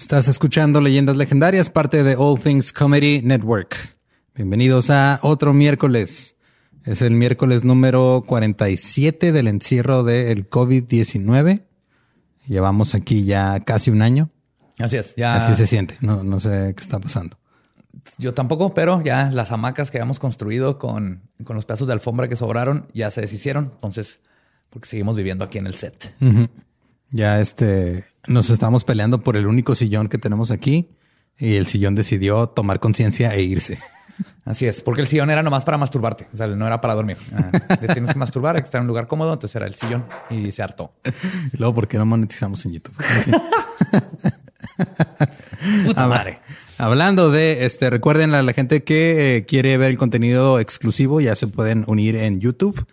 Estás escuchando Leyendas Legendarias, parte de All Things Comedy Network. Bienvenidos a otro miércoles. Es el miércoles número 47 del encierro del COVID-19. Llevamos aquí ya casi un año. Así es, ya. Así se siente. No, no sé qué está pasando. Yo tampoco, pero ya las hamacas que habíamos construido con, con los pedazos de alfombra que sobraron ya se deshicieron. Entonces, porque seguimos viviendo aquí en el set. Ya este nos estamos peleando por el único sillón que tenemos aquí y el sillón decidió tomar conciencia e irse. Así es, porque el sillón era nomás para masturbarte, o sea, no era para dormir. Ah, te tienes que masturbar, hay que estar en un lugar cómodo, entonces era el sillón y se hartó. Y luego, ¿por qué no monetizamos en YouTube? Puta madre. Hablando de este, recuerden a la gente que eh, quiere ver el contenido exclusivo, ya se pueden unir en YouTube.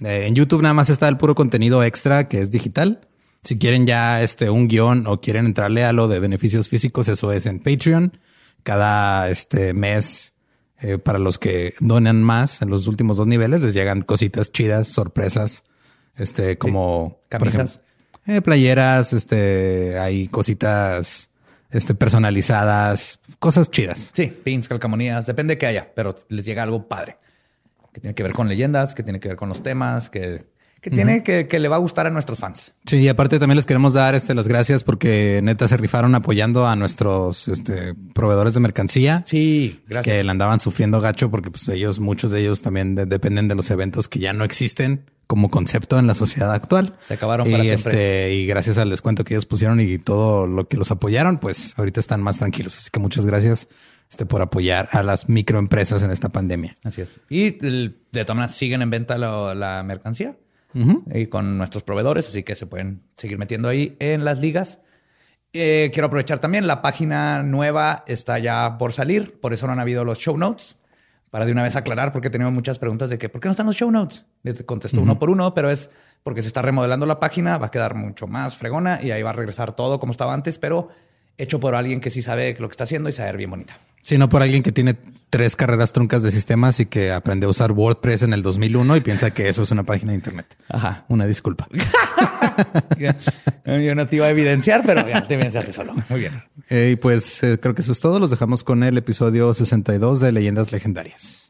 Eh, en YouTube nada más está el puro contenido extra que es digital. Si quieren ya este un guion o quieren entrarle a lo de beneficios físicos, eso es en Patreon. Cada este mes, eh, para los que donan más en los últimos dos niveles, les llegan cositas chidas, sorpresas, este, como por Camisas. ejemplo, eh, playeras, este, hay cositas, este, personalizadas, cosas chidas. Sí, pins, calcamonías, depende de qué haya, pero les llega algo padre. Que tiene que ver con leyendas, que tiene que ver con los temas, que, que tiene que, que le va a gustar a nuestros fans. Sí, y aparte también les queremos dar este, las gracias porque neta se rifaron apoyando a nuestros este, proveedores de mercancía. Sí, gracias. Que la andaban sufriendo gacho porque pues ellos, muchos de ellos también de- dependen de los eventos que ya no existen como concepto en la sociedad actual. Se acabaron y para siempre. Este, y gracias al descuento que ellos pusieron y todo lo que los apoyaron, pues ahorita están más tranquilos. Así que muchas gracias este, por apoyar a las microempresas en esta pandemia. Así es. Y de todas maneras siguen en venta lo- la mercancía y con nuestros proveedores, así que se pueden seguir metiendo ahí en las ligas. Eh, quiero aprovechar también, la página nueva está ya por salir, por eso no han habido los show notes. Para de una vez aclarar, porque tenemos muchas preguntas de que, ¿por qué no están los show notes? Les contesto uno por uno, pero es porque se está remodelando la página, va a quedar mucho más fregona y ahí va a regresar todo como estaba antes, pero hecho por alguien que sí sabe lo que está haciendo y saber bien bonita. Sino por alguien que tiene tres carreras truncas de sistemas y que aprendió a usar WordPress en el 2001 y piensa que eso es una página de internet. Ajá. Una disculpa. Yo no te iba a evidenciar, pero ya te evidenciaste solo. Muy bien. Eh, y pues eh, creo que eso es todo. Los dejamos con el episodio 62 de Leyendas Legendarias.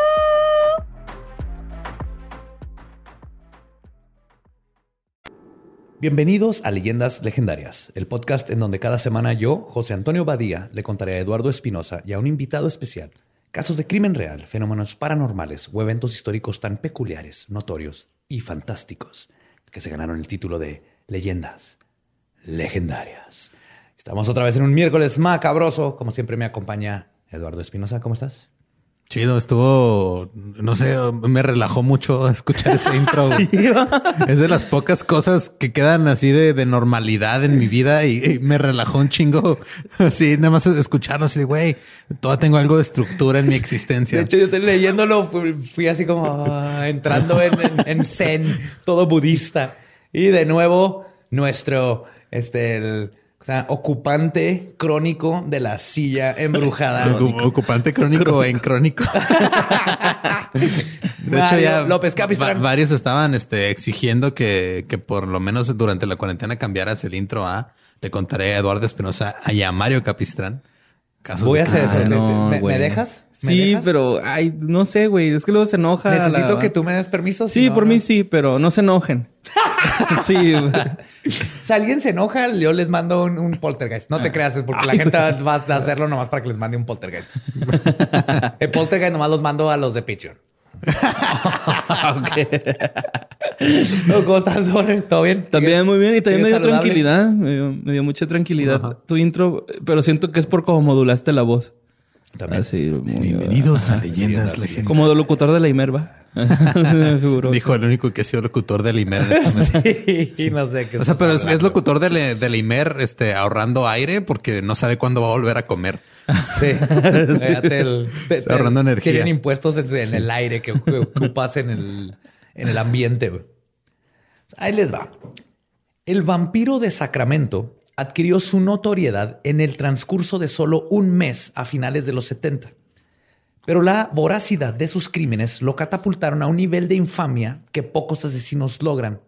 Bienvenidos a Leyendas Legendarias, el podcast en donde cada semana yo, José Antonio Badía, le contaré a Eduardo Espinosa y a un invitado especial casos de crimen real, fenómenos paranormales o eventos históricos tan peculiares, notorios y fantásticos que se ganaron el título de Leyendas Legendarias. Estamos otra vez en un miércoles macabroso. Como siempre me acompaña Eduardo Espinosa. ¿Cómo estás? Chido, estuvo, no sé, me relajó mucho escuchar ese intro. Es de las pocas cosas que quedan así de, de normalidad en mi vida y, y me relajó un chingo. Así, nada más escucharlo así de, güey, todavía tengo algo de estructura en mi existencia. De hecho, yo te- leyéndolo fui, fui así como ah, entrando en, en- en zen, todo budista. Y de nuevo, nuestro este, el, o sea, ocupante crónico de la silla embrujada. Ocu- Ocupante crónico en crónico. De hecho, ya López Capistrán. va- varios estaban este, exigiendo que, que por lo menos durante la cuarentena cambiaras el intro a Le contaré a Eduardo Espinosa y a Mario Capistrán. Casos Voy a hacer eso. Ah, ¿Te- no, ¿Me, dejas? ¿Me Sí, dejas? pero ay, no sé, güey. Es que luego se enoja. Necesito la- que tú me des permiso. si Sí, no, por no. mí sí, pero no se enojen. sí. Si alguien se enoja, yo les mando un, un poltergeist. No te creas, es porque la gente va a hacerlo nomás para que les mande un poltergeist. El poltergeist nomás los mando a los de Patreon. No, ¿Cómo estás, Jorge? ¿Todo bien? También muy bien y también me ¿Sigues dio saludable? tranquilidad. Me dio, me dio mucha tranquilidad tu intro, pero siento que es por cómo modulaste la voz. También. Así, muy- Bienvenidos a Leyendas Legendarias. Como de locutor de la Imerva. Dijo el único que ha sido locutor de la Imer. Sí, no sé qué O sea, pero es, locutor de la, de la Imer este, ahorrando aire porque no sabe cuándo va a volver a comer. Sí. Fíjate el- te- te- ahorrando energía. Quieren impuestos en, en el aire que, que ocupas en el, en el ambiente. güey. Ahí les va. El vampiro de Sacramento adquirió su notoriedad en el transcurso de solo un mes a finales de los 70. Pero la voracidad de sus crímenes lo catapultaron a un nivel de infamia que pocos asesinos logran.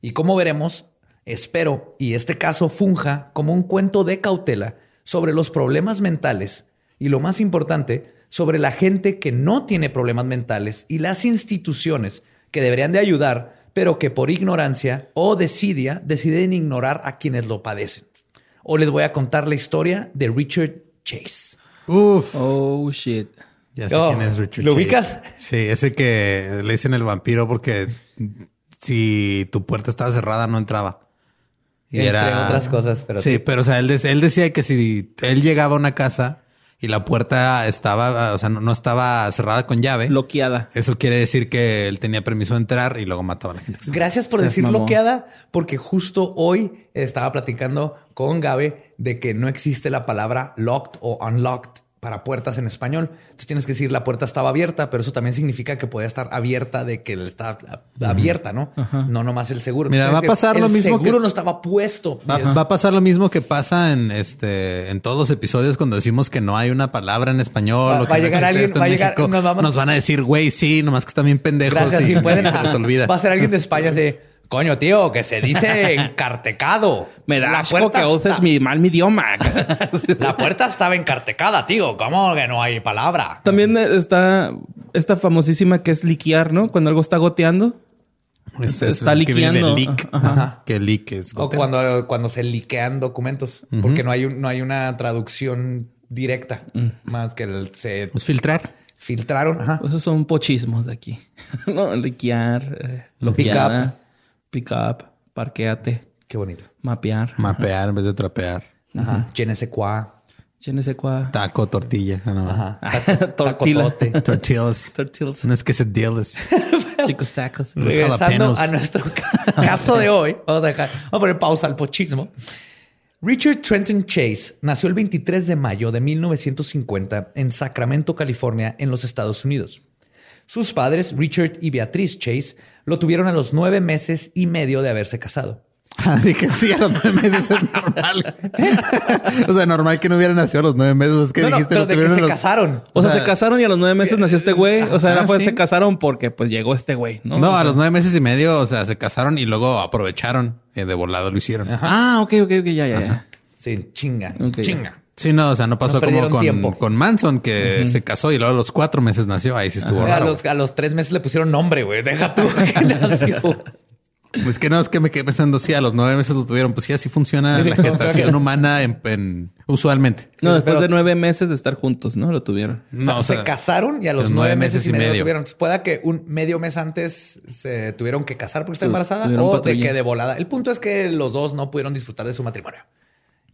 Y como veremos, espero y este caso funja como un cuento de cautela sobre los problemas mentales y lo más importante, sobre la gente que no tiene problemas mentales y las instituciones que deberían de ayudar, pero que por ignorancia o desidia deciden ignorar a quienes lo padecen. O les voy a contar la historia de Richard Chase. Uf. Oh, shit. Ya sé Oh, quién es Richard ¿lo Chase. ubicas? Sí, ese que le dicen el vampiro porque si tu puerta estaba cerrada no entraba. Entre otras cosas, pero sí, sí. pero o sea, él, de- él decía que si él llegaba a una casa y la puerta estaba, o sea, no, no estaba cerrada con llave, Bloqueada. eso quiere decir que él tenía permiso de entrar y luego mataba a la gente. Gracias por decir bloqueada, porque justo hoy estaba platicando con Gabe de que no existe la palabra locked o unlocked para puertas en español. Entonces tienes que decir la puerta estaba abierta, pero eso también significa que podía estar abierta de que está abierta, ¿no? No nomás el seguro. Mira, Entonces, va a pasar el lo mismo seguro que- no estaba puesto. Va, a pasar lo mismo que pasa en este en todos los episodios cuando decimos que no hay una palabra en español Va- o que va no llegar alguien, va llegar- México, nos vamos- nos van a decir, güey, sí, nomás que están bien pendejos Gracias, y, si pueden. y se les olvida. Va a ser alguien de España así. Coño, tío, que se dice encartecado. Me da La asco puerta que uses está- mi, mal mi idioma. La puerta estaba encartecada, tío. ¿Cómo que no hay palabra? También está esta famosísima que es liquear, ¿no? Cuando algo está goteando. Este es está el que liqueando. leak, Ajá. que leak es O cuando, cuando se liquean documentos, porque no hay, un- no hay una traducción directa, más que el- se es filtrar. filtraron. Ajá. Esos son pochismos de aquí. no, liquear, eh, pick up, parqueate, Qué bonito. mapear. Mapear en vez de trapear. Ajá. Je ne sais quoi. Je ne sais quoi. Taco, tortilla. Ah, no. Ajá. Tortilla. Tacotote. Tortillas. Tortillas. No es que se deals. Chicos tacos. Los Regresando jalapenos. a nuestro ca- caso de hoy, vamos a, dejar, vamos a poner pausa al pochismo. Richard Trenton Chase nació el 23 de mayo de 1950 en Sacramento, California, en los Estados Unidos. Sus padres, Richard y Beatriz Chase, lo tuvieron a los nueve meses y medio de haberse casado. Ah, Dije, sí, a los nueve meses es normal. o sea, normal que no hubieran nacido a los nueve meses. Es que No, no, dijiste pero lo de que tuvieron se a los- casaron. O sea, O sea, se casaron y a los nueve meses nació este güey. O sea, Ah, era pues, sí. se casaron porque pues llegó este güey, ¿no? No, O a los nueve meses y medio, o sea, se casaron y luego aprovecharon. eh, de volado lo hicieron. Ah, ok, ok, ok, ya, ya, ya. Sí, chinga, chinga. Sí, no, o sea, no pasó No como con, tiempo. con Manson, que se casó y luego a los cuatro meses nació. Ahí sí estuvo A raro. los, a los tres meses le pusieron nombre, güey. Deja tú que nació. Pues que no, es que me quedé pensando, sí, a los nueve meses lo tuvieron. Pues sí, así funciona la gestación humana en, en- usualmente. No, después Pero- de nueve meses de estar juntos, ¿no? Lo tuvieron. No, o se sea, casaron y a los los nueve meses y medio, lo tuvieron. Entonces, pueda que un medio mes antes se tuvieron que casar porque está embarazada o de que de volada. El punto es que los dos no pudieron disfrutar de su matrimonio.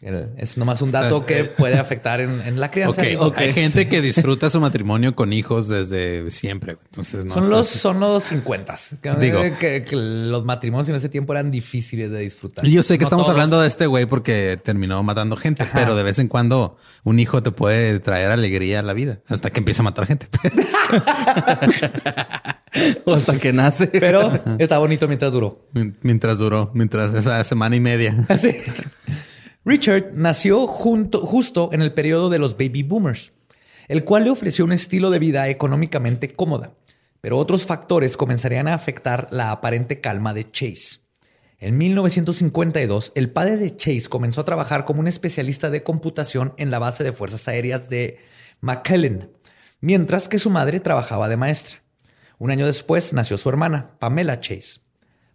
El- Es nomás un dato Estás- que puede afectar en, en la crianza. Ok, Digo, hay gente que disfruta su matrimonio con hijos desde siempre. Entonces, no son los son los 50. Que, Digo. que, que los matrimonios en ese tiempo eran difíciles de disfrutar. Y Yo sé que No estamos todos. hablando de este güey porque terminó matando gente, pero de vez en cuando un hijo te puede traer alegría a la vida hasta que empieza a matar gente. O hasta que nace. Pero está bonito mientras duró. mientras duró, mientras esa semana y media. Sí. Richard nació justo en el periodo de los baby boomers, el cual le ofreció un estilo de vida económicamente cómoda, pero otros factores comenzarían a afectar la aparente calma de Chase. En 1952, el padre de Chase comenzó a trabajar como un especialista de computación en la base de fuerzas aéreas de McKellen, mientras que su madre trabajaba de maestra. Un año después nació su hermana, Pamela Chase.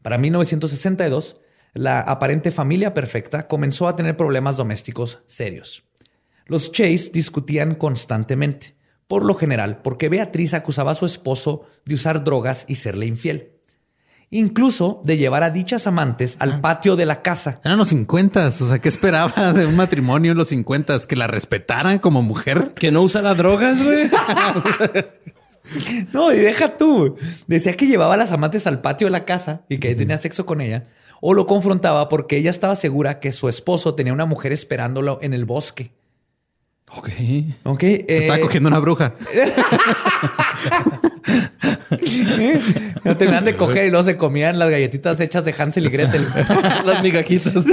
Para 1962, la aparente familia perfecta comenzó a tener problemas domésticos serios. Los Chase discutían constantemente, por lo general porque Beatriz acusaba a su esposo de usar drogas y serle infiel. Incluso de llevar a dichas amantes al patio de la casa. Eran los 50, o sea, ¿qué esperaba de un matrimonio en los 50? ¿Que la respetaran como mujer? Que no usara drogas, güey. No, y deja tú. Decía que llevaba a las amantes al patio de la casa y que tenía sexo con ella. O lo confrontaba porque ella estaba segura que su esposo tenía una mujer esperándolo en el bosque. Ok. Ok. Se estaba eh, cogiendo una bruja. No tenían de coger y luego se comían las galletitas hechas de Hansel y Gretel. Las migajitas.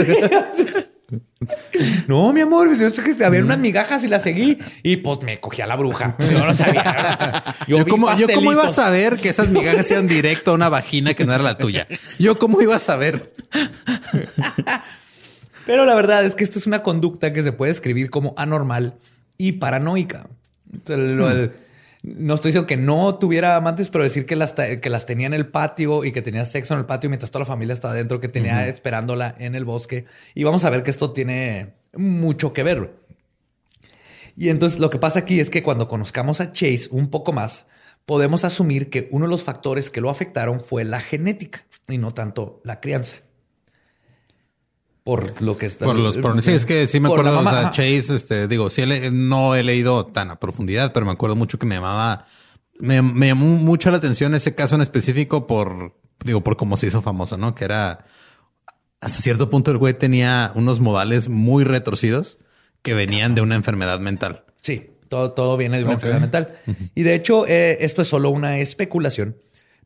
No, mi amor, pues, es que había unas migajas y las seguí y pues me cogí a la bruja. Yo no sabía. Yo, vi cómo, yo cómo iba a saber que esas migajas eran directo a una vagina que no era la tuya. Yo cómo iba a saber. Pero la verdad es que esto es una conducta que se puede escribir como anormal y paranoica. Entonces, el- no estoy diciendo que no tuviera amantes, pero decir que las, que las tenía en el patio y que tenía sexo en el patio mientras toda la familia estaba dentro, que tenía esperándola en el bosque. Y vamos a ver que esto tiene mucho que ver. Y entonces lo que pasa aquí es que cuando conozcamos a Chase un poco más, podemos asumir que uno de los factores que lo afectaron fue la genética y no tanto la crianza. Por lo que está. Por los por- sí, es que sí me acuerdo, o sea. Chase, este, digo, sí le- no he leído tan a profundidad, pero me acuerdo mucho que me llamaba, me, me llamó mucho la atención ese caso en específico por, digo, por cómo se hizo famoso, ¿no? Que era, hasta cierto punto el güey tenía unos modales muy retorcidos que venían de una enfermedad mental. Sí, todo, todo viene de una enfermedad mental. Y de hecho, eh, esto es solo una especulación,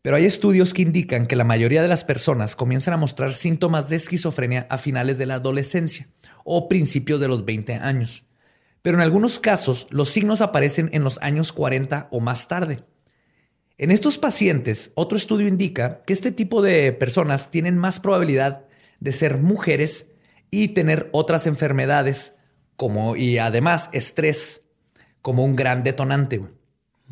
pero hay estudios que indican que la mayoría de las personas comienzan a mostrar síntomas de esquizofrenia a finales de la adolescencia o principios de los 20 años. Pero en algunos casos, los signos aparecen en los años 40 o más tarde. En estos pacientes, otro estudio indica que este tipo de personas tienen más probabilidad de ser mujeres y tener otras enfermedades como y además estrés como un gran detonante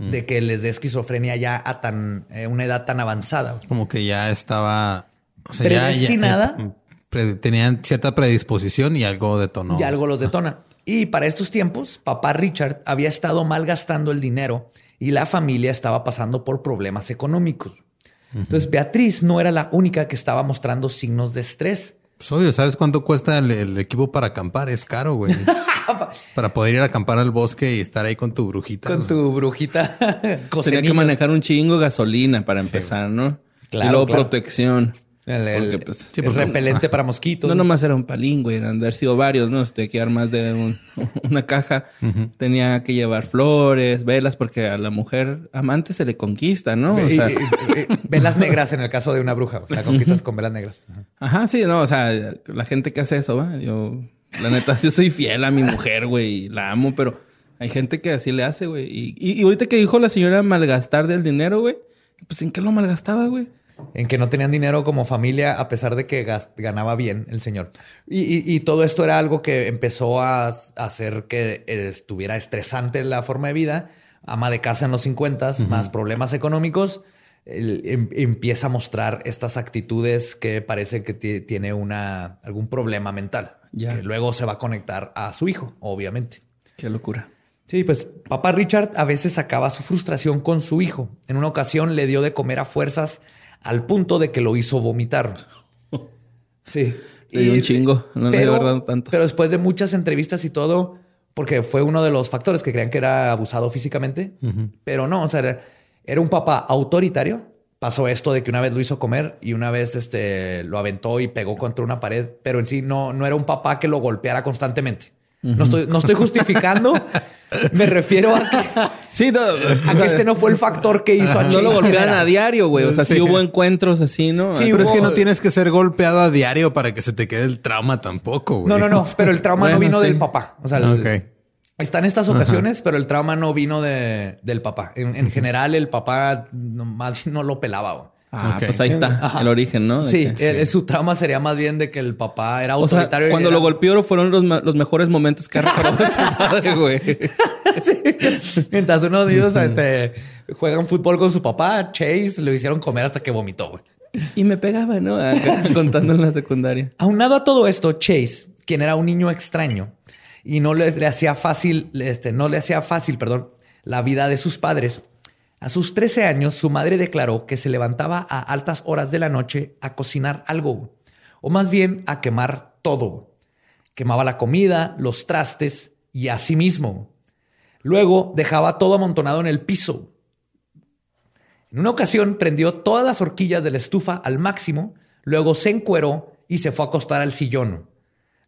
de que les dé esquizofrenia ya a tan eh, una edad tan avanzada. Como que ya estaba, o sea, ya- ya- Predestinada. eh, pre- tenían cierta predisposición y algo detonó. Y algo los detona. Y para estos tiempos, papá Richard había estado malgastando el dinero y la familia estaba pasando por problemas económicos. Entonces, Beatriz no era la única que estaba mostrando signos de estrés. Pues obvio, ¿sabes cuánto cuesta el, el equipo para acampar? Es caro, güey. para poder ir a acampar al bosque y estar ahí con tu brujita. Con tu brujita. Tenía que manejar un chingo de gasolina para empezar, ¿no? Claro, y luego claro. protección. El, el- Porque, pues, sí, el porque- repelente para mosquitos. No nomás era un palín, güey. Eran de haber sido varios, ¿no? Si te quedar más de un- una caja. Tenía que llevar flores, velas, porque a la mujer amante se le conquista, ¿no? O Y- sea, y- y- velas negras en el caso de una bruja. La conquistas con velas negras. Ajá. ajá, sí, no. O sea, la gente que hace eso, ¿va? Yo, la neta, yo soy fiel a mi mujer, güey. La amo, pero hay gente que así le hace, güey. Y, y, y ahorita que dijo la señora malgastar del dinero, güey. Pues, ¿en qué lo malgastaba, güey? En que no tenían dinero como familia a pesar de que ganaba bien el señor. Y, y- y todo esto era algo que empezó a, hacer que eh, estuviera estresante la forma de vida. Ama de casa en los 50, más problemas económicos. Em- empieza a mostrar estas actitudes que parece que ti- tiene una, algún problema mental. Ya. Que luego se va a conectar a su hijo, obviamente. Qué locura. Sí, pues papá Richard a veces sacaba su frustración con su hijo. En una ocasión le dio de comer a fuerzas al punto de que lo hizo vomitar. Sí. Le dio un chingo, no le pero, dado tanto. Pero después de muchas entrevistas y todo, porque fue uno de los factores que creían que era abusado físicamente, pero no, o sea, era, era un papá autoritario. Pasó esto de que una vez lo hizo comer y una vez este, lo aventó y pegó contra una pared, pero en sí no, no era un papá que lo golpeara constantemente. No estoy, no estoy justificando. Me refiero a que, Sí, no, a que este no fue el factor que hizo a no lo Rivera. a diario, güey. O sea, sí. Sí. hubo encuentros así, ¿no? Sí, Pero es que no tienes que ser golpeado a diario para que se te quede el trauma tampoco, güey. No, no, no, pero el trauma no vino sí. del papá. O sea, el- Ok. Está en estas ocasiones, pero el trauma no vino de, del papá. En, en general, el papá nomás no lo pelaba. Ah, pues ahí está Ajá. el origen, ¿no? Sí, que- su trauma sería más bien de que el papá era O sea, autoritario. cuando era- lo golpeó fueron los, los mejores momentos que ha recordado de su padre, güey. Sí. Mientras uno de ellos este, juegan fútbol con su papá, Chase lo hicieron comer hasta que vomitó, güey. Y me pegaba, ¿no? Acá, contando en la secundaria. Aunado a todo esto, Chase, quien era un niño extraño y no le, hacía fácil, este, no le hacía fácil, perdón, la vida de sus padres. A sus 13 años, su madre declaró que se levantaba a altas horas de la noche a cocinar algo, o más bien a quemar todo. Quemaba la comida, los trastes y a sí mismo. Luego dejaba todo amontonado en el piso. En una ocasión prendió todas las horquillas de la estufa al máximo, luego se encueró y se fue a acostar al sillón.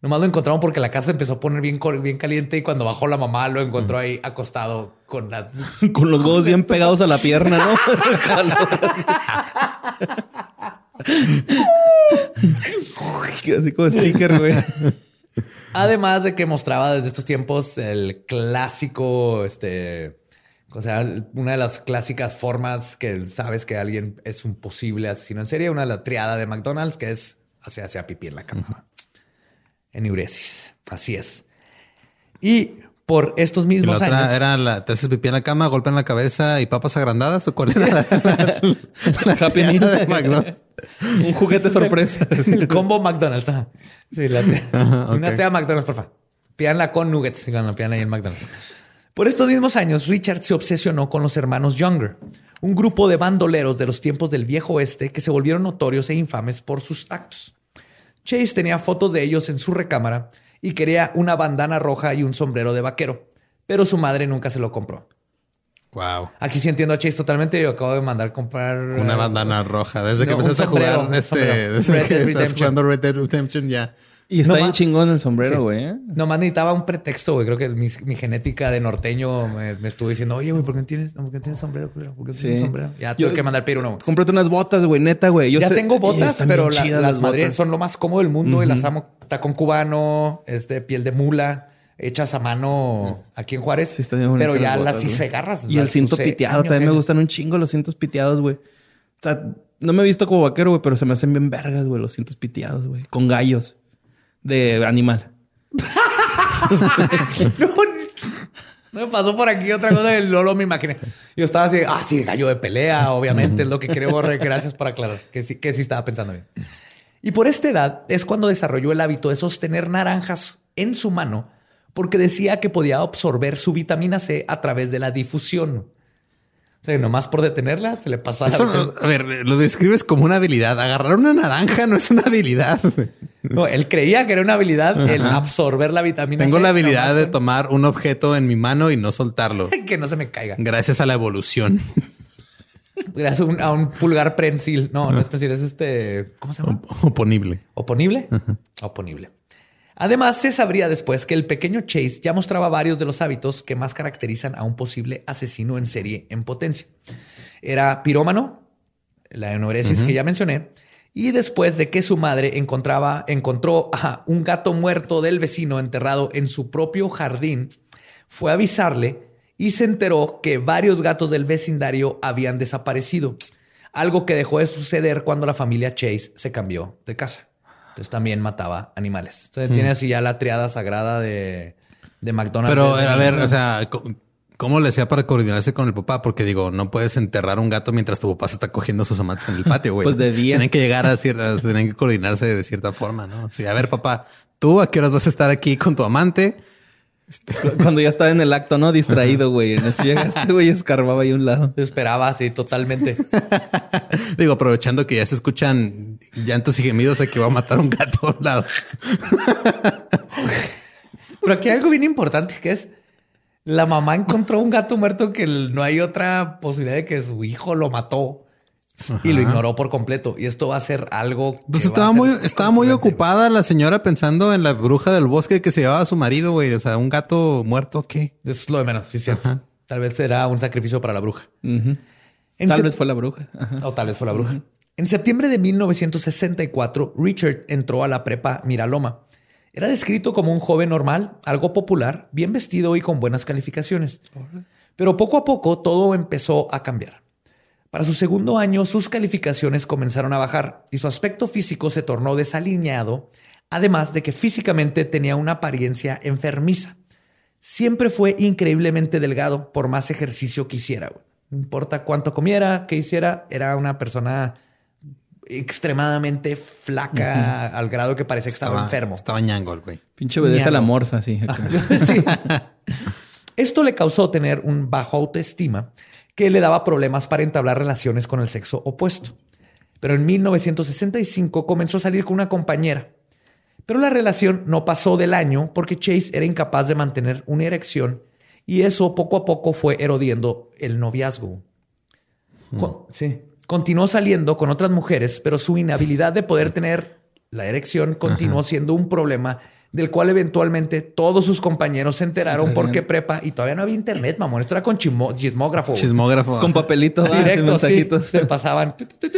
Nomás lo encontraron porque la casa se empezó a poner bien, bien caliente y cuando bajó la mamá lo encontró ahí acostado con la... Con los huevos bien pegados a la pierna, ¿no? Así como sticker, güey. Además de que mostraba desde estos tiempos el clásico, este, o sea, una de las clásicas formas que sabes que alguien es un posible asesino en serie, una de la triada de McDonald's, que es hacia hacia pipí en la cama. Enuresis. Así es. Y por estos Y la mismos otra años. era la, te haces pipí en la cama, golpe en la cabeza y papas agrandadas o cuál era la, La Happy Meal. de McDonald's? Un juguete sorpresa. El combo McDonald's. ajá. Sí, la tri- Ajá, ok. Una McDonald's, por favor. Pídanla con nuggets. Díganla, pídanla ahí en McDonald's. Por estos mismos años, Richard se obsesionó con los hermanos Younger, un grupo de bandoleros de los tiempos del viejo oeste que se volvieron notorios e infames por sus actos. Chase tenía fotos de ellos en su recámara y quería una bandana roja y un sombrero de vaquero, pero su madre nunca se lo compró. Wow. Aquí sí entiendo a Chase totalmente. Yo acabo de mandar comprar Una eh, bandana roja. Desde que no, empezaste a jugar, este, desde Red que estás jugando Red Dead Redemption ya. Y está No bien ma- chingón el sombrero, Sí. güey. ¿eh? Nomás necesitaba un pretexto, güey. Creo que mi, mi genética de norteño me, me estuvo diciendo, oye, güey, ¿por qué no tienes, por qué tienes sombrero, culero? ¿Por qué no tienes Sí. sombrero? Ya tuve que mandar pedir uno. güey. Cómprate unas botas, güey, neta, güey. Yo ya sé- tengo y botas, pero bien la- chidas las madres son lo más cómodo del mundo y las amo. Tacón cubano, este, piel de mula, hechas a mano aquí en Juárez. Sí, pero ya las las botas, hice güey. garras. Y el las cinto piteado. años y También me gustan un chingo los cintos piteados, güey. O sea, no me he visto como vaquero, güey, pero se me hacen bien vergas, güey, los cintos piteados, güey. Con gallos de animal. no, me pasó por aquí otra cosa y luego me imaginé. Yo estaba así, ah, sí, gallo de pelea, obviamente, es lo que creo. Gracias por aclarar, que sí, que sí estaba pensando bien. Y por esta edad es cuando desarrolló el hábito de sostener naranjas en su mano porque decía que podía absorber su vitamina C a través de la difusión. O sea, nomás por detenerla se le pasaba. la Eso, a ver, lo describes como una habilidad. Agarrar una naranja no es una habilidad. No, él creía que era una habilidad el absorber la vitamina Tengo C. la habilidad de con- tomar un objeto en mi mano y no soltarlo. que no se me caiga. Gracias a la evolución. Gracias a un, a un pulgar prensil. No, no es prensil, es este. ¿Cómo se llama? Oponible. ¿Oponible? Oponible. Además, se sabría después que el pequeño Chase ya mostraba varios de los hábitos que más caracterizan a un posible asesino en serie en potencia. Era pirómano, la enuresis que ya mencioné, y después de que su madre encontraba, encontró a un gato muerto del vecino enterrado en su propio jardín, fue a avisarle y se enteró que varios gatos del vecindario habían desaparecido, algo que dejó de suceder cuando la familia Chase se cambió de casa. Entonces también mataba animales. Entonces tiene así ya la triada sagrada de, de McDonald's. Pero, a ver, o sea, ¿cómo le hacía para coordinarse con el papá? Porque digo, no puedes enterrar un gato mientras tu papá se está cogiendo sus amates en el patio, güey. Pues de día. Tienen que llegar a ciertas, tienen que coordinarse de cierta forma, ¿no? Sí, a ver, papá, tú a qué horas vas a estar aquí con tu amante? Cuando ya estaba en el acto, ¿no? Distraído, güey. En eso llegaste, güey, escarbaba ahí un lado. Esperaba así totalmente. Digo, aprovechando que ya se escuchan llantos y gemidos, de que va a matar un gato a un lado. Pero aquí hay algo bien importante que es la mamá encontró un gato muerto que no hay otra posibilidad de que su hijo lo mató y lo ignoró por completo. Y esto va a ser algo. que Pues estaba muy, estaba muy ocupada la señora pensando en la bruja del bosque que se llevaba a su marido, güey. O sea, un gato muerto, ¿qué? Es lo de menos, sí, cierto. Ajá. Tal vez será un sacrificio para la bruja. Tal vez fue la bruja. Ajá. O tal vez fue la bruja. En septiembre de 1964, Richard entró a la prepa Miraloma. Era descrito como un joven normal, algo popular, bien vestido y con buenas calificaciones. Pero poco a poco todo empezó a cambiar. Para su segundo año, sus calificaciones comenzaron a bajar y su aspecto físico se tornó desalineado, además de que físicamente tenía una apariencia enfermiza. Siempre fue increíblemente delgado por más ejercicio que hiciera. No importa cuánto comiera, qué hiciera, era una persona extremadamente flaca al grado que parecía que estaba, enfermo. Estaba ñango el güey. Pinche obedece a la morsa, así. Sí. Esto le causó tener un bajo autoestima que le daba problemas para entablar relaciones con el sexo opuesto. Pero en 1965 comenzó a salir con una compañera. Pero la relación no pasó del año porque Chase era incapaz de mantener una erección y eso poco a poco fue erodiendo el noviazgo. Con- sí. Continuó saliendo con otras mujeres, pero su inhabilidad de poder tener la erección continuó siendo un problema del cual eventualmente todos sus compañeros se enteraron Sí, porque prepa y todavía no había internet, mamón. Esto era con chimo- chismógrafo. Chismógrafo. Con papelitos, ah, Directo, sí. Se pasaban. Este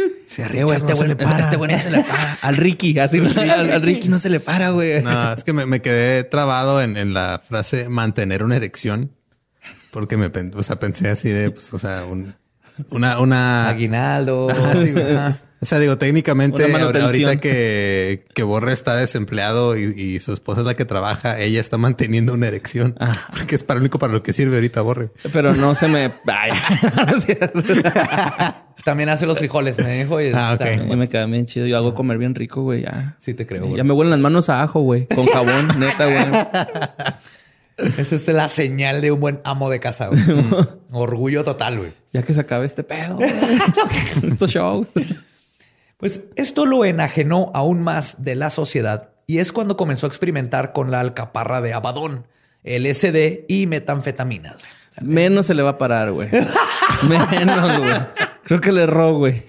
no se le para. este güey no se le para. Al Ricky, así. al, al Ricky no se le para, güey. No, es que me, me quedé trabado en, en la frase mantener una erección. Porque me o sea, pensé así de, pues, o sea, un, una, una. Aguinaldo. Sí. O sea, digo, técnicamente, ahorita que, que Borre está desempleado y, y su esposa es la que trabaja, ella está manteniendo una erección. Ah. Porque es para lo único para lo que sirve ahorita Borre. Pero no se me. Ay. También hace los frijoles, me dijo. Y Ah, me queda bien chido. Yo hago comer bien rico, güey. Ya. Sí, te creo. güey. Ya me huelen las manos a ajo, güey. Con jabón, neta, güey. Esa es la señal de un buen amo de casa. güey. Orgullo total, güey. Ya que se acabe este pedo. Estos shows. Pues esto lo enajenó aún más de la sociedad y es cuando comenzó a experimentar con la alcaparra de Abadón, LSD y metanfetaminas. güey. Menos se le va a parar, güey. Menos, güey. Creo que le erró, güey.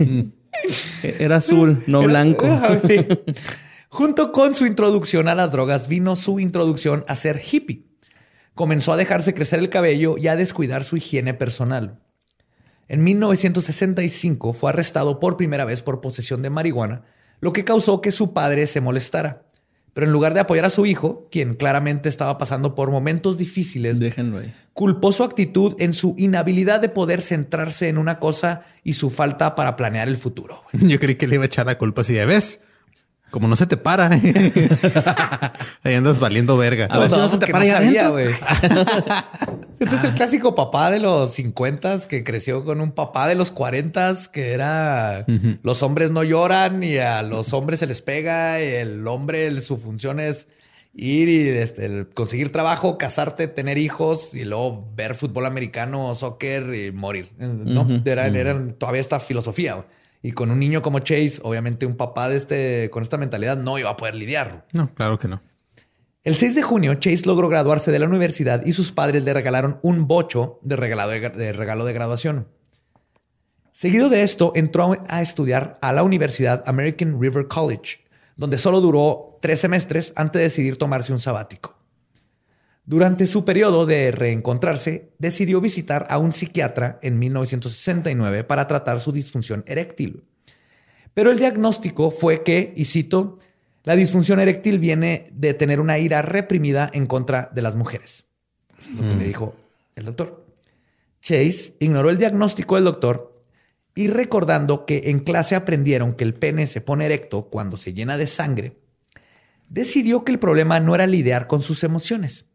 Era azul, no blanco. Ajá, sí. Junto con su introducción a las drogas vino su introducción a ser hippie. Comenzó a dejarse crecer el cabello y a descuidar su higiene personal. En 1965 fue arrestado por primera vez por posesión de marihuana, lo que causó que su padre se molestara. Pero en lugar de apoyar a su hijo, quien claramente estaba pasando por momentos difíciles, Déjenlo ahí. culpó su actitud en su inhabilidad de poder centrarse en una cosa y su falta para planear el futuro. Yo creí que le iba a echar la culpa así de ves. Como no se te para. Ahí andas valiendo verga. A ver si no se te para ahí sabía, güey. Este es el clásico papá de los 50 que creció con un papá de los 40 que era los hombres no lloran y a los hombres se les pega y el hombre el- su función es ir y este, el conseguir trabajo, casarte, tener hijos y luego ver fútbol americano, soccer y morir. No, era, era todavía esta filosofía. Y con un niño como Chase, obviamente un papá de este, con esta mentalidad no iba a poder lidiar. No, claro que no. El 6 de junio, Chase logró graduarse de la universidad y sus padres le regalaron un bocho de, de regalo de graduación. Seguido de esto, entró a estudiar a la Universidad American River College, donde solo duró tres semestres antes de decidir tomarse un sabático. Durante su periodo de reencontrarse, decidió visitar a un psiquiatra en 1969 para tratar su disfunción eréctil. Pero el diagnóstico fue que, y cito, la disfunción eréctil viene de tener una ira reprimida en contra de las mujeres. Es lo que le dijo el doctor. Chase ignoró el diagnóstico del doctor y recordando que en clase aprendieron que el pene se pone erecto cuando se llena de sangre, decidió que el problema no era lidiar con sus emociones,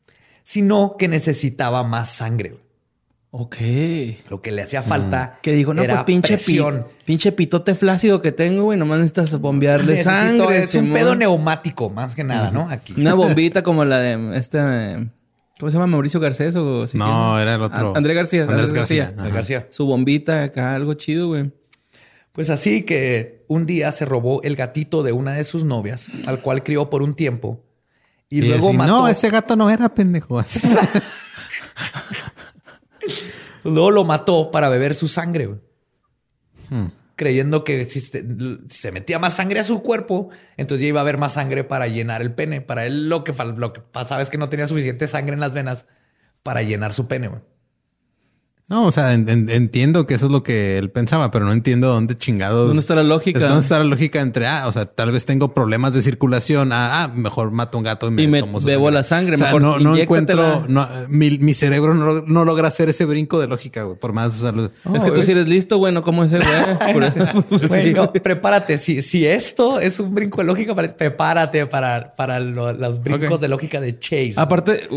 sino que necesitaba más sangre. Ok. Lo que le hacía falta Que dijo, no, era pues pinche, pi- presión. pinche pitote flácido que tengo, güey. Nomás necesitas bombearle Necesito- sangre. es un pedo neumático, más que nada, ¿no? Aquí. Una bombita como la de este... ¿Cómo se llama? ¿Mauricio Garcés o si No, era el otro. Andrés García. Andrés Andrés, García. García. García. Su bombita acá, algo chido, güey. Pues así que un día se robó el gatito de una de sus novias, al cual crió por un tiempo. Y, Y luego decir, mató. no, ese gato no era pendejo. Luego lo mató para beber su sangre, güey. Hmm. Creyendo que si se, metía más sangre a su cuerpo, entonces ya iba a haber más sangre para llenar el pene. Para él lo que, lo que pasaba es que no tenía suficiente sangre en las venas para llenar su pene, güey. No, o sea, en- en- entiendo que eso es lo que él pensaba, pero no entiendo dónde chingados. ¿Dónde está la lógica? ¿Dónde está la lógica entre, ah, o sea, tal vez tengo problemas de circulación, ah, ah, mejor mato un gato y me, Y me tomo su bebo la sangre, O sea, mejor no, encuentro, no, mi, mi cerebro no, no logra hacer ese brinco de lógica, güey, por más usarlo. es que tú sí eres listo, güey, no como ese güey. Pues, Güey, no, güey. prepárate. Si, si esto es un brinco de lógica, prepárate para, para lo- los brincos de lógica de Chase. Aparte,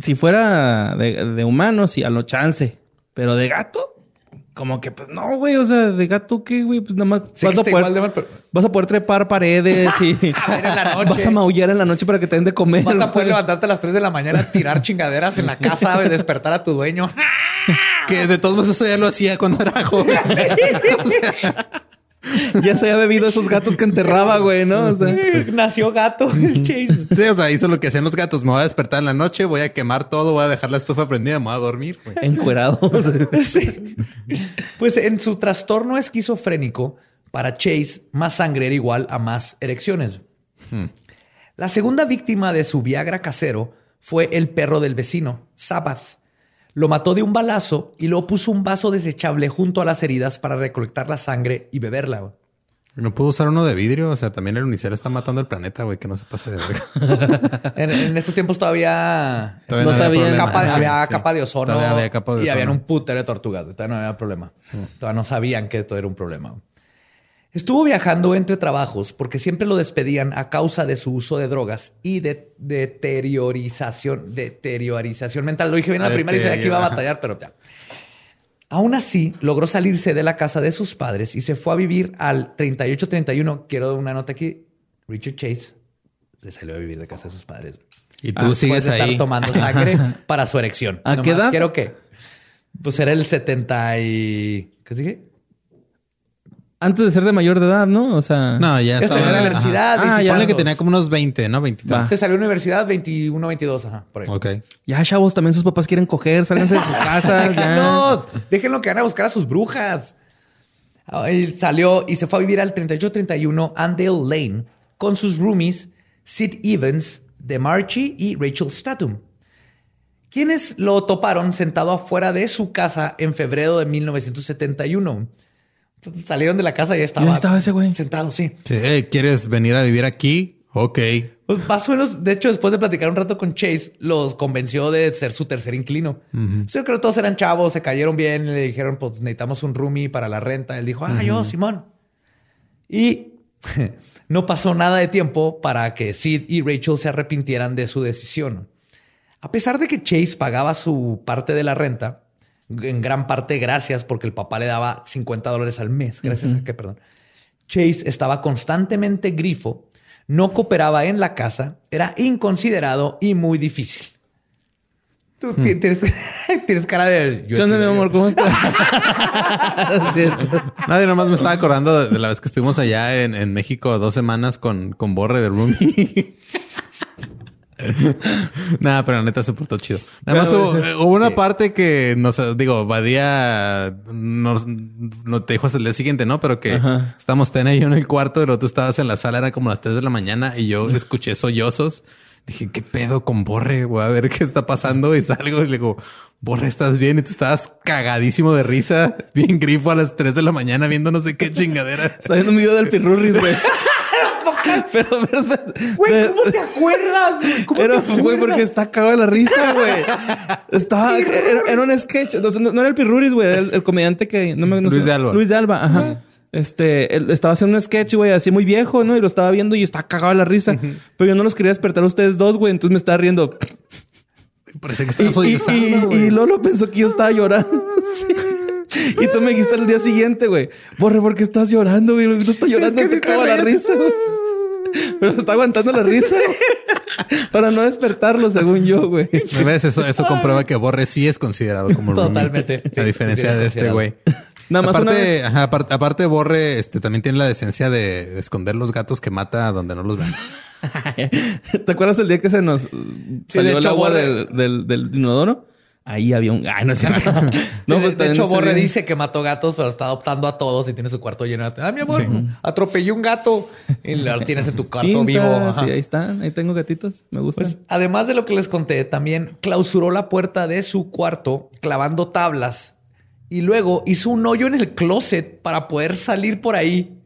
si fuera de, de humano, sí, a lo chance. Pero de gato, como que, pues no, güey. O sea, de gato, ¿qué, güey? Pues nada más Sí, vas, a poder, mal, pero- vas a poder trepar paredes y A ver en la noche. vas a maullar en la noche para que te den de comer. Vas a poder güey. levantarte a las 3 de la mañana, tirar chingaderas en la casa, despertar a tu dueño. Que de todos modos eso ya lo hacía cuando era joven. Ya se había bebido esos gatos que enterraba, güey, ¿no? O sea, Nació gato el Chase. Sí, o sea, hizo lo que hacían los gatos. Me voy a despertar en la noche, voy a quemar todo, voy a dejar la estufa prendida, me voy a dormir, güey. encuerado. Sí. Pues en su trastorno esquizofrénico, para Chase, más sangre era igual a más erecciones. La segunda víctima de su Viagra casero fue el perro del vecino, Sabbath. Lo mató de un balazo y luego puso un vaso desechable junto a las heridas para recolectar la sangre y beberla. No puedo usar uno de vidrio. O sea, también el unicel está matando el planeta, güey, que no se pase de verga. En, en estos tiempos todavía, Todavía No había capa- Ajá, había sí. capa de ozono Todavía había capa de y ozono. habían un putero de tortugas. güey. Todavía no había problema. Todavía no sabían que todo era un problema. Estuvo viajando entre trabajos porque siempre lo despedían a causa de su uso de drogas y de deteriorización, deteriorización mental. Lo dije bien en la primaria y sabía que iba a batallar, pero ya. Aún así, logró salirse de la casa de sus padres y se fue a vivir al 3831. Quiero una nota aquí. Richard Chase se salió a vivir de casa de sus padres. Y tú Después sigues de estar ahí. tomando sangre para su erección. ¿A qué edad? Quiero que. Pues era el 70 y. ¿Qué sigue? Antes de ser de mayor de edad, ¿no? O sea, No, ya Esto estaba en la ajá. universidad, Ah, ya. 20 Ponle que tenía como unos 20, ¿no? 20 y tantos. Se salió de la universidad 21, 22. Ajá, por ahí. Ok. ya chavos, también sus papás quieren coger, sálganse de sus casas, ya. Déjenlo que van a buscar a sus brujas. Él salió y se fue a vivir al 3831 Andale Lane con sus roomies Sid Evans, DeMarchi y Rachel Statham, quienes lo toparon sentado afuera de su casa en febrero de 1971. Salieron de la casa y ya estaba, ahí estaba ese güey? sentado, sí. Sí, ¿quieres venir a vivir aquí? Ok. Pues más o menos, de hecho, después de platicar un rato con Chase, los convenció de ser su tercer inquilino. Pues yo creo que todos eran chavos, se cayeron bien, le dijeron, pues necesitamos un roomie para la renta. Él dijo, ah, yo, Simón. Y no pasó nada de tiempo para que Sid y Rachel se arrepintieran de su decisión. A pesar de que Chase pagaba su parte de la renta, en gran parte gracias porque el papá le daba 50 dólares al mes. Gracias a que, perdón. Chase estaba constantemente grifo, no cooperaba en la casa, era inconsiderado y muy difícil. Tú ti- tienes, tienes cara de... yo ¿Qué mi amor? ¿Cómo estás? Nadie nomás me estaba acordando de, la vez que estuvimos allá en, en México dos semanas con, con Borre de Roomie. Nada, pero la neta se portó chido. Nada más Pero, hubo, eh, hubo una parte que nos digo, Badía nos, no te dijo hasta el día siguiente, ¿no? Pero que Ajá. estamos Tena y yo en el cuarto, luego tú estabas en la sala, era como las 3 de la mañana y yo escuché sollozos. Dije, ¿qué pedo con Borre? Voy a ver qué está pasando. Y salgo y le digo, Borre, ¿estás bien? Y tú estabas cagadísimo de risa, bien grifo a las 3 de la mañana viendo no sé qué chingadera. Está viendo un video del Pirurris, güey. pero, pero, pero- Güey, ¿cómo te acuerdas? güey? ¿Cómo Pero, te güey, porque está cagado de la risa, güey. Estaba, era, era un sketch. No, no era el Pirruris, güey. Era el, el comediante que... No me, no Luis sé. de Alba. Luis de Alba, ajá. Este, él estaba haciendo un sketch, güey, así muy viejo, ¿no? Y lo estaba viendo y estaba cagado de la risa. Pero yo no los quería despertar a ustedes dos, güey. Entonces me estaba riendo. Parece que Y, estás y, y, güey. y Lolo pensó que yo estaba llorando. Sí. Y tú me dijiste el día siguiente, güey. Borre, ¿por qué estás llorando, güey? No estoy llorando, que sí te cago la risa, güey. Pero está aguantando la risa. Para no despertarlo, según yo, güey. ¿Me ves? Eso, eso comprueba que Borre sí es considerado como roomie. Totalmente. A Sí, diferencia sí, de es este güey. Nada más aparte, ajá, aparte, aparte, Borre este, también tiene la decencia de, de esconder los gatos que mata donde no los vemos. ¿Te acuerdas el día que se nos uh, salió el agua del, del, del inodoro? Ahí había un... Ay, no es cierto. No, de, pues hecho, Borre dice que mató gatos, pero está adoptando a todos y tiene su cuarto lleno de... Ah, mi amor, atropellé un gato. Y lo tienes en tu cuarto vivo. Ajá. Sí, ahí están. Ahí tengo gatitos. Me gustan. Pues además de lo que les conté, también clausuró la puerta de su cuarto clavando tablas y luego hizo un hoyo en el closet para poder salir por ahí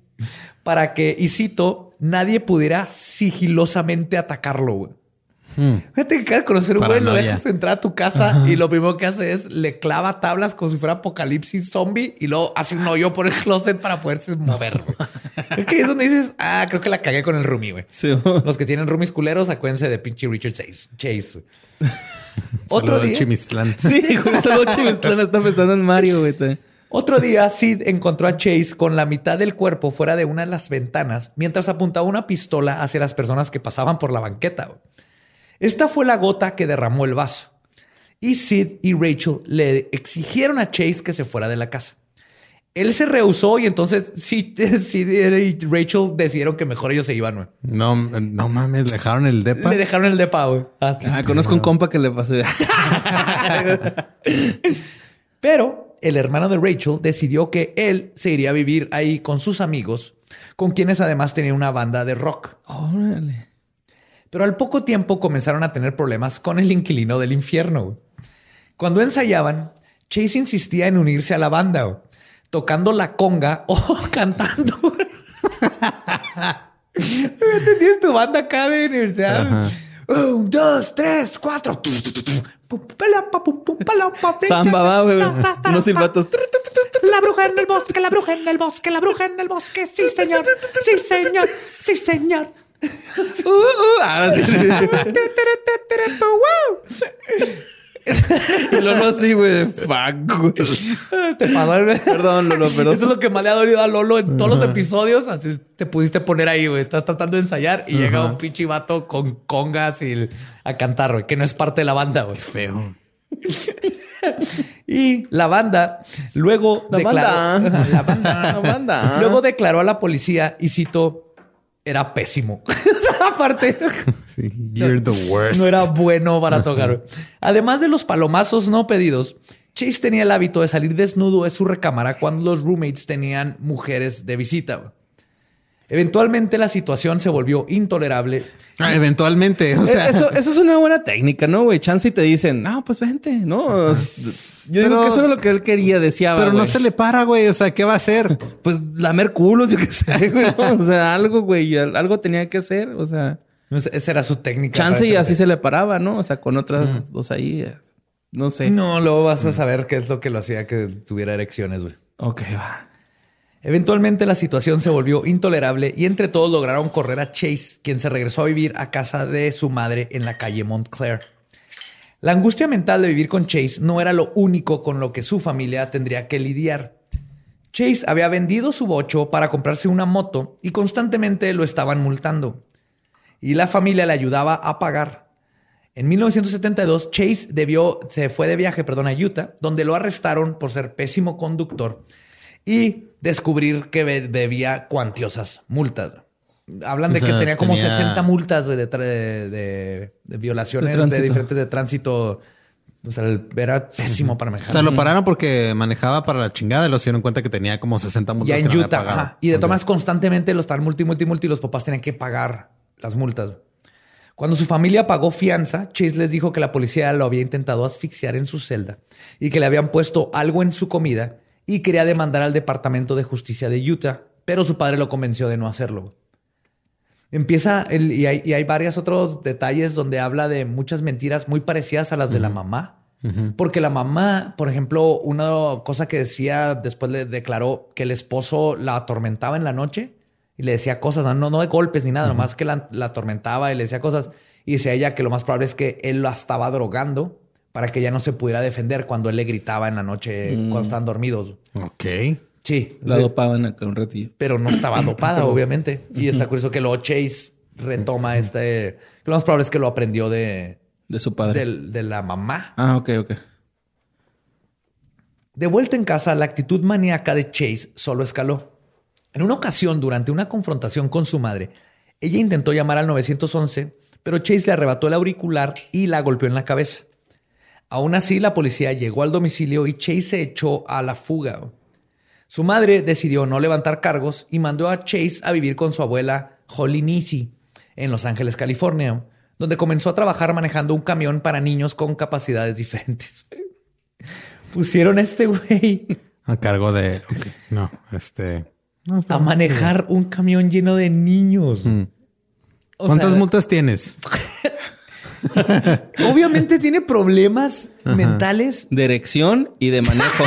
para que, y cito, nadie pudiera sigilosamente atacarlo. Fíjate que acabas de conocer un güey, lo dejas entrar a tu casa y lo primero que hace es le clava tablas como si fuera apocalipsis zombie y luego hace un hoyo por el closet para poderse mover. Es que es donde dices, ah, creo que la cagué con el roomie, güey. Sí, Los que tienen roomies culeros, acuérdense de pinche Richard Chase. Chase. Otro día, Chimistlán. sí. Solo Chimistlán está pensando en Mario, güey. otro día, Sid encontró a Chase con la mitad del cuerpo fuera de una de las ventanas mientras apuntaba una pistola hacia las personas que pasaban por la banqueta. güey. Esta fue la gota que derramó el vaso. Y Sid y Rachel le exigieron a Chase que se fuera de la casa. Él se rehusó y entonces Sid, Sid y Rachel decidieron que mejor ellos se iban. güey. No, no mames, le dejaron el depa. Le dejaron el depa, güey. Hasta- Ah, conozco un compa que le pasó. Pero el hermano de Rachel decidió que él se iría a vivir ahí con sus amigos, con quienes además tenía una banda de rock. Órale. Pero al poco tiempo comenzaron a tener problemas con el inquilino del infierno. Cuando ensayaban, Chase insistía en unirse a la banda, tocando la conga o cantando. ¿Tienes tu banda acá de universidad? Ajá. Un, dos, tres, cuatro. Samba, va, güey. Unos silbatos. La bruja en el bosque, la bruja en el bosque, la bruja en el bosque. Sí, señor. Sí, señor. Sí, señor. Uh, uh, ahora sí. Y Lolo así, güey. Fuck, güey. Te pasó el- Perdón, Lolo, pero... Eso es lo que más le ha dolido a Lolo en todos los episodios. Así te pudiste poner ahí, güey. Estás tratando de ensayar y llega un pinche vato con congas y a cantar, güey, que no es parte de la banda, güey. Feo. Y la banda luego La declaró. banda. La banda. La banda. Luego declaró a la policía y cito: era pésimo. Aparte, Sí, you're the worst. no era bueno para tocar. Además de los palomazos no pedidos, Chase tenía el hábito de salir desnudo de su recámara cuando los roommates tenían mujeres de visita. Eventualmente la situación se volvió intolerable. Ah, eventualmente, o sea, Eh, eso, eso es una buena técnica, ¿no, güey? Chance y te dicen, no, pues vente, ¿no? Yo digo Pero- que eso era lo que él quería, deseaba, pero no se le para, güey. O sea, ¿qué va a hacer? Pues lamer culos, yo qué sé, güey. ¿no? O sea, algo, güey. al- Algo tenía que hacer, o sea... Esa era su técnica. Chance y así se le paraba, ¿no? O sea, con otras dos ahí. eh, No sé. No, luego vas a saber qué es lo que lo hacía que tuviera erecciones, güey. Ok, va. Eventualmente la situación se volvió intolerable y entre todos lograron correr a Chase, quien se regresó a vivir a casa de su madre en la calle Montclair. La angustia mental de vivir con Chase no era lo único con lo que su familia tendría que lidiar. Chase había vendido su bocho para comprarse una moto y constantemente lo estaban multando. Y la familia le ayudaba a pagar. En 1972, Chase debió, se fue de viaje perdón, a Utah, donde lo arrestaron por ser pésimo conductor y descubrir que debía cuantiosas multas. Hablan de O sea, que tenía como tenía- 60 multas de, tra- de- de- de violaciones De diferentes de tránsito. O sea, era pésimo para manejar. O sea, lo pararon porque manejaba para la chingada y lo se dieron cuenta que tenía como 60 multas. Ya en que Utah. ajá. Y de maneras, constantemente lo estaban multi, multi, multi. Y los papás tenían que pagar las multas. Cuando su familia pagó fianza, Chase les dijo que la policía lo había intentado asfixiar en su celda y que le habían puesto algo en su comida y quería demandar al Departamento de Justicia de Utah, pero su padre lo convenció de no hacerlo. Empieza, el- y, hay, y hay varios otros detalles donde habla de muchas mentiras muy parecidas a las de la mamá. Porque la mamá, por ejemplo, una cosa que decía, después le declaró que el esposo la atormentaba en la noche y le decía cosas, no, no, de golpes ni nada, nomás que la, la atormentaba y le decía cosas. Y decía ella que lo más probable es que él la estaba drogando para que ella no se pudiera defender cuando él le gritaba en la noche cuando estaban dormidos. Ok. Sí, La sí, dopaban acá un ratillo. pero no estaba dopada, obviamente. Y está curioso que luego Chase retoma este. Lo más probable es que lo aprendió de, De su padre. del- de la mamá. Ah, ok, ok. De vuelta en casa, la actitud maníaca de Chase solo escaló. En una ocasión, durante una confrontación con su madre, ella intentó llamar al 911, pero Chase le arrebató el auricular y la golpeó en la cabeza. Aún así, la policía llegó al domicilio y Chase se echó a la fuga. Su madre decidió no levantar cargos y mandó a Chase a vivir con su abuela Holly Nisi en Los Ángeles, California, donde comenzó a trabajar manejando un camión para niños con capacidades diferentes. pusieron a este güey A cargo de. no, este. no, a bien. manejar un camión lleno de niños. O ¿Cuántas sea, multas tienes? Obviamente tiene problemas mentales. De erección y de manejo.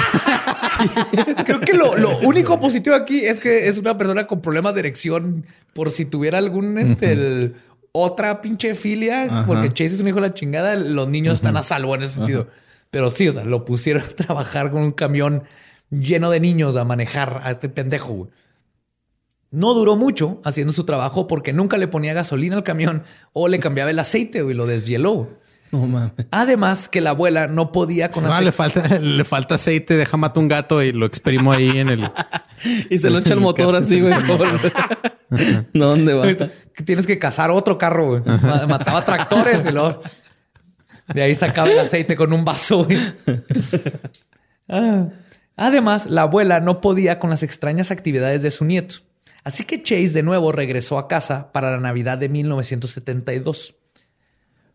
Creo que lo, lo único positivo aquí es que es una persona con problemas de erección por si tuviera algún este, el- otra pinche filia, Ajá. porque Chase es un hijo de la chingada, los niños están a salvo en ese sentido. Pero sí, o sea, lo pusieron a trabajar con un camión lleno de niños a manejar a este pendejo. güey. No duró mucho haciendo su trabajo porque nunca le ponía gasolina al camión o le cambiaba el aceite y lo deshieló. güey. no mames. Además que la abuela no podía con Ah, aceite. le falta, le falta aceite, deja matar un gato y lo exprimo ahí en el. Y se lo echa el motor así, güey. no, ¿dónde va? tienes que cazar otro carro, güey. Ma- Mataba tractores y luego de ahí sacaba el aceite con un vaso, güey. Ah. Además, la abuela no podía con las extrañas actividades de su nieto. Así que Chase de nuevo regresó a casa para la Navidad de 1972.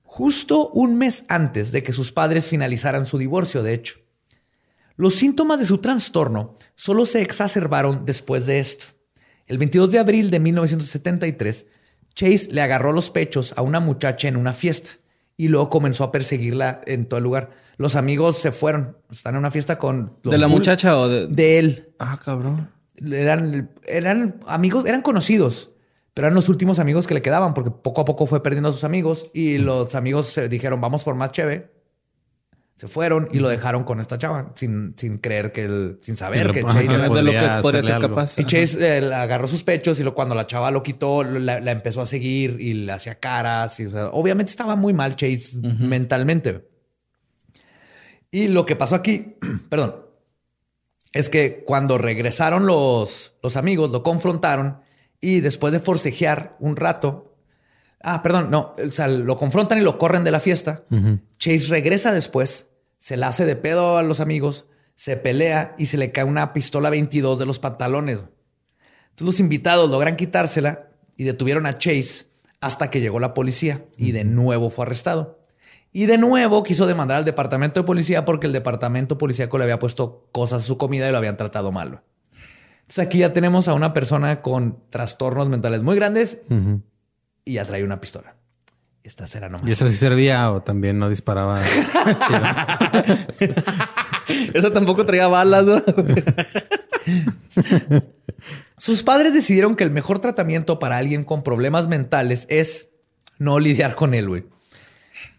Justo un mes antes de que sus padres finalizaran su divorcio, de hecho. Los síntomas de su trastorno solo se exacerbaron después de esto. El 22 de abril de 1973, Chase le agarró los pechos a una muchacha en una fiesta y luego comenzó a perseguirla en todo el lugar. Los amigos se fueron, están en una fiesta con... los ¿De la muchacha o de...? De él. Ah, cabrón. Eran, eran amigos, eran conocidos, pero eran los últimos amigos que le quedaban porque poco a poco fue perdiendo a sus amigos y los amigos se dijeron, vamos por más cheve. Se fueron y lo dejaron con esta chava sin, sin creer que él, sin saber que Chase era- de lo que podría ser capaz. y Chase eh, agarró sus pechos y lo, cuando la chava lo quitó, la, la empezó a seguir y le hacía caras. Y, o sea, obviamente estaba muy mal Chase mentalmente. Y lo que pasó aquí, perdón, es que cuando regresaron los, los amigos, lo confrontaron y después de forcejear un rato, ah, perdón, no, o sea, lo confrontan y lo corren de la fiesta. Chase regresa después, se la hace de pedo a los amigos, se pelea y se le cae una pistola 22 de los pantalones. Entonces los invitados logran quitársela y detuvieron a Chase hasta que llegó la policía y de nuevo fue arrestado. Y de nuevo quiso demandar al departamento de policía porque el departamento policíaco le había puesto cosas a su comida y lo habían tratado mal. Entonces aquí ya tenemos a una persona con trastornos mentales muy grandes y ya trae una pistola. Esta será nomás. ¿Y esa sí servía o también no disparaba? Esa tampoco traía balas, ¿no? Sus padres decidieron que el mejor tratamiento para alguien con problemas mentales es no lidiar con él, güey.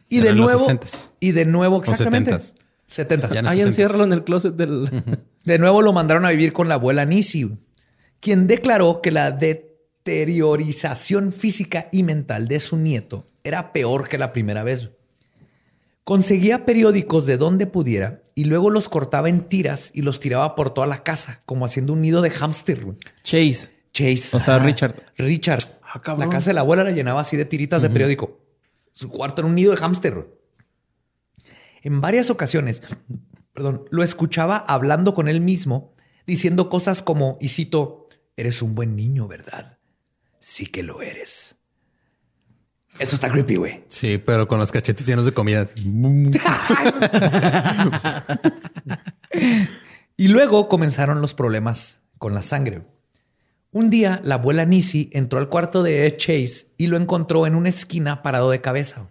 Y de nuevo, 60s. y de nuevo, exactamente. 70s. 70. Ya no. Ahí 70s. enciérralo en el closet del... De nuevo lo mandaron a vivir con la abuela Nisi, quien declaró que la deteriorización física y mental de su nieto era peor que la primera vez. Conseguía periódicos de donde pudiera y luego los cortaba en tiras y los tiraba por toda la casa, como haciendo un nido de hámster. Chase. Chase. O sea. Richard. Richard. Ah, la casa de la abuela la llenaba así de tiritas de periódico. Su cuarto era un nido de hámster. En varias ocasiones, perdón, lo escuchaba hablando con él mismo, diciendo cosas como, y cito, eres un buen niño, ¿verdad? Sí que lo eres. Eso está creepy, güey. Sí, pero con los cachetes llenos de comida. Y luego comenzaron los problemas con la sangre. Un día, la abuela Nisi entró al cuarto de Chase y lo encontró en una esquina parado de cabeza.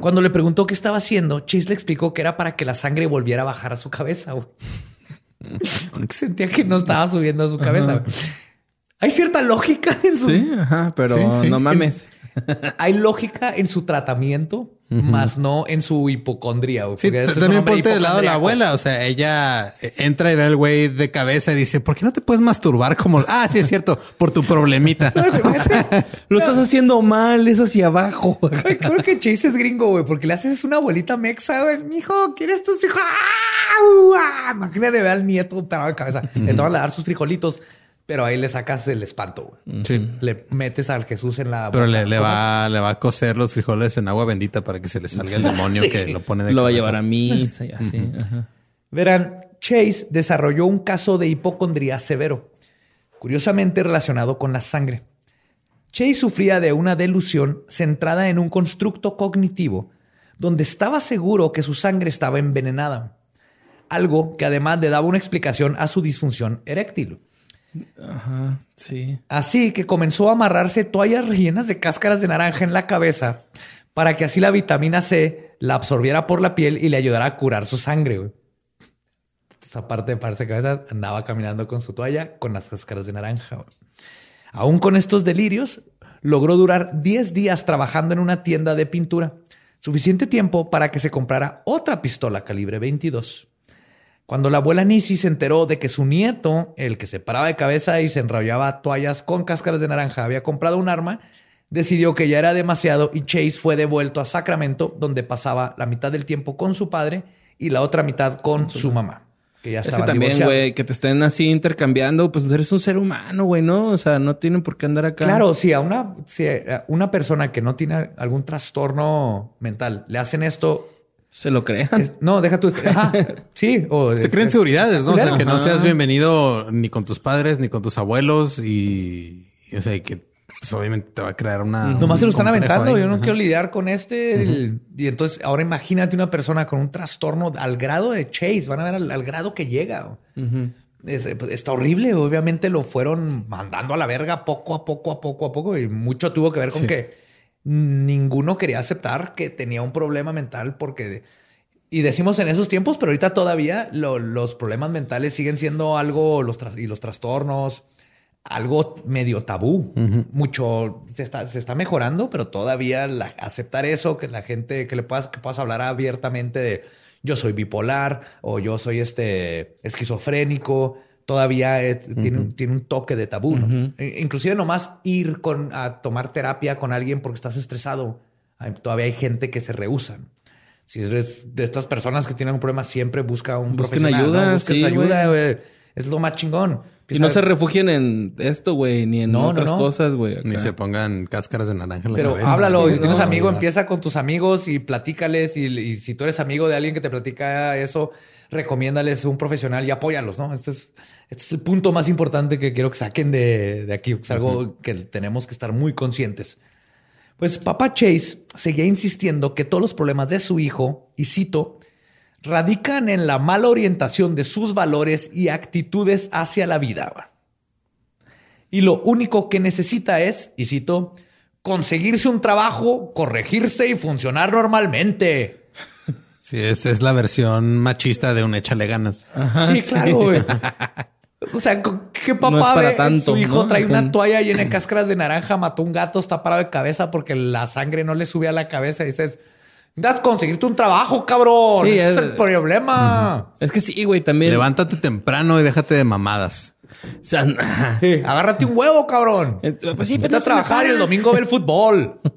Cuando le preguntó qué estaba haciendo, Chase le explicó que era para que la sangre volviera a bajar a su cabeza. Porque sentía que no estaba subiendo a su cabeza. Hay cierta lógica en su... Sí, ajá, pero Sí, sí. no mames. Hay lógica en su tratamiento, más no en su hipocondría. Sí, este también ponte del lado de la abuela. O sea, ella entra y ve al güey de cabeza y dice, ¿por qué no te puedes masturbar como... Ah, sí, es cierto, por tu problemita. Lo estás haciendo mal, es hacia abajo. Creo que Chase es gringo, güey, porque le haces una abuelita mexa, güey. Mijo, ¿quieres tus frijoles? ¡Ah! ¡Ah! Imagínate ver al nieto parado de cabeza. Le toman a dar sus frijolitos, pero ahí le sacas el espanto, güey. Sí. Le metes al Jesús en la. Pero boca. le, le va, le va a cocer los frijoles en agua bendita para que se le salga el demonio que lo pone de Lo va a llevar a misa y así. Ajá. Verán, Chase desarrolló un caso de hipocondría severo, curiosamente relacionado con la sangre. Chase sufría de una delusión centrada en un constructo cognitivo donde estaba seguro que su sangre estaba envenenada. algo que además le daba una explicación a su disfunción eréctil. Ajá, sí. Así que comenzó a amarrarse toallas rellenas de cáscaras de naranja en la cabeza para que así la vitamina C la absorbiera por la piel y le ayudara a curar su sangre. Esa parte de pararse de cabeza andaba caminando con su toalla con las cáscaras de naranja. Aún con estos delirios, logró durar 10 días trabajando en una tienda de pintura, suficiente tiempo para que se comprara otra pistola calibre 22. Cuando la abuela Nisi se enteró de que su nieto, el que se paraba de cabeza y se enrollaba toallas con cáscaras de naranja, había comprado un arma, decidió que ya era demasiado y Chase fue devuelto a Sacramento, donde pasaba la mitad del tiempo con su padre y la otra mitad con su mamá, que ya Es que estaban también, güey, que te estén así intercambiando, pues eres un ser humano, güey, ¿no? O sea, no tienen por qué andar acá. Claro, si a una, si a una persona que no tiene algún trastorno mental le hacen esto, Se lo crean. es- no, deja tu... Sí, o... Se creen seguridades, ¿no? O sea, que no seas bienvenido ni con tus padres ni con tus abuelos y, y, o sea, que pues, obviamente te va a crear una. Nomás se lo están aventando. ahí. Yo no Ajá. quiero lidiar con este. el- y entonces, ahora imagínate una persona con un trastorno al grado de Chase. Van a ver al, al grado que llega. Es- pues, está horrible. Obviamente lo fueron mandando a la verga poco a poco, a poco, a poco. Y mucho tuvo que ver con Sí. que ninguno quería aceptar que tenía un problema mental porque... Y decimos en esos tiempos, pero ahorita todavía lo- los problemas mentales siguen siendo algo, los y los trastornos, algo medio tabú. Mucho se está, se está mejorando, pero todavía la- aceptar eso, que la gente, que le puedas, que puedas hablar abiertamente de yo soy bipolar o yo soy este esquizofrénico, todavía eh, tiene, un- tiene un toque de tabú. ¿no? E- Inclusive nomás ir con, a tomar terapia con alguien porque estás estresado. Hay- todavía hay gente que se rehusan. Si eres de estas personas que tienen un problema, siempre busca un Busquen profesional. ¿no? ayuda, sí, ayuda, güey. Es lo más chingón. Y no se refugien en esto, güey, ni en No, otras no. cosas, güey. Ni se pongan cáscaras de naranja en la Pero cabeza. háblalo, Sí, si tienes amigo, empieza con tus amigos y platícales. Y, y si tú eres amigo de alguien que te platica eso, recomiéndales un profesional y apóyalos, ¿no? Este es, este es el punto más importante que quiero que saquen de, de aquí. Es algo que tenemos que estar muy conscientes. Pues papá Chase seguía insistiendo que todos los problemas de su hijo, y cito, radican en la mala orientación de sus valores y actitudes hacia la vida. Y lo único que necesita es, y cito, conseguirse un trabajo, corregirse y funcionar normalmente. Sí, esa es la versión machista de un échale ganas. sí, claro, güey. O sea, ¿qué papá No es para ve? tanto, Su hijo ¿no? trae una toalla llena de cáscaras de naranja, mató un gato, está parado de cabeza porque la sangre no le sube a la cabeza. Y dices, necesitas conseguirte un trabajo, cabrón. Sí, Ese es, es- el problema. Es que sí, güey, también. Levántate temprano y déjate de mamadas. O sea. Sí, agárrate un huevo, cabrón. Es- pues sí, Vete a trabajar y el domingo ve el fútbol.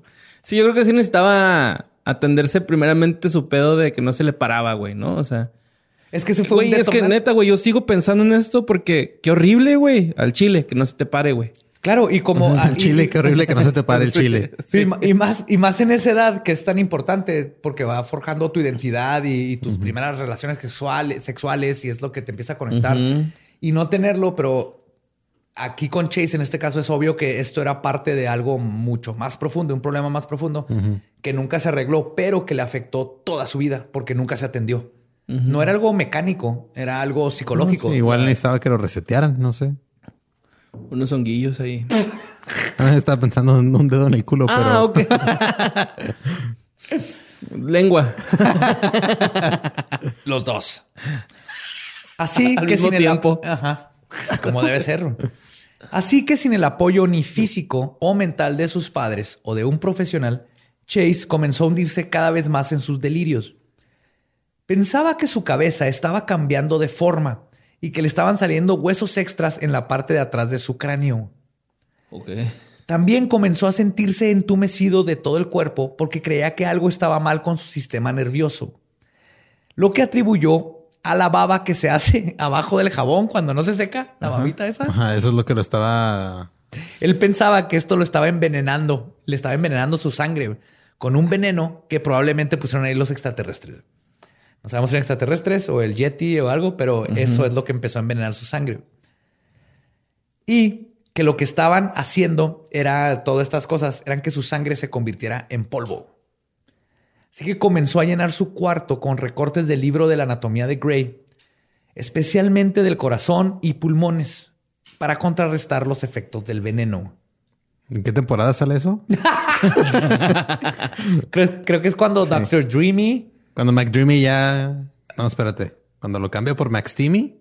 Sí, yo creo que sí necesitaba atenderse primeramente su pedo de que no se le paraba, güey, ¿no? O sea, Es que se fue güey, un es que neta, güey, yo sigo pensando en esto porque qué horrible, güey, al chile, que no se te pare, güey. Claro, y como El y- chile, qué horrible que no se te pare el chile. Sí, y más, y más en esa edad que es tan importante porque va forjando tu identidad y, y tus primeras relaciones sexuales, sexuales y es lo que te empieza a conectar. Y no tenerlo, pero aquí con Chase en este caso es obvio que esto era parte de algo mucho más profundo, un problema más profundo que nunca se arregló, pero que le afectó toda su vida porque nunca se atendió. No era algo mecánico, era algo psicológico. Sí, igual necesitaba que lo resetearan, no sé. Unos honguillos ahí. Ah, Estaba pensando en un dedo en el culo, pero Ah, ok. Lengua. Los dos. Así Al que mismo sin el tiempo. Ajá. Como debe ser. Así que sin el apoyo ni físico o mental de sus padres o de un profesional, Chase comenzó a hundirse cada vez más en sus delirios. Pensaba que su cabeza estaba cambiando de forma y que le estaban saliendo huesos extras en la parte de atrás de su cráneo. Ok. También comenzó a sentirse entumecido de todo el cuerpo porque creía que algo estaba mal con su sistema nervioso. Lo que atribuyó a la baba que se hace abajo del jabón cuando no se seca, la babita esa. Ajá, eso es lo que lo estaba. Él pensaba que esto lo estaba envenenando, le estaba envenenando su sangre con un veneno que probablemente pusieron ahí los extraterrestres. No sabemos si eran extraterrestres o el Yeti o algo, pero eso es lo que empezó a envenenar su sangre. Y que lo que estaban haciendo era todas estas cosas, eran que su sangre se convirtiera en polvo. Así que comenzó a llenar su cuarto con recortes del libro de la anatomía de Gray, especialmente del corazón y pulmones, para contrarrestar los efectos del veneno. ¿En qué temporada sale eso? Creo, creo que es cuando Dr. Dreamy. Cuando McDreamy ya... No, espérate. Cuando lo cambia por Max Timmy.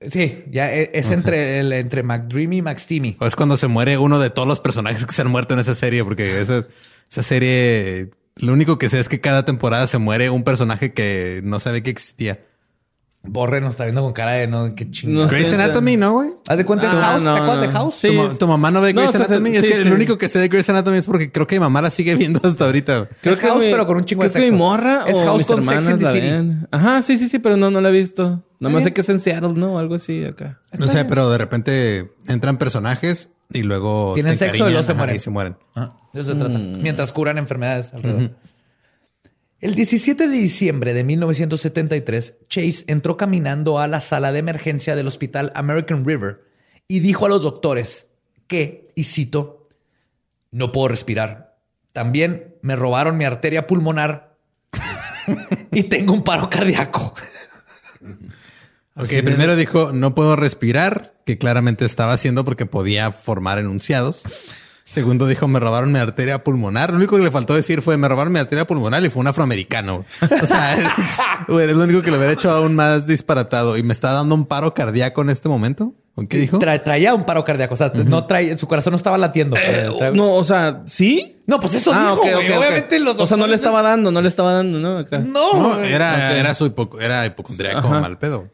Sí, ya e- es entre, el, entre McDreamy y Max Timmy. O es cuando se muere uno de todos los personajes que se han muerto en esa serie. Porque esa, esa serie... Lo único que sé es que cada temporada se muere un personaje que no sabe que existía. Borre nos está viendo con cara de no, qué chingón. No Grey's Anatomy, ¿no, güey? ¿Haz de cuenta Ah, House? no, ¿Te acuerdas no. de House? Sí. Tu, ma- tu mamá no ve No, Grey's o sea, Anatomy. sí, es que sí. lo único que sé de Grey's Anatomy es porque creo que mi mamá la sigue viendo hasta ahorita. Creo Es House, mi- pero con un chingo de creo que sexo. mi morra Es o House mis con Sex and the City. Ajá, sí, sí, sí, pero no, no la he visto. Nomás sé que es en Seattle, ¿no? Algo así acá. No sé, pero de repente entran personajes y luego Tienen sexo y luego se ajá, mueren. y se mueren. De eso se trata. Mientras curan enfermedades alrededor. El 17 de diciembre de 1973, Chase entró caminando a la sala de emergencia del hospital American River y dijo a los doctores que, y cito, no puedo respirar. También me robaron mi arteria pulmonar y tengo un paro cardíaco. Ok, primero dijo, no puedo respirar, que claramente estaba haciendo porque podía formar enunciados. Segundo dijo, me robaron mi arteria pulmonar. Lo único que le faltó decir fue, me robaron mi arteria pulmonar y fue un afroamericano. O sea, es, güey, es lo único que le hubiera hecho aún más disparatado. ¿Y me está dando un paro cardíaco en este momento? ¿O qué dijo? Tra- traía un paro cardíaco. O sea, no traía, su corazón no estaba latiendo. Eh, Traía- no, o sea, ¿sí? No, pues eso Ah, dijo. Obviamente los O sea, no le estaba dando, no le estaba dando, ¿no? Acá. No, No, era, era su hipo- era hipocondríaco Ajá. mal pedo.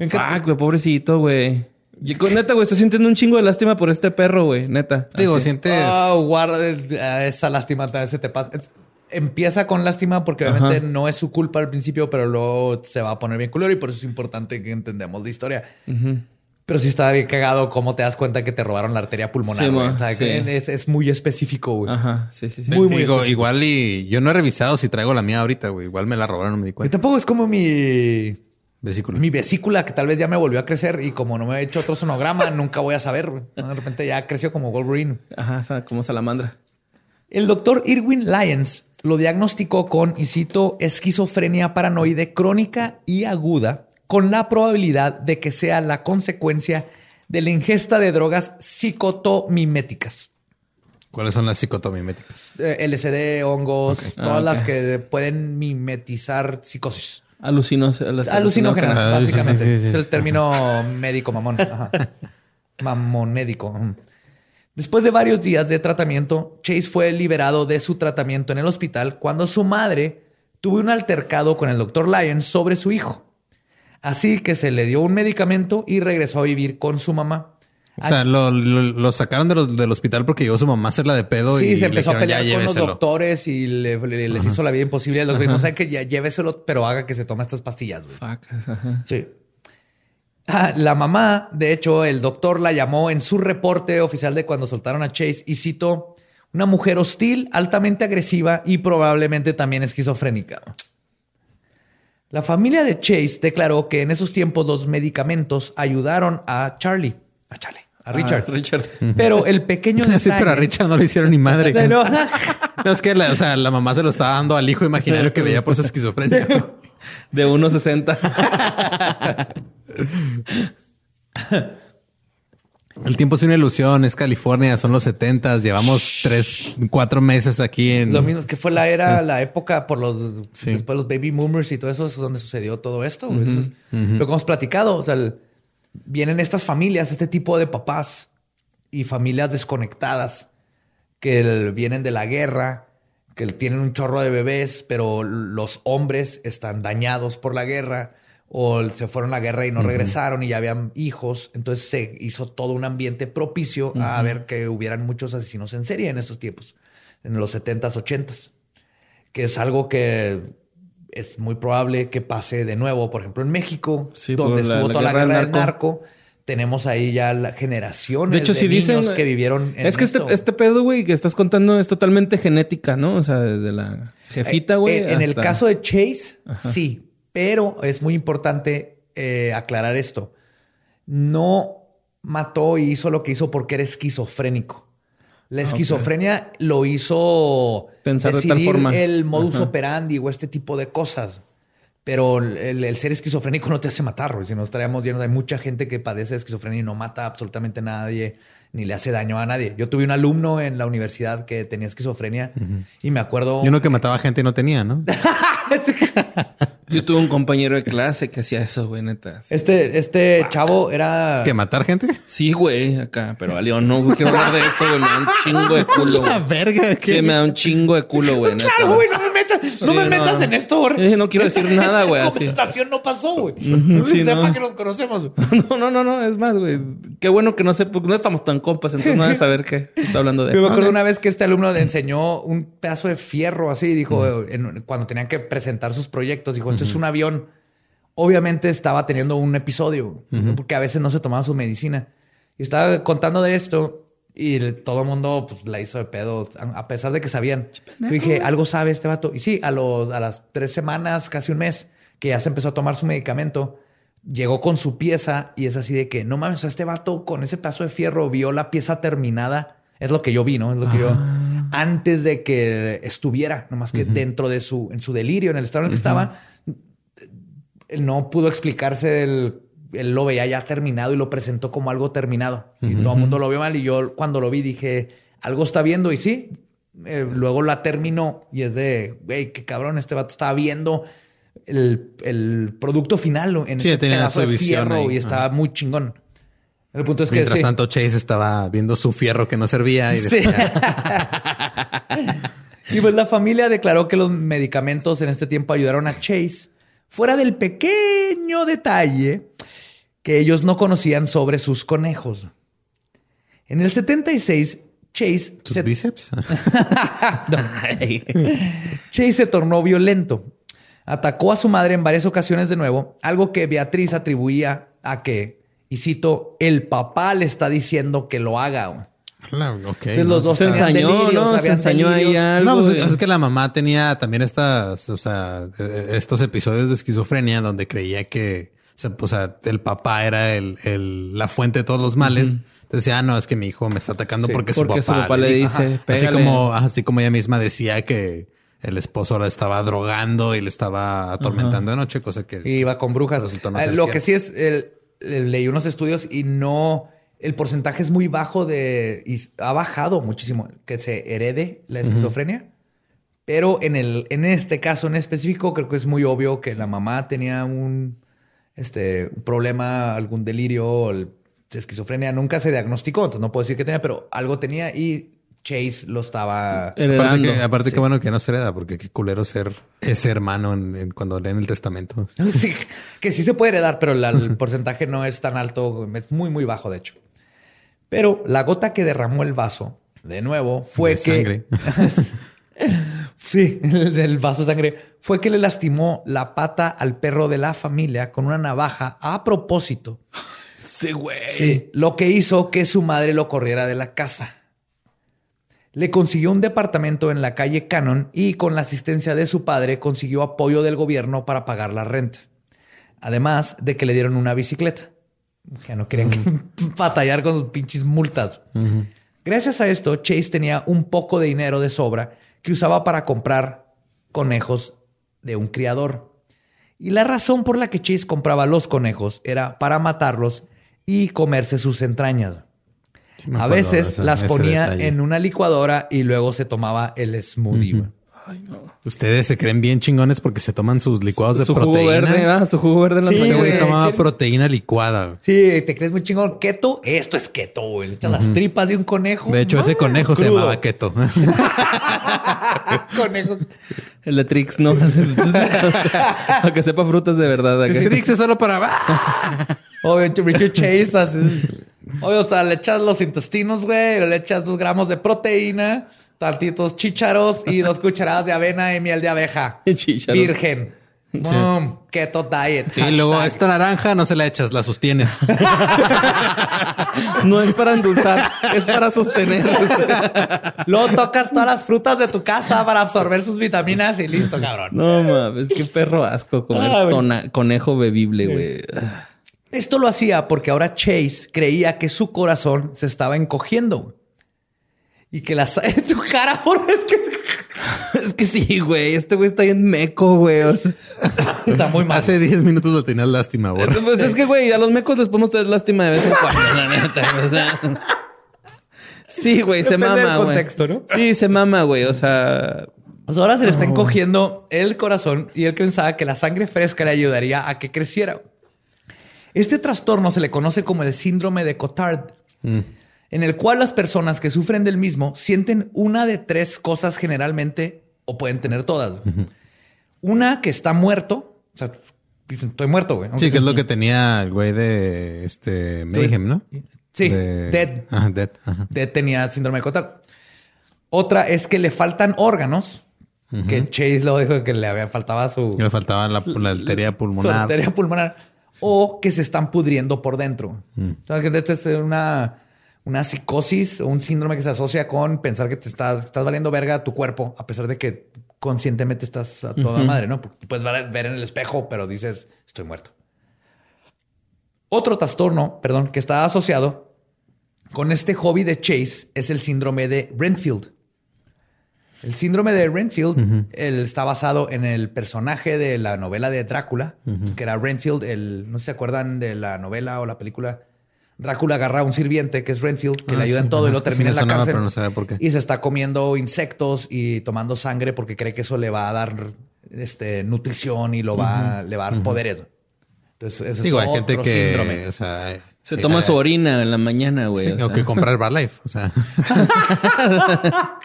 Fuck, güey, pobrecito, güey. Y con neta, güey, estoy sintiendo un chingo de lástima por este perro, güey, neta. Digo, Así. sientes... Ah, guarda eh, esa lástima, ese te pasa. Empieza con lástima porque obviamente Ajá. no es su culpa al principio, pero luego se va a poner bien culero y por eso es importante que entendamos la historia. Pero sí está bien cagado cómo te das cuenta que te robaron la arteria pulmonar. Sí, güey. ma, O sea, sí. que es, es muy específico, güey. Ajá, sí, sí, sí. Muy, muy Digo, específico. igual y yo no he revisado si traigo la mía ahorita, güey. Igual me la robaron, no me di Y cuenta. tampoco es como mi, Vesícula. mi vesícula que tal vez ya me volvió a crecer y como no me he hecho otro sonograma, nunca voy a saber. De repente ya creció como Wolverine. Ajá, como salamandra. El doctor Irwin Lyons lo diagnosticó con, y cito, esquizofrenia paranoide crónica y aguda, con la probabilidad de que sea la consecuencia de la ingesta de drogas psicotomiméticas. ¿Cuáles son las psicotomiméticas? Eh, LSD, hongos, todas Ah, las ok. que pueden mimetizar psicosis. Alucinos, las Alucinógenas, Ah, sí, básicamente. sí, sí. Es el término médico mamón. Ajá. Mamonédico. Después de varios días de tratamiento, Chase fue liberado de su tratamiento en el hospital cuando su madre tuvo un altercado con el doctor Lyons sobre su hijo. Así que se le dio un medicamento y regresó a vivir con su mamá. O sea, lo, lo- lo sacaron de los- del hospital porque llegó su mamá a hacerla de pedo Sí, y se empezó a dijeron, pelear con los doctores y le- le- les hizo la vida imposible. El doctor dijo, "Sabe que ya lléveselo, pero haga que se tome estas pastillas. güey". Fuck. Ajá. Sí. Ah, la mamá, de hecho, el doctor la llamó en su reporte oficial de cuando soltaron a Chase y citó una mujer hostil, altamente agresiva y probablemente también esquizofrénica. La familia de Chase declaró que en esos tiempos los medicamentos ayudaron a Charlie, a Charlie, a Richard. Ah, Richard. Pero el pequeño Sí, detalle... pero a Richard no le hicieron ni madre. De no- No, es que la, o sea, la mamá se lo estaba dando al hijo imaginario que veía por su esquizofrenia. De 1.60. El tiempo es una ilusión, es California, son los setentas, llevamos tres, cuatro meses aquí en... Lo mismo que fue la era, la época por los Sí. después los baby boomers y todo eso es donde sucedió todo esto. güey. Eso es Lo que hemos platicado. O sea, el- vienen estas familias, este tipo de papás y familias desconectadas que el- vienen de la guerra, que tienen un chorro de bebés, pero los hombres están dañados por la guerra o se fueron a la guerra y no regresaron y ya habían hijos. Entonces se hizo todo un ambiente propicio a ver que hubieran muchos asesinos en serie en esos tiempos, en los 70s, 80s, que es algo que es muy probable que pase de nuevo, por ejemplo, en México, Sí, donde la- estuvo la toda la guerra guerra del narco. Tenemos ahí ya la generación De hecho, si niños dicen que vivieron en Es que este, esto. este pedo, güey, que estás contando es totalmente genética, ¿no? O sea, desde la jefita, güey. Eh, en el caso de Chase, sí, pero es muy importante eh, aclarar esto. No mató y hizo lo que hizo porque era esquizofrénico. La esquizofrenia lo hizo Pensar de tal decidir forma. el modus Ajá. operandi o este tipo de cosas. Pero el, el ser esquizofrénico no te hace matar. Si no estaríamos llenos. Hay mucha gente que padece de esquizofrenia y no mata absolutamente a nadie, ni le hace daño a nadie. Yo tuve un alumno en la universidad que tenía esquizofrenia y me acuerdo. Y uno que mataba gente y no tenía, ¿no? Yo tuve un compañero de clase que hacía eso, güey, neta. Este, este chavo era. ¿Que matar gente? Sí, güey, acá. Pero a León no quiero hablar de eso, güey. Me da un chingo de culo, güey. verga. Sí, me da un chingo de culo, güey. neta. Claro, güey, no me metas, no Sí, me no. metas en esto, güey. No quiero decir nada, güey, La conversación no pasó, güey. No sí, sepa no. que nos conocemos. No, no, no, no. Es más, güey. Qué bueno que no sé, porque no estamos tan compas, entonces no debes saber qué está hablando de Yo me acuerdo una vez que este alumno le enseñó un pedazo de fierro así, dijo, en- cuando tenían que presentar sus proyectos, dijo, esto es un avión. Obviamente estaba teniendo un episodio, porque a veces no se tomaba su medicina. Y estaba contando de esto y el- todo el mundo pues, la hizo de pedo, a a pesar de que sabían. Yo dije, algo sabe este vato. Y sí, a, los, a las tres semanas, casi un mes, que ya se empezó a tomar su medicamento, llegó con su pieza y es así de que, no mames, este vato con ese pedazo de fierro vio la pieza terminada. Es lo que yo vi, ¿no? Es lo que yo... Antes de que estuviera, nomás que dentro de su... En su delirio, en el estado en el que estaba, él no pudo explicarse el... Él lo veía ya terminado y lo presentó como algo terminado. Y todo el mundo lo vio mal. Y yo cuando lo vi dije, algo está viendo. Y sí, eh, luego la terminó y es de, güey, qué cabrón, este vato estaba viendo el, el producto final en Sí, este pedazo su de visión fierro ahí. y estaba muy chingón. El punto es que Mientras sí. tanto, Chase estaba viendo su fierro que no servía y Sí. decía, y pues la familia declaró que los medicamentos en este tiempo ayudaron a Chase, fuera del pequeño detalle que ellos no conocían sobre sus conejos. En el 76, Chase ¿tus se, bíceps? Chase se tornó violento. Atacó a su madre en varias ocasiones de nuevo, algo que Beatriz atribuía a que, y cito, el papá le está diciendo que lo haga. güey. Claro, ok. Entonces, los no dos Se ensañó, delirios, ¿no? Se ensañó ahí algo. No, pues es que la mamá tenía también estas, o sea, eh, estos episodios de esquizofrenia donde creía que, o sea, o sea, el papá era el, el- la fuente de todos los males. Entonces decía, ah, no, es que mi hijo me está atacando Sí, porque, porque su su papá, le dijo". dice, Ajá. así como, así como ella misma decía que el esposo la estaba drogando y le estaba atormentando de noche, cosa que Y iba con brujas. resultó no Eh, ser Lo cierto. que sí es, el- leí unos estudios y no, el porcentaje es muy bajo de, y ha bajado muchísimo, que se herede la esquizofrenia. Pero en, el, en este caso en específico, creo que es muy obvio que la mamá tenía un, este, un problema, algún delirio, el- esquizofrenia. Nunca se diagnosticó, entonces no puedo decir que tenía, pero algo tenía y Chase lo estaba... Aparte Heredando. que, aparte que bueno que no se hereda, porque qué culero ser ese hermano en, en- cuando leen el testamento. Sí, que sí se puede heredar, pero la- el porcentaje no es tan alto, es muy, muy bajo, de hecho. Pero la gota que derramó el vaso, de nuevo, fue De que. sí, el del vaso de sangre. Fue que le lastimó la pata al perro de la familia con una navaja a propósito. Sí, güey. Sí, lo que hizo que su madre lo corriera de la casa. Le consiguió un departamento en la calle Cannon y con la asistencia de su padre consiguió apoyo del gobierno para pagar la renta. Además de que le dieron una bicicleta. Que no querían batallar con sus pinches multas. Gracias a esto, Chase tenía un poco de dinero de sobra que usaba para comprar conejos de un criador. Y la razón por la que Chase compraba los conejos era para matarlos y comerse sus entrañas. Sí A veces ese- las ponía detalle. en una licuadora y luego se tomaba el smoothie. güey. Ustedes se creen bien chingones porque se toman sus licuados de Su jugo verde, ¿va? Su jugo verde Sí, Este güey tomaba ¿Qué- proteína licuada. güey. Sí, te crees muy chingón. Keto, esto es keto, güey. Le echas las tripas de un conejo. De hecho, ese Ah, conejo se llamaba keto. conejo. El de Trix, ¿no? Para que sepa frutas de verdad. Trix es solo para... Obvio, Richard Chase. así. Obvio, o sea, le echas los intestinos, güey. Le echas dos gramos de proteína, tantitos chícharos y dos cucharadas de avena y miel de abeja. Chícharos. Virgen. Boom. Keto diet. Y luego esta naranja no se la echas, la sostienes. No es para endulzar, es para sostener. Luego tocas todas las frutas de tu casa para absorber sus vitaminas y listo, cabrón. No mames, qué perro asco comer Ah, conejo bebible, güey. Esto lo hacía porque ahora Chase creía que su corazón se estaba encogiendo. Y que la tu cara por es que Es que sí, güey. Este güey está bien meco, güey. está muy mal. Hace 10 minutos lo tenías lástima, güey. Pues es que, güey, a los mecos les podemos tener lástima de vez en cuando, la neta. O sea. Sí, güey, se mama, del güey. Sí, se mama, güey. O sea, Pues ahora se le está encogiendo el corazón y él pensaba que la sangre fresca le ayudaría a que creciera. Este trastorno se le conoce como el síndrome de Cotard, en el cual las personas que sufren del mismo sienten una de tres cosas generalmente o pueden tener todas. Una que está muerto, o sea, dicen, estoy muerto, güey. Sí, que es lo que tenía el güey de este Mayhem, ¿no? Sí, De- Dead. Ajá, Dead. Ajá. de- tenía síndrome de Cotard. Otra es que le faltan órganos, que Chase lo dijo que le había faltaba su, Le faltaba la, la arteria su pulmonar. arteria pulmonar, o que se están pudriendo por dentro. Entonces, que es una, una psicosis o un síndrome que se asocia con pensar que te estás, estás valiendo verga a tu cuerpo, a pesar de que conscientemente estás a toda madre, ¿no? Porque puedes ver, ver en el espejo, pero dices, estoy muerto. Otro trastorno, perdón, que está asociado con este hobby de Chase es el síndrome de Renfield. El síndrome de Renfield él está basado en el personaje de la novela de Drácula, que era Renfield, el, no sé si se acuerdan de la novela o la película. Drácula agarra a un sirviente que es Renfield, que Ah, le ayuda sí. en todo y lo es que sí termina en la sonaba, cárcel. pero no sabía por qué. Y se está comiendo insectos y tomando sangre porque cree que eso le va a dar este, nutrición y lo va, le va a dar poderes. Entonces, ese Digo, es hay gente que, síndrome. o sea... se eh, toma eh, su orina en la mañana, güey. sí, o sea. que comprar Herbalife. O sea,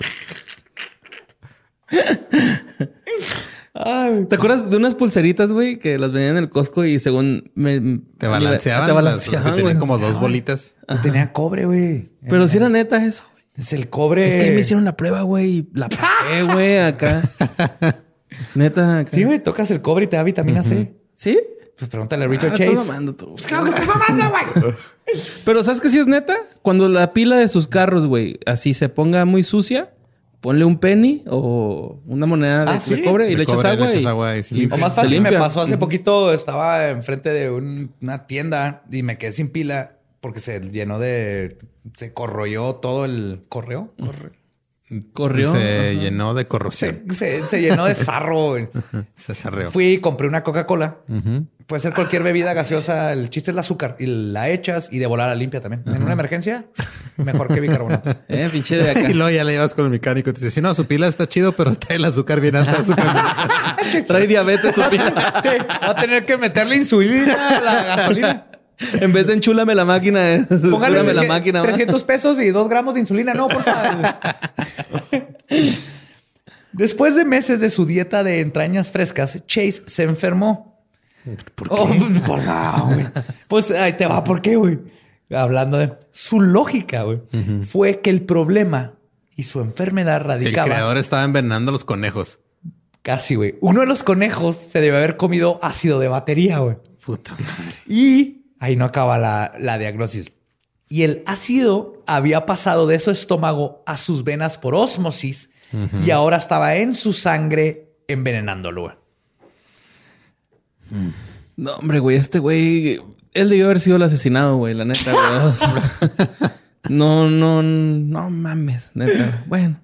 ¿Te acuerdas de unas pulseritas, güey, que las vendían en el Costco y según me, te balanceaban. Te las- las que balanceaban, güey. como dos bolitas. Tenía cobre, güey. Pero si era neta eso. güey. Es el cobre. Es que ahí me hicieron la prueba, güey, y la pagué, güey, acá. Neta, acá. Sí, güey, tocas el cobre y te da vitamina C. ¿Sí? Pues pregúntale a Ah, Richard estás Chase. mamando tú. Claro que estoy mamando, güey. Pero ¿sabes qué sí es neta? Cuando la pila de sus carros, güey, así se ponga muy sucia, ponle un penny o una moneda de, Ah, ¿sí? de cobre y le echas cobre, le agua. echas y, agua y se y- limpia. O más fácil, me pasó hace poquito, estaba enfrente de un- una tienda y me quedé sin pila porque se llenó de... Se corroyó todo el correo. Corre- Corrió. Se llenó de corrosión. Se, se- se llenó de sarro. Se sarreó. Fui y compré una Coca-Cola. Puede ser cualquier bebida gaseosa. El chiste es el azúcar. Y la echas y de volar la limpia también. En una emergencia, mejor que bicarbonato. Eh, pinche de acá. Y luego ya le llevas con el mecánico y te dice, sí, no, su pila está chido, pero trae el azúcar bien alta. Azúcar Trae diabetes su pila. Sí, va a tener que meterle insulina a la gasolina. En vez de enchúlame la máquina, Póngale la 300 máquina. ¿va? 300 pesos y 2 gramos de insulina. No, por favor. Después de meses de su dieta de entrañas frescas, Chase se enfermó. ¿Por qué? por güey. Pues ahí te va. ¿Por qué, güey? Hablando de su lógica, güey, fue que el problema y su enfermedad el radicaba creador estaba envenenando a los conejos. casi, güey. Uno de los conejos se debe haber comido ácido de batería, güey. Puta madre. Y ahí no acaba la, la diagnosis. Y el ácido había pasado de su estómago a sus venas por ósmosis y ahora estaba en su sangre envenenándolo. güey. No, hombre, güey, este güey, él debió haber sido el asesinado, güey, la neta, güey. No, no, no mames, neta. Bueno,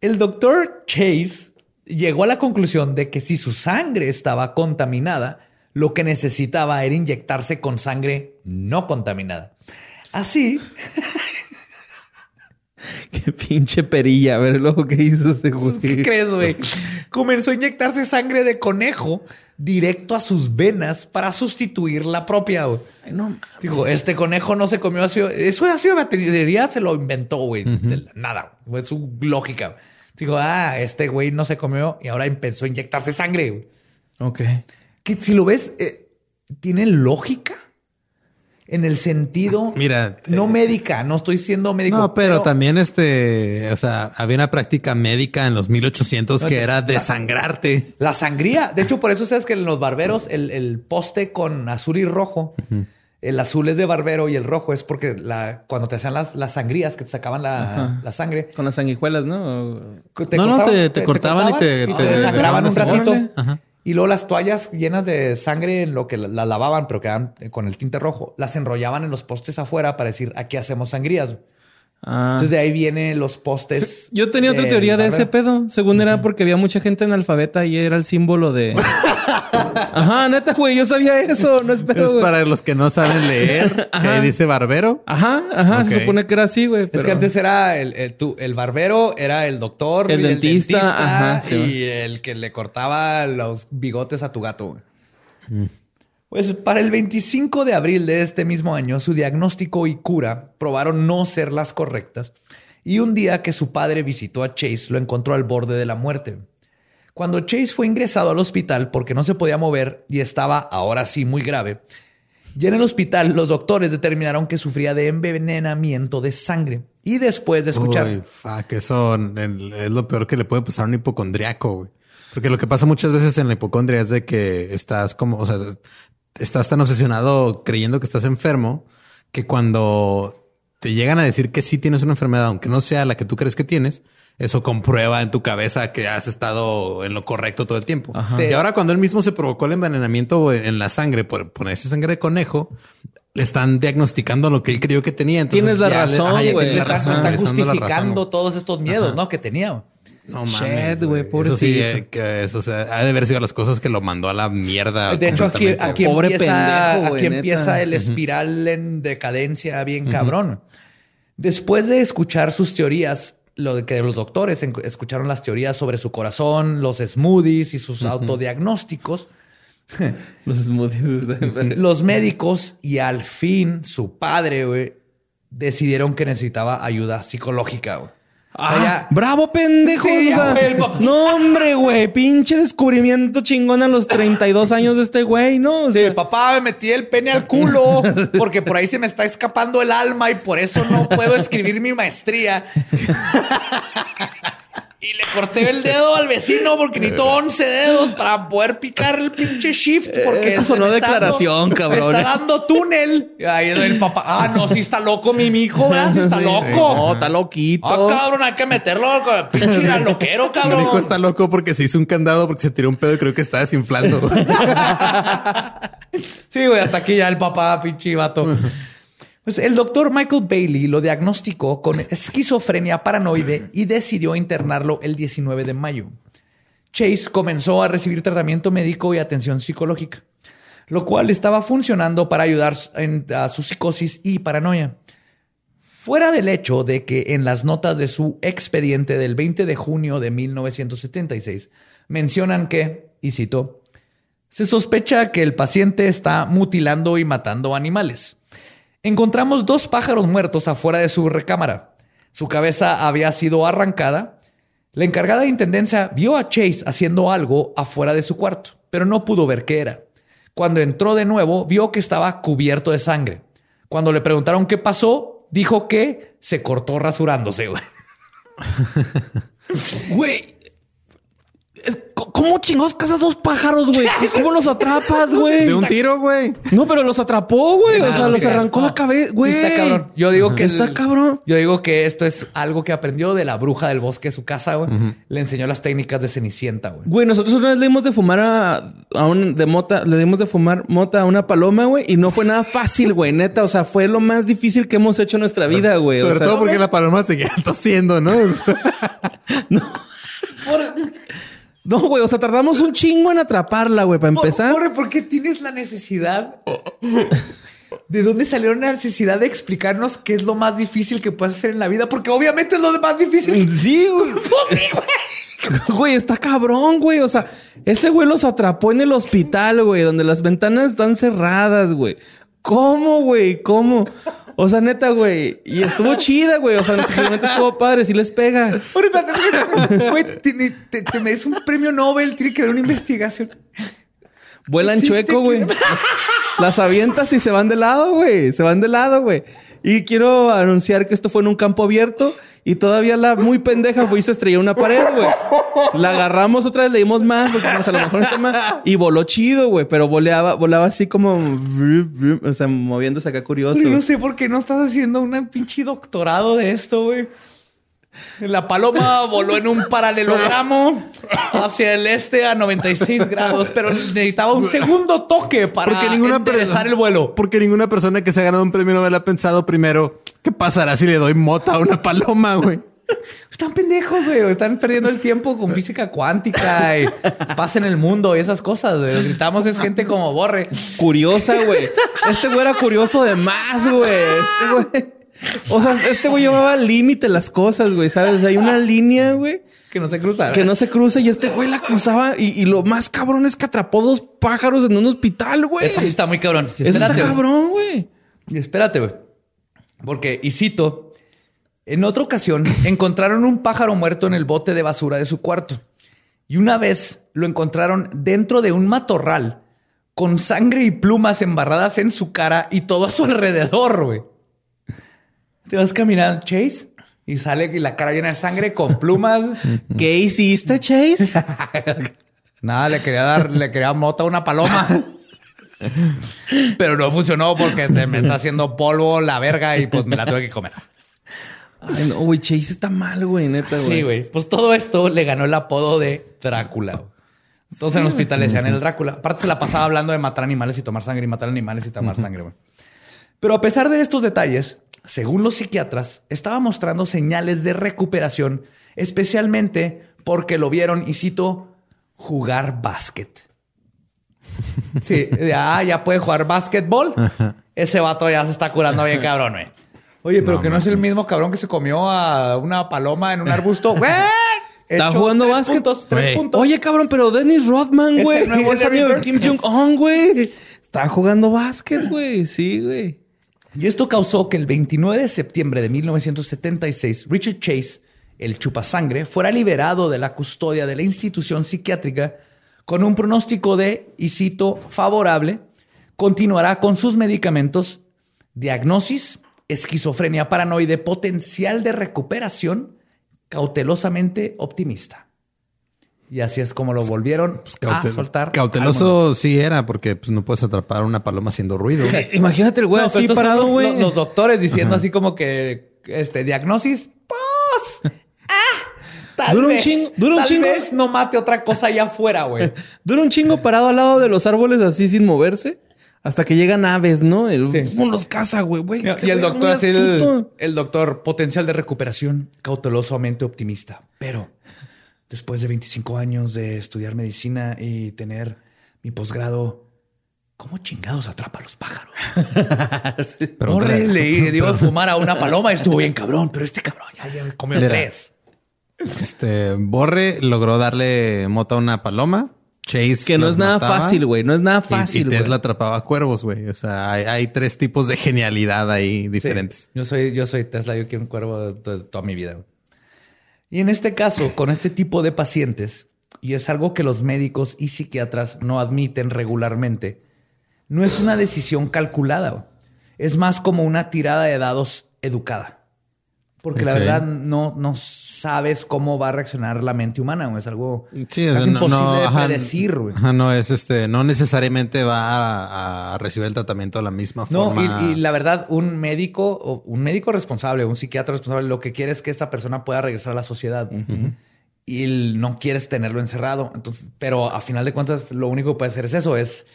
El doctor Chase llegó a la conclusión de que si su sangre estaba contaminada, lo que necesitaba era inyectarse con sangre no contaminada. Así, qué pinche perilla. A ver luego qué hizo ese güey. ¿qué crees, güey? Comenzó a inyectarse sangre de conejo directo a sus venas para sustituir la propia. güey. Ay, no, Digo, este conejo no se comió ácido. Eso de ácido de batería se lo inventó, güey. Nada. Fue su lógica. Digo, ah, este güey no se comió y ahora empezó a inyectarse sangre. güey. ok. Que si lo ves, eh, tiene lógica en el sentido Mira, no médica. No estoy siendo médico. No, pero, también este, o sea, había una práctica médica en los 1800 que No, era entonces, desangrarte. La sangría. De hecho, por eso sabes que en los barberos el, el poste con azul y rojo, el azul es de barbero y el rojo es porque la, cuando te hacían las, las sangrías que te sacaban la, la sangre, Con las sanguijuelas, ¿no? te No, no, te- te cortaban y te- y desangraban un ratito. Ajá. Y luego las toallas llenas de sangre en lo que la, la lavaban, pero quedaban eh, con el tinte rojo, las enrollaban en los postes afuera para decir aquí hacemos sangrías. Ah. Entonces de ahí vienen los postes. Yo tenía otra teoría de ese pedo. Según era porque había mucha gente analfabeta y era el símbolo de. Ajá, neta, güey. Yo sabía eso. No es pedo, Es güey. para los que no saben leer, Ajá. que dice barbero. Ajá, ajá. Se supone que era así, güey. Es que antes era el, el, tu- el barbero, era el doctor, El y dentista, ajá, sí, y el que le cortaba los bigotes a tu gato. güey. Pues para el 25 de abril de este mismo año, su diagnóstico y cura probaron no ser las correctas. Y un día que su padre visitó a Chase, lo encontró al borde de la muerte. Cuando Chase fue ingresado al hospital porque no se podía mover y estaba ahora sí muy grave, ya en el hospital los doctores determinaron que sufría de envenenamiento de sangre. Y después de escuchar... Uy, fuck, eso es lo peor que le puede pasar a un hipocondriaco, güey. Porque lo que pasa muchas veces en la hipocondria es de que estás como, estás tan obsesionado creyendo que estás enfermo que cuando te llegan a decir que sí tienes una enfermedad, aunque no sea la que tú crees que tienes, eso comprueba en tu cabeza que has estado en lo correcto todo el tiempo. Y ahora cuando él mismo se provocó el envenenamiento en la sangre por ponerse sangre de conejo, le están diagnosticando lo que él creyó que tenía. Entonces Tienes la razón, güey. le están, le le razón, justificando todos estos miedos, ¿no? Que tenía. No mames, güey, Eso sí, eh, que eso o sea, ha de haber sido las cosas que lo mandó a la mierda. De hecho, así, aquí Pobre empieza, pendejo, güey, aquí neta. empieza el espiral en decadencia bien cabrón. Después de escuchar sus teorías, lo de que los doctores escucharon las teorías sobre su corazón, los smoothies y sus autodiagnósticos, Los smoothies. los médicos y al fin su padre, güey, decidieron que necesitaba ayuda psicológica, O sea, Ah, ya- bravo, pendejo. Sí, o sea, ya, güey, el papá. no, hombre, güey. Pinche descubrimiento chingón a los 32 años de este güey, ¿no? O Sí, papá, me metí el pene al culo porque por ahí se me está escapando el alma y por eso no puedo escribir mi maestría. Y le corté el dedo al vecino porque necesito 11 dedos para poder picar el pinche shift. Porque Eso sonó declaración, dando- cabrón. Me está dando túnel. Y ahí el papá. Ah, no, sí está loco mi hijo, ¿verdad? Sí está loco. No, está loquito. Ah, cabrón, hay que meterlo con pinche loquero, Mi cabrón. hijo está loco porque se hizo un candado porque se tiró un pedo y creo que está desinflando. Sí, güey, hasta aquí ya el papá, pinche vato. El doctor Michael Bailey lo diagnosticó con esquizofrenia paranoide y decidió internarlo el 19 de mayo. Chase comenzó a recibir tratamiento médico y atención psicológica, lo cual estaba funcionando para ayudar en- a su psicosis y paranoia. Fuera del hecho de que en las notas de su expediente del 20 de junio de 1976 mencionan que, y cito, se sospecha que el paciente está mutilando y matando animales. Encontramos dos pájaros muertos afuera de su recámara. Su cabeza había sido arrancada. La encargada de intendencia vio a Chase haciendo algo afuera de su cuarto, pero no pudo ver qué era. Cuando entró de nuevo, vio que estaba cubierto de sangre. Cuando le preguntaron qué pasó, dijo que se cortó rasurándose. güey. ¿Cómo chingados cazas dos pájaros, güey? ¿Cómo los atrapas, güey? de un tiro, güey. No, pero los atrapó, güey. O Ah, sea, los arrancó No. la cabeza, güey. Está cabrón. Yo digo que Está el- cabrón. Yo digo que esto es algo que aprendió de la bruja del bosque de su casa, güey. Le enseñó las técnicas de Cenicienta, güey. Güey, nosotros una vez le dimos de fumar a, a un de mota, le dimos de fumar mota a una paloma, güey, y no fue nada fácil, güey, neta. O sea, fue lo más difícil que hemos hecho en nuestra vida, güey. O Sobre sea, todo porque la paloma seguía tosiendo, ¿no? No, güey, o sea, tardamos un chingo en atraparla, güey, para empezar. Corre, ¿por qué tienes la necesidad? ¿De dónde salió la necesidad de explicarnos qué es lo más difícil que puedes hacer en la vida? Porque obviamente es lo más difícil. Sí, güey. Sí, güey. Güey, está cabrón, güey. O sea, ese güey los atrapó en el hospital, güey, donde las ventanas están cerradas, güey. ¿Cómo, güey? ¿Cómo? O sea, neta, güey. Y estuvo chida, güey. O sea, simplemente estuvo padre, sí les pega. Güey, te, te, te mereces un premio Nobel, tiene que haber una investigación. Vuelan chueco, güey. Las avientas y se van de lado, güey. Se van de lado, güey. Y quiero anunciar que esto fue en un campo abierto y todavía la muy pendeja fue y se estrelló una pared, güey. La agarramos otra vez, le dimos más, porque dijimos, a lo mejor está más. Y voló chido, güey, pero voleaba, volaba así como, o sea, moviéndose acá curioso. No sé por qué no estás haciendo un pinche doctorado de esto, güey. La paloma voló en un paralelogramo hacia el este a 96 grados, pero necesitaba un segundo toque para Porque ninguna persona- el vuelo. Porque ninguna persona que se ha ganado un premio Nobel ha pensado primero, ¿Qué pasará si le doy mota a una paloma, güey? Están pendejos, güey. Están perdiendo el tiempo con física cuántica y paz en el mundo y esas cosas, güey. Lo Gritamos es gente como borre. Curiosa, güey. Este güey era curioso de más, güey. Este güey. O sea, este güey llevaba límite las cosas, güey. ¿Sabes? Hay una línea, güey. Que no se cruza. Que no se cruza y este güey la cruzaba. Y, y lo más cabrón es que atrapó dos pájaros en un hospital, güey. Eso sí está muy cabrón. Eso está Espérate, güey. cabrón, güey. Y espérate, güey. Porque, y cito, en otra ocasión encontraron un pájaro muerto en el bote de basura de su cuarto. Y una vez lo encontraron dentro de un matorral con sangre y plumas embarradas en su cara y todo a su alrededor, güey. Te vas caminando, Chase, y sale y la cara llena de sangre con plumas. ¿Qué hiciste, Chase? Nada, le quería dar, le quería mota a una paloma. Pero no funcionó porque se me está haciendo polvo la verga y pues me la tuve que comer. Ay, no, güey. Chase está mal, güey, neta, güey. Sí, güey. Pues todo esto le ganó el apodo de Drácula. Entonces en el hospital le decían el Drácula. Aparte se la pasaba hablando de matar animales y tomar sangre y matar animales y tomar sangre, güey. Pero a pesar de estos detalles, según los psiquiatras, estaba mostrando señales de recuperación, especialmente porque lo vieron, y cito, jugar básquet. Sí, de, ah, ya puede jugar básquetbol. Ese vato ya se está curando bien cabrón, güey. Oye, pero que no es el mismo cabrón que se comió a una paloma en un arbusto. ¡Güey! Está Hecho jugando tres básquet. puntos, tres puntos. Oye, cabrón, pero Dennis Rodman, Es güey. el nuevo Es amigo de. Kim Jong-un, güey. Está jugando básquet, güey. Sí, güey. Y esto causó que el 29 de septiembre de 1976, Richard Chase, el chupasangre, fuera liberado de la custodia de la institución psiquiátrica con un pronóstico de, y cito, favorable, continuará con sus medicamentos, diagnosis, esquizofrenia paranoide, potencial de recuperación, cautelosamente optimista. Y así es como lo volvieron a Cautel- soltar. Cauteloso sí era, porque pues, no puedes atrapar a una paloma haciendo ruido. Imagínate el güey No, así parado, los- güey. Los, los doctores diciendo así como que, este, diagnosis, pues, ah, tal Dura un vez, chingo- dura un tal chingo. vez no mate otra cosa allá afuera, güey. Dura un chingo parado al lado de los árboles así sin moverse. Hasta que llegan aves, ¿no? El, Sí. los caza, güey. güey. Y el doctor así, el, el doctor, potencial de recuperación, cautelosamente optimista. Pero después de 25 años de estudiar medicina y tener mi posgrado, ¿cómo chingados atrapa a los pájaros? Pero tra- le dio de fumar a una paloma y estuvo bien cabrón, pero este cabrón ya, ya comió Mira. tres. Este Borre logró darle mota a una paloma. Chase Que no es nada mataba, fácil, güey. No es nada y- fácil, Y, güey. Tesla atrapaba cuervos, güey. O sea, hay, hay tres tipos de genialidad ahí diferentes. Yo soy, yo soy Tesla, yo quiero un cuervo de, de toda mi vida. güey. Y en este caso, con este tipo de pacientes, y es algo que los médicos y psiquiatras no admiten regularmente, no es una decisión calculada. Es más como una tirada de dados educada. Porque la verdad no, no sabes cómo va a reaccionar la mente humana. güey. Es algo Sí, no, imposible no, de ajá, predecir. güey. ajá, no es este, no necesariamente va a, a recibir el tratamiento de la misma No, forma. y, y la verdad, un médico, o un médico responsable, un psiquiatra responsable, lo que quiere es que esta persona pueda regresar a la sociedad. Y no quieres tenerlo encerrado. Entonces, pero a final de cuentas, lo único que puede hacer es eso, es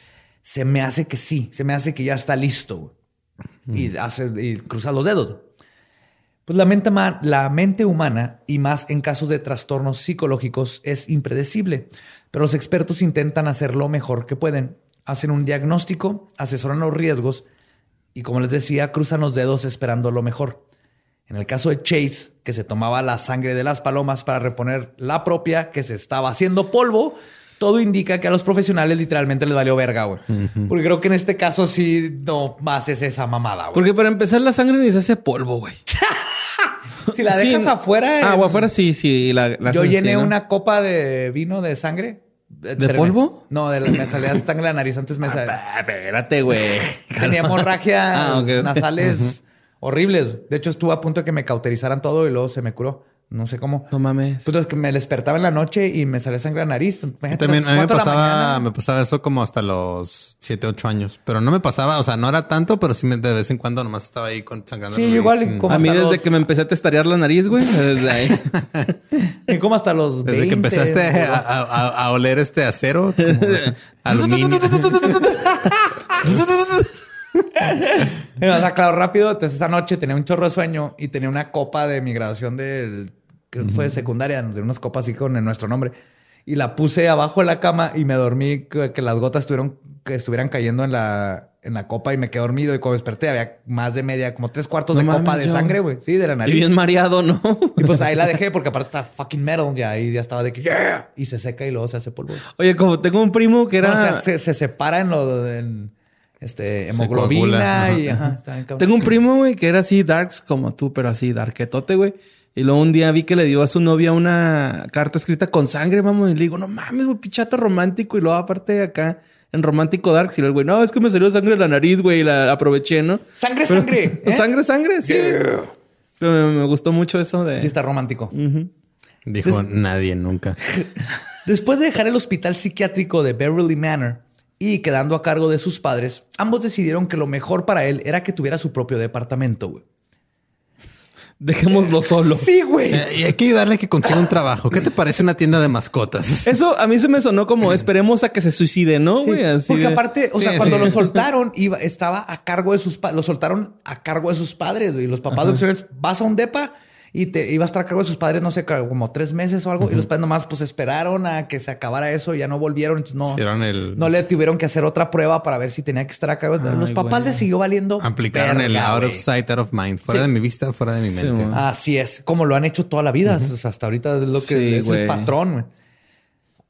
se me hace que sí, se me hace que ya está listo. güey. Y hace y cruza los dedos. Pues la mente, la mente humana, y más en casos de trastornos psicológicos, es impredecible. Pero los expertos intentan hacer lo mejor que pueden. Hacen un diagnóstico, asesoran los riesgos y, como les decía, cruzan los dedos esperando lo mejor. En el caso de Chase, que se tomaba la sangre de las palomas para reponer la propia que se estaba haciendo polvo, todo indica que a los profesionales literalmente les valió verga, güey. Porque creo que en este caso sí no más es esa mamada, güey. Porque para empezar, la sangre ni se hace polvo, güey. Si la dejas afuera. Ah, en- o afuera sí, sí. La, la Yo llené ¿no? una copa de vino de sangre. ¿De polvo? No, de la, me salía sangre de la nariz antes me salía. Ah, espérate, güey. Tenía hemorragias Ah, nasales horribles. De hecho, estuve a punto de que me cauterizaran todo y luego se me curó. No sé cómo. No mames. Pues es que me despertaba en la noche y me salía sangre de la nariz. Imagínate, También a mí me pasaba, me pasaba eso como hasta los 7, 8 años. Pero no me pasaba, o sea, no era tanto, pero sí me, de vez en cuando nomás estaba ahí con sangrando. Sí, la nariz. igual, como- A mí desde los- que me empecé a testarear la nariz, güey. Desde ahí. Y como hasta los Desde 20, que empezaste a, a- a- a oler este acero, como aluminio. Me vas a claro rápido. Entonces esa noche tenía un chorro de sueño y tenía una copa de mi graduación del, creo que fue de secundaria, de unas copas así con nuestro nombre. Y la puse abajo de la cama y me dormí que, que las gotas estuvieron, que estuvieran cayendo en la, en la copa y me quedé dormido. Y cuando desperté había más de media, como tres cuartos No de copa de yo- sangre, güey. Sí, de la Y nariz. bien mareado, ¿no? Y pues ahí la dejé porque aparte está fucking metal ya. Y ya estaba de que yeah. Y se seca y luego se hace polvo. Oye, como tengo un primo que era... No, o sea, se, se separa en lo en este hemoglobina y ajá. ajá, está bien cabrón. Tengo un primo, güey, que era así darks como tú, pero así darketote, güey. Y luego un día vi que le dio a su novia una carta escrita con sangre, vamos, y le digo, no mames, güey, pichato romántico. Y luego aparte acá en romántico darks, y luego, güey, no, es que me salió sangre de la nariz, güey, y la aproveché, ¿no? Sangre, Pero- sangre. ¿eh? Sangre, sangre, sí. Pero me, me gustó mucho eso de... Sí, está romántico. Dijo nadie nunca. Después de dejar el hospital psiquiátrico de Beverly Manor y quedando a cargo de sus padres, ambos decidieron que lo mejor para él era que tuviera su propio departamento, güey. Dejémoslo solo. Sí, güey. Eh, y hay que ayudarle a que consiga un trabajo. ¿Qué te parece una tienda de mascotas? Eso a mí se me sonó como esperemos a que se suicide, ¿no, güey? Así Porque de- aparte, o Sí, sea, cuando sí. lo soltaron, iba, estaba a cargo de sus padres. Lo soltaron a cargo de sus padres, güey. Los papás es, vas a un depa y te iba a estar a cargo de sus padres, no sé, como tres meses o algo. Y los padres nomás, pues, esperaron a que se acabara eso y ya no volvieron. Entonces, no, Hicieron el- no le tuvieron que hacer otra prueba para ver si tenía que estar a cargo. los Ay, papás güey. le siguió valiendo. Aplicaron el out of sight, out of mind. Fuera Sí. de mi vista, fuera de mi mente. Así es, como lo han hecho toda la vida. O sea, hasta ahorita es lo que Sí, es el patrón.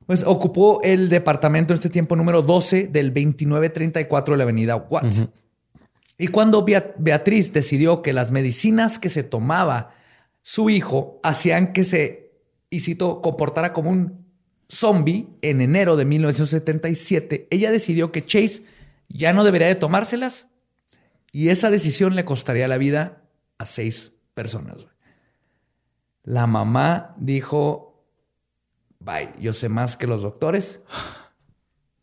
Pues ocupó el departamento en este tiempo número 12 del 2934 de la avenida Watts. Y cuando Bea- Beatriz decidió que las medicinas que se tomaba su hijo hacían que se, y cito, comportara como un zombie en enero de 1977, ella decidió que Chase ya no debería de tomárselas y esa decisión le costaría la vida a seis personas. La mamá dijo, bye, yo sé más que los doctores,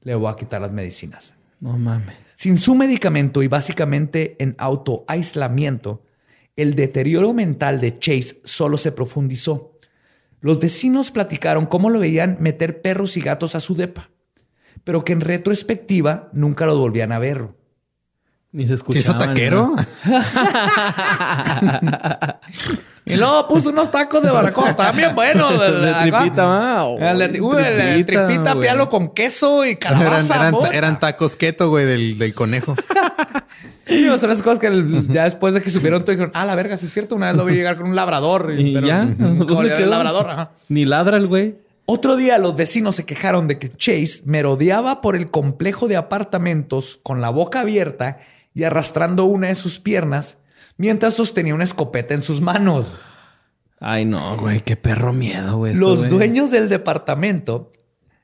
le voy a quitar las medicinas. No mames. Sin su medicamento y básicamente en autoaislamiento, el deterioro mental de Chase solo se profundizó. Los vecinos platicaron cómo lo veían meter perros y gatos a su depa, pero que en retrospectiva nunca lo volvían a ver. Ni se ¿Sí escuchaba. hizo taquero? Y luego puso unos tacos de baracoa, estaban bien buenos. De, tripita, uy, de tripita, pialo con queso y calabaza. eran- eran tacos keto, güey, del, del conejo. Digo, son esas cosas que el- ya después de que subieron todo dijeron, ah, la verga, sí es cierto. Una vez lo vi llegar con un labrador. ¿Y pero ya? ¿Dónde quedó? el labrador. ajá. Ni ladra el güey. Otro día los vecinos se quejaron de que Chase merodeaba por el complejo de apartamentos con la boca abierta y arrastrando una de sus piernas mientras sostenía una escopeta en sus manos. Ay, no, güey. Qué perro miedo, güey. Los güey. dueños del departamento,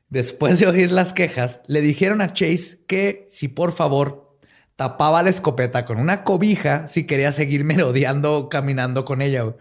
después de oír las quejas, le dijeron a Chase que si por favor tapaba la escopeta con una cobija si quería seguir merodeando caminando con ella. güey.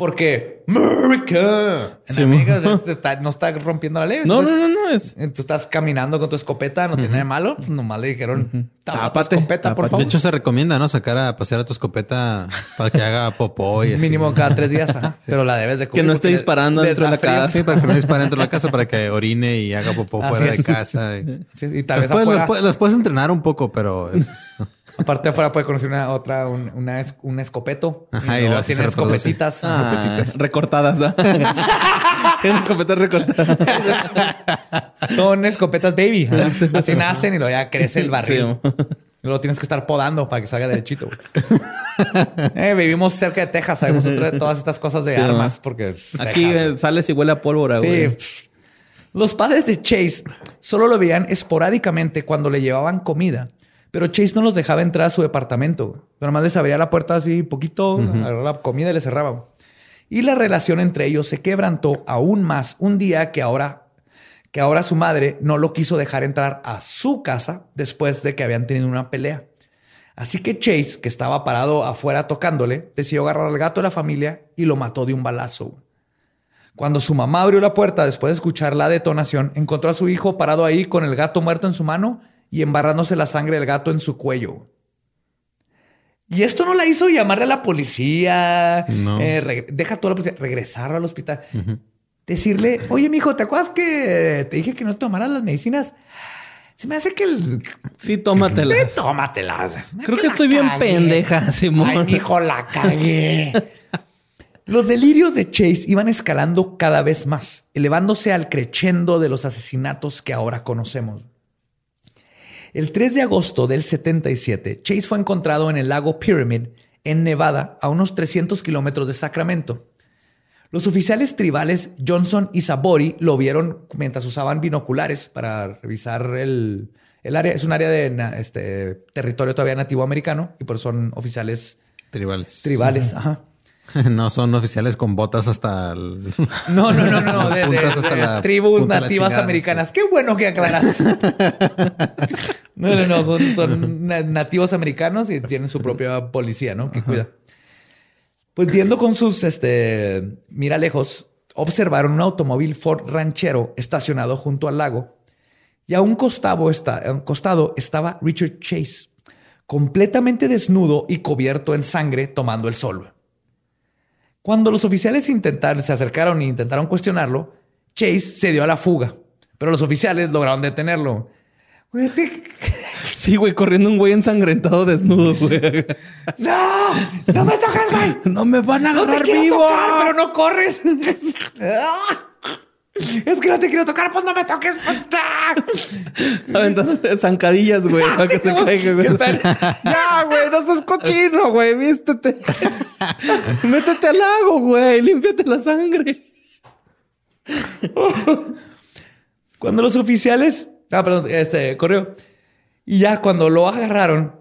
Porque America en Sí, América mo- es- está- no está rompiendo la ley. No, Entonces, no, no, no. Es... eh, Tú estás caminando con tu escopeta, no tiene nada de malo. Pues nomás le dijeron, tapa tu Tápate, escopeta, por tápate. favor. De hecho, se recomienda, ¿no? Sacar a pasear a tu escopeta para que haga popó y así. Mínimo cada tres días, ajá. pero la debes de Que no esté disparando dentro de la casa. Sí, para que no dispare dentro de la casa, para que orine y haga popó Así fuera es. de casa. y- Sí, y tal vez Después afuera- los puedes entrenar un poco, pero es- Aparte afuera puede conocer una otra, un, una es- un escopeto. Ajá, y y luego tiene escopetitas. Ah, escopetitas. recortadas, ¿no? Tienes escopetas recortadas. Son escopetas baby. Así nacen y luego ya crece el barril. Sí. Y luego tienes que estar podando para que salga derechito. Eh, vivimos cerca de Texas, sabemos de todas estas cosas de Sí, armas ¿no? porque Aquí Texas, eh, sales y huele a pólvora, Sí. güey. Los padres de Chase solo lo veían esporádicamente cuando le llevaban comida, pero Chase no los dejaba entrar a su departamento. güey. Pero les abría la puerta así poquito, agarraba la comida y le cerraba. güey. Y la relación entre ellos se quebrantó aún más un día que ahora, que ahora su madre no lo quiso dejar entrar a su casa después de que habían tenido una pelea. Así que Chase, que estaba parado afuera tocándole, decidió agarrar al gato de la familia y lo mató de un balazo. güey. Cuando su mamá abrió la puerta después de escuchar la detonación, encontró a su hijo parado ahí con el gato muerto en su mano y embarrándose la sangre del gato en su cuello. Y esto no la hizo llamarle a la policía, No. eh, deja toda la policía, regresar al hospital, decirle, oye, mijo, ¿te acuerdas que te dije que no tomaras las medicinas? Se me hace que el... Sí, tómatelas. Tómatelas. Creo que estoy bien pendeja, Simón. Ay, mijo, la cagué. Los delirios de Chase iban escalando cada vez más, elevándose al crescendo de los asesinatos que ahora conocemos. El 3 de agosto del 77, Chase fue encontrado en el lago Pyramid, en Nevada, a unos 300 kilómetros de Sacramento. Los oficiales tribales Johnson y Sabori lo vieron mientras usaban binoculares para revisar el, el área. Es un área de este, territorio todavía nativo americano y por eso son oficiales Tribales. tribales. Ajá. No son oficiales con botas hasta el... No, no, no, no, de, de- Puntas hasta de la tribus nativas chingada, americanas. Qué bueno que aclaraste. No, no, no, son, son na- nativos americanos y tienen su propia policía, ¿no? Que cuida. Pues viendo con sus este, mira lejos, observaron un automóvil Ford ranchero estacionado junto al lago y a un costado, está, a un costado estaba Richard Chase, completamente desnudo y cubierto en sangre tomando el sol. Cuando los oficiales intentaron, se acercaron e intentaron cuestionarlo, Chase se dio a la fuga, pero los oficiales lograron detenerlo. Sí, güey, corriendo un güey ensangrentado desnudo, güey. ¡No! ¡No me toques, güey! No me van a ¡No te agarrar quiero vivo. tocar, pero no corres! Es que no te quiero tocar, pues no me toques. Aventando zancadillas, güey, para que se caiga, güey. Ya, güey, no seas cochino, güey, vístete. Métete al lago, güey, límpiate la sangre. Cuando los oficiales, ah, perdón, este corrió. Y ya cuando lo agarraron,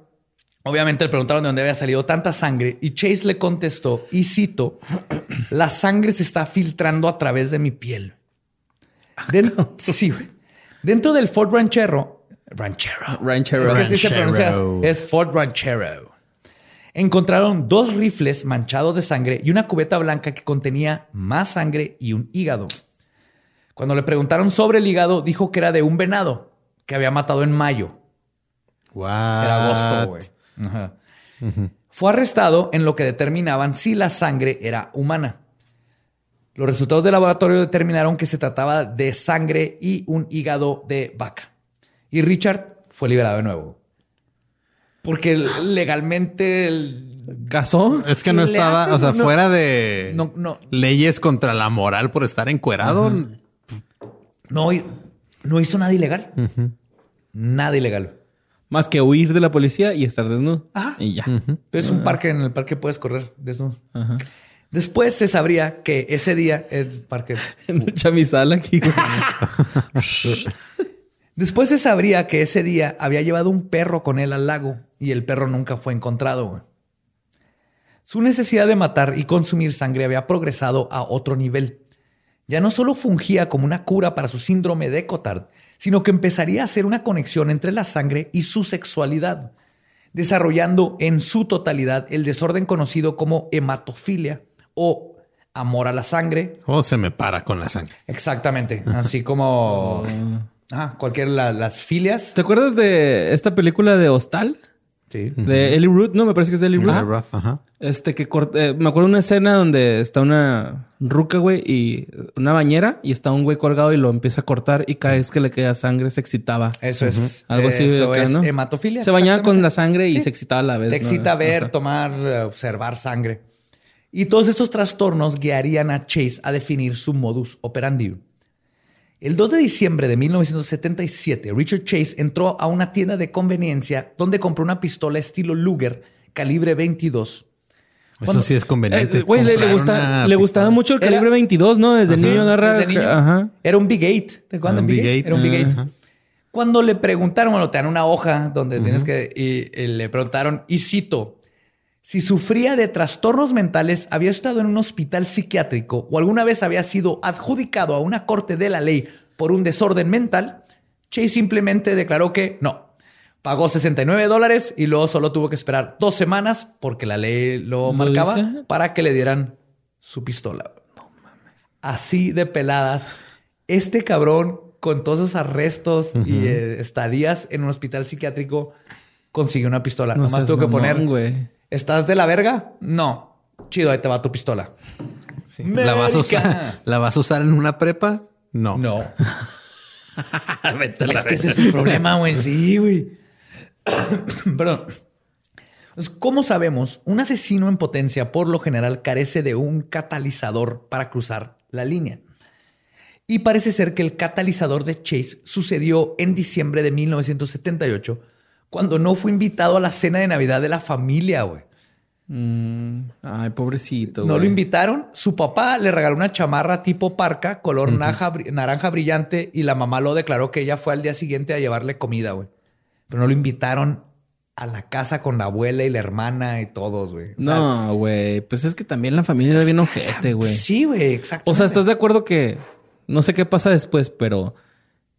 obviamente le preguntaron de dónde había salido tanta sangre y Chase le contestó, y cito, la sangre se está filtrando a través de mi piel. Den- sí, güey. Dentro del Ford Ranchero, Ranchero. Ranchero. Es que así se pronuncia. Ranchero. Es Ford Ranchero. Encontraron dos rifles manchados de sangre y una cubeta blanca que contenía más sangre y un hígado. Cuando le preguntaron sobre el hígado, dijo que era de un venado que había matado en mayo. Era agosto, güey. Fue arrestado en lo que determinaban si la sangre era humana. Los resultados del laboratorio determinaron que se trataba de sangre y un hígado de vaca. Y Richard fue liberado de nuevo. Porque legalmente el- ¿Casó? Es que no ¿Qué le estaba, o sea, No. fuera de No, no. leyes contra la moral por estar encuerado. no, no hizo nada ilegal. Nada ilegal. Más que huir de la policía y estar desnudo. Ajá. Y ya. Pero es un parque, en el parque puedes correr desnudo. Después se sabría que ese día, el parque aquí. Después se sabría que ese día había llevado un perro con él al lago y el perro nunca fue encontrado. Su necesidad de matar y consumir sangre había progresado a otro nivel. Ya no solo fungía como una cura para su síndrome de Cotard, sino que empezaría a hacer una conexión entre la sangre y su sexualidad, desarrollando en su totalidad el desorden conocido como hematofilia o amor a la sangre O se me para con la sangre. Exactamente. Así como ah, cualquier la- las filias. ¿Te acuerdas de esta película de Hostal? Sí. De Ellie Root, no, me parece que es de Ellie Root. Eli Roth, ajá. Este que cort- eh, me acuerdo de una escena donde está una ruca, güey, y una bañera y está un güey colgado y lo empieza a cortar y cada vez que le queda sangre se excitaba. Eso es. Algo así de Eso acá, es ¿no? hematofilia. Se bañaba con la sangre y Sí. se excitaba a la vez. Te ¿no? excita ver, Ajá. tomar, observar sangre. Y todos estos trastornos guiarían a Chase a definir su modus operandi. El 2 de diciembre de 1977, Richard Chase entró a una tienda de conveniencia donde compró una pistola estilo Luger calibre 22. Eso sí es conveniente. Eh, Güey, le, gusta- gustaba mucho el Era- calibre 22, ¿no? Desde Ajá. niño agarra. Desde niño. Ajá. Era un Big 8. ¿Te acuerdas un de Big Big 8? Eight. Era un Big 8. Ajá. Cuando le preguntaron, bueno, te dan una hoja donde tienes que, y, y le preguntaron, y cito, si sufría de trastornos mentales, había estado en un hospital psiquiátrico o alguna vez había sido adjudicado a una corte de la ley por un desorden mental, Chase simplemente declaró que no. Pagó 69 dólares y luego solo tuvo que esperar dos semanas porque la ley lo ¿Lo marcaba dice? para que le dieran su pistola. Así de peladas. Este cabrón, con todos esos arrestos y eh, estadías en un hospital psiquiátrico, consiguió una pistola. No Nomás tuvo que poner. ¿Estás de la verga? No. Chido, ahí te va tu pistola. Sí. ¿La, vas a usar, América. ¿La vas a usar en una prepa? No. No. Vete a la Es que ese es el problema, güey. Sí, güey. Perdón. Pues, ¿Cómo sabemos? Un asesino en potencia por lo general carece de un catalizador para cruzar la línea. Y parece ser que el catalizador de Chase sucedió en diciembre de 1978, cuando no fue invitado a la cena de Navidad de la familia, güey. Mm, ay, pobrecito. No lo invitaron. Su papá le regaló una chamarra tipo parca, color naja- bri- naranja brillante, y la mamá lo declaró que ella fue al día siguiente a llevarle comida, güey. Pero no lo invitaron a la casa con la abuela y la hermana y todos, güey. No, güey. Pues es que también la familia era bien ojete, güey. Sí, güey, exacto. O sea, ¿estás de acuerdo que no sé qué pasa después, pero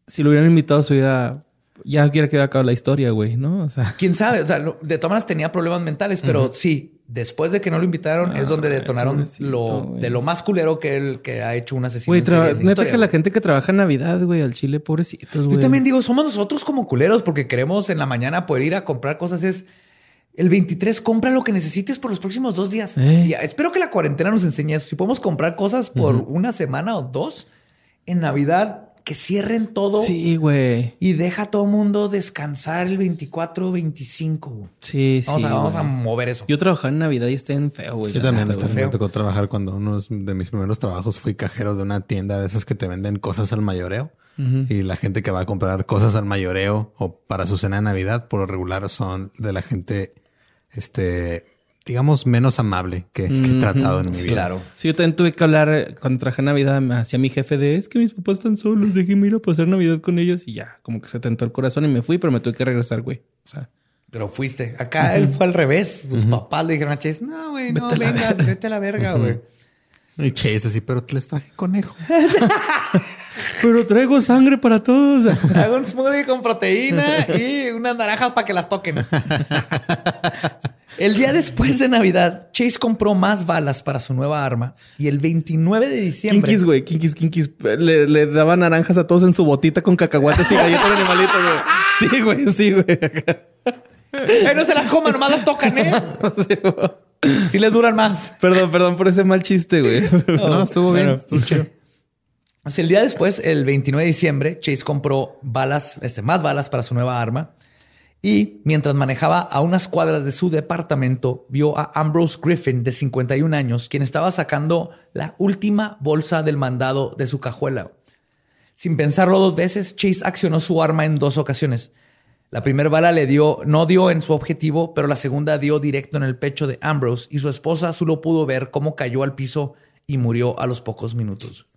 si lo hubieran invitado, se hubiera. Ya quiera que acabado la historia, güey, ¿no? O sea, ¿Quién sabe? O sea, de todas maneras tenía problemas mentales, pero sí, después de que no lo invitaron es donde Ay, detonaron lo de lo más culero que él que ha hecho un asesino. güey, neta que la gente que trabaja en Navidad, güey, al Chile, pobrecitos, güey. Yo también digo, somos nosotros como culeros porque queremos en la mañana poder ir a comprar cosas. Es el 23, compra lo que necesites por los próximos dos días. Eh. Y espero que la cuarentena nos enseñe eso. Si podemos comprar cosas por una semana o dos en Navidad, que cierren todo Sí, güey. y deja a todo mundo descansar el 24, 25. güey. Sí, Vamos, sí. a, vamos a mover eso. Yo trabajaba en Navidad y está en feo, güey. Yo la también está güey. me tocó trabajar cuando uno de mis primeros trabajos fui cajero de una tienda de esas que te venden cosas al mayoreo. Y la gente que va a comprar cosas al mayoreo o para su cena de Navidad, por lo regular son de la gente, este, digamos, menos amable que, que he tratado en mi vida. Claro. Sí, yo también tuve que hablar eh, cuando trabajé en Navidad hacia mi jefe de es que mis papás están solos, déjenme ir a pasar Navidad con ellos y ya, como que se tentó el corazón y me fui, pero me tuve que regresar, güey. O sea, Pero fuiste. Acá él fue al revés. Sus papás le dijeron a Chase, no, güey, no Vete vengas, verga". vete a la verga, güey. Y Chase así, pero te les traje conejo. pero traigo sangre para todos. Hago un smoothie con proteína y unas naranjas para que las toquen. El día después de Navidad, Chase compró más balas para su nueva arma y el 29 de diciembre. Kinkis, güey, kinkis, kinkis. Le, le daba naranjas a todos en su botita con cacahuates y galletas de animalitos, güey. Sí, güey, sí, güey. Eh, no se las coman, nomás las tocan, ¿eh? Sí, güey. Sí les duran más. Perdón, perdón por ese mal chiste, güey. No, estuvo bien, estuvo chido. El día después, el 29 de diciembre, Chase compró balas, este, más balas para su nueva arma. Y mientras manejaba a unas cuadras de su departamento, vio a Ambrose Griffin, de 51 años, quien estaba sacando la última bolsa del mandado de su cajuela. Sin pensarlo dos veces, Chase accionó su arma en dos ocasiones. La primera bala le dio, no dio en su objetivo, pero la segunda dio directo en el pecho de Ambrose y su esposa solo pudo ver cómo cayó al piso y murió a los pocos minutos.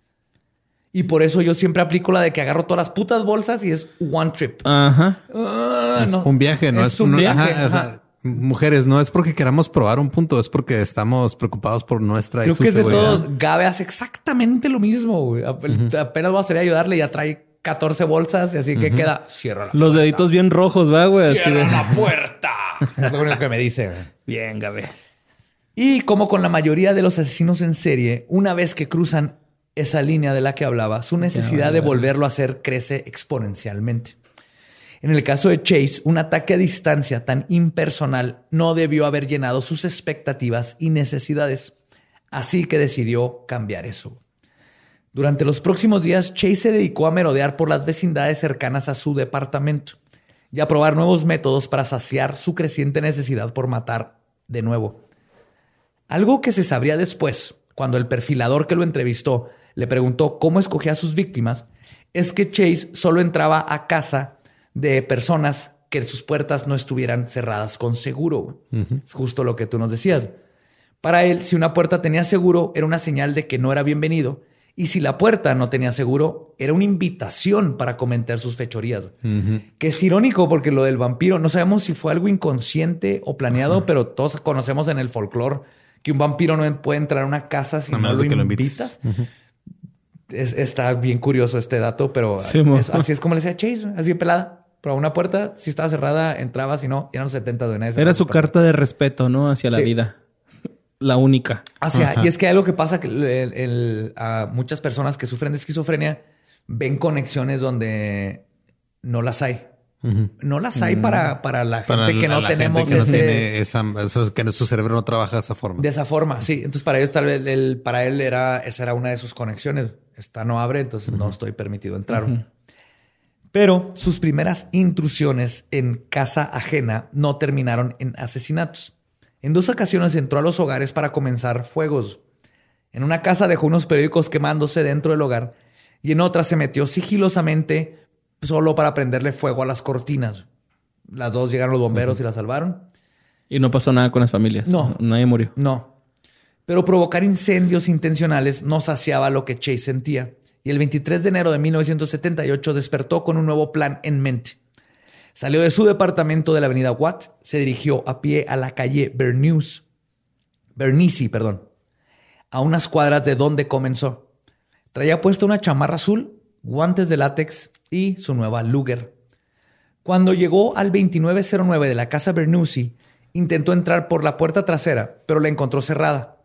Y por eso yo siempre aplico la de que agarro todas las putas bolsas y es one trip. Ajá. Ah, Es no. un viaje, no es, un no- viaje, ajá, o sea, ajá. mujeres, no es porque queramos probar un punto, es porque estamos preocupados por nuestra y Creo su que es de todos. Gabe hace exactamente lo mismo. güey. Apenas va a salir a ayudarle, ya trae 14 bolsas y así que queda. Cierra la Los puerta. deditos bien rojos, va, güey. Así Cierra de... la puerta. es lo único que me dice. güey. Bien, Gabe. Y como con la mayoría de los asesinos en serie, una vez que cruzan esa línea de la que hablaba, su necesidad de volverlo a hacer crece exponencialmente. En el caso de Chase, un ataque a distancia tan impersonal no debió haber llenado sus expectativas y necesidades. Así que decidió cambiar eso. Durante los próximos días, Chase se dedicó a merodear por las vecindades cercanas a su departamento y a probar nuevos métodos para saciar su creciente necesidad por matar de nuevo. Algo que se sabría después, cuando el perfilador que lo entrevistó le preguntó cómo escogía a sus víctimas, es que Chase solo entraba a casa de personas que sus puertas no estuvieran cerradas con seguro. Es justo lo que tú nos decías. Para él, si una puerta tenía seguro, era una señal de que no era bienvenido. Y si la puerta no tenía seguro, era una invitación para comentar sus fechorías. Que es irónico porque lo del vampiro, no sabemos si fue algo inconsciente o planeado, pero todos conocemos en el folclore que un vampiro no puede entrar a una casa si no lo que lo invitas. invites. Es- está bien curioso este dato, pero Sí, mo. es- así es como le decía Chase, así de pelada. Pero una puerta, si estaba cerrada, entraba, si no, eran los 70 de nadie Era su carta de respeto, ¿no? Hacia la Sí. vida. La única. Hacia, Ajá. y es que hay algo que pasa que el- el- a muchas personas que sufren de esquizofrenia ven conexiones donde no las hay. No las hay para, para la gente Para que no la gente tenemos que no ese- tiene esa, eso- que su cerebro no trabaja de esa forma. de esa forma. Sí, entonces para ellos tal vez el- para él era esa era una de sus conexiones. Esta no abre, entonces no estoy permitido entrar. Pero sus primeras intrusiones en casa ajena no terminaron en asesinatos. En dos ocasiones entró a los hogares para comenzar fuegos. En una casa dejó unos periódicos quemándose dentro del hogar y en otra se metió sigilosamente solo para prenderle fuego a las cortinas. Las dos llegaron los bomberos y la salvaron. Y no pasó nada con las familias. No. Nadie murió. No. Pero provocar incendios intencionales no saciaba lo que Chase sentía. Y el 23 de enero de 1978 despertó con un nuevo plan en mente. Salió de su departamento de la avenida Watt, se dirigió a pie a la calle Bernice, Bernice, perdón, a unas cuadras de donde comenzó. Traía puesta una chamarra azul, guantes de látex y su nueva Luger. Cuando llegó al 2909 de la casa Bernoussi, intentó entrar por la puerta trasera, pero la encontró cerrada.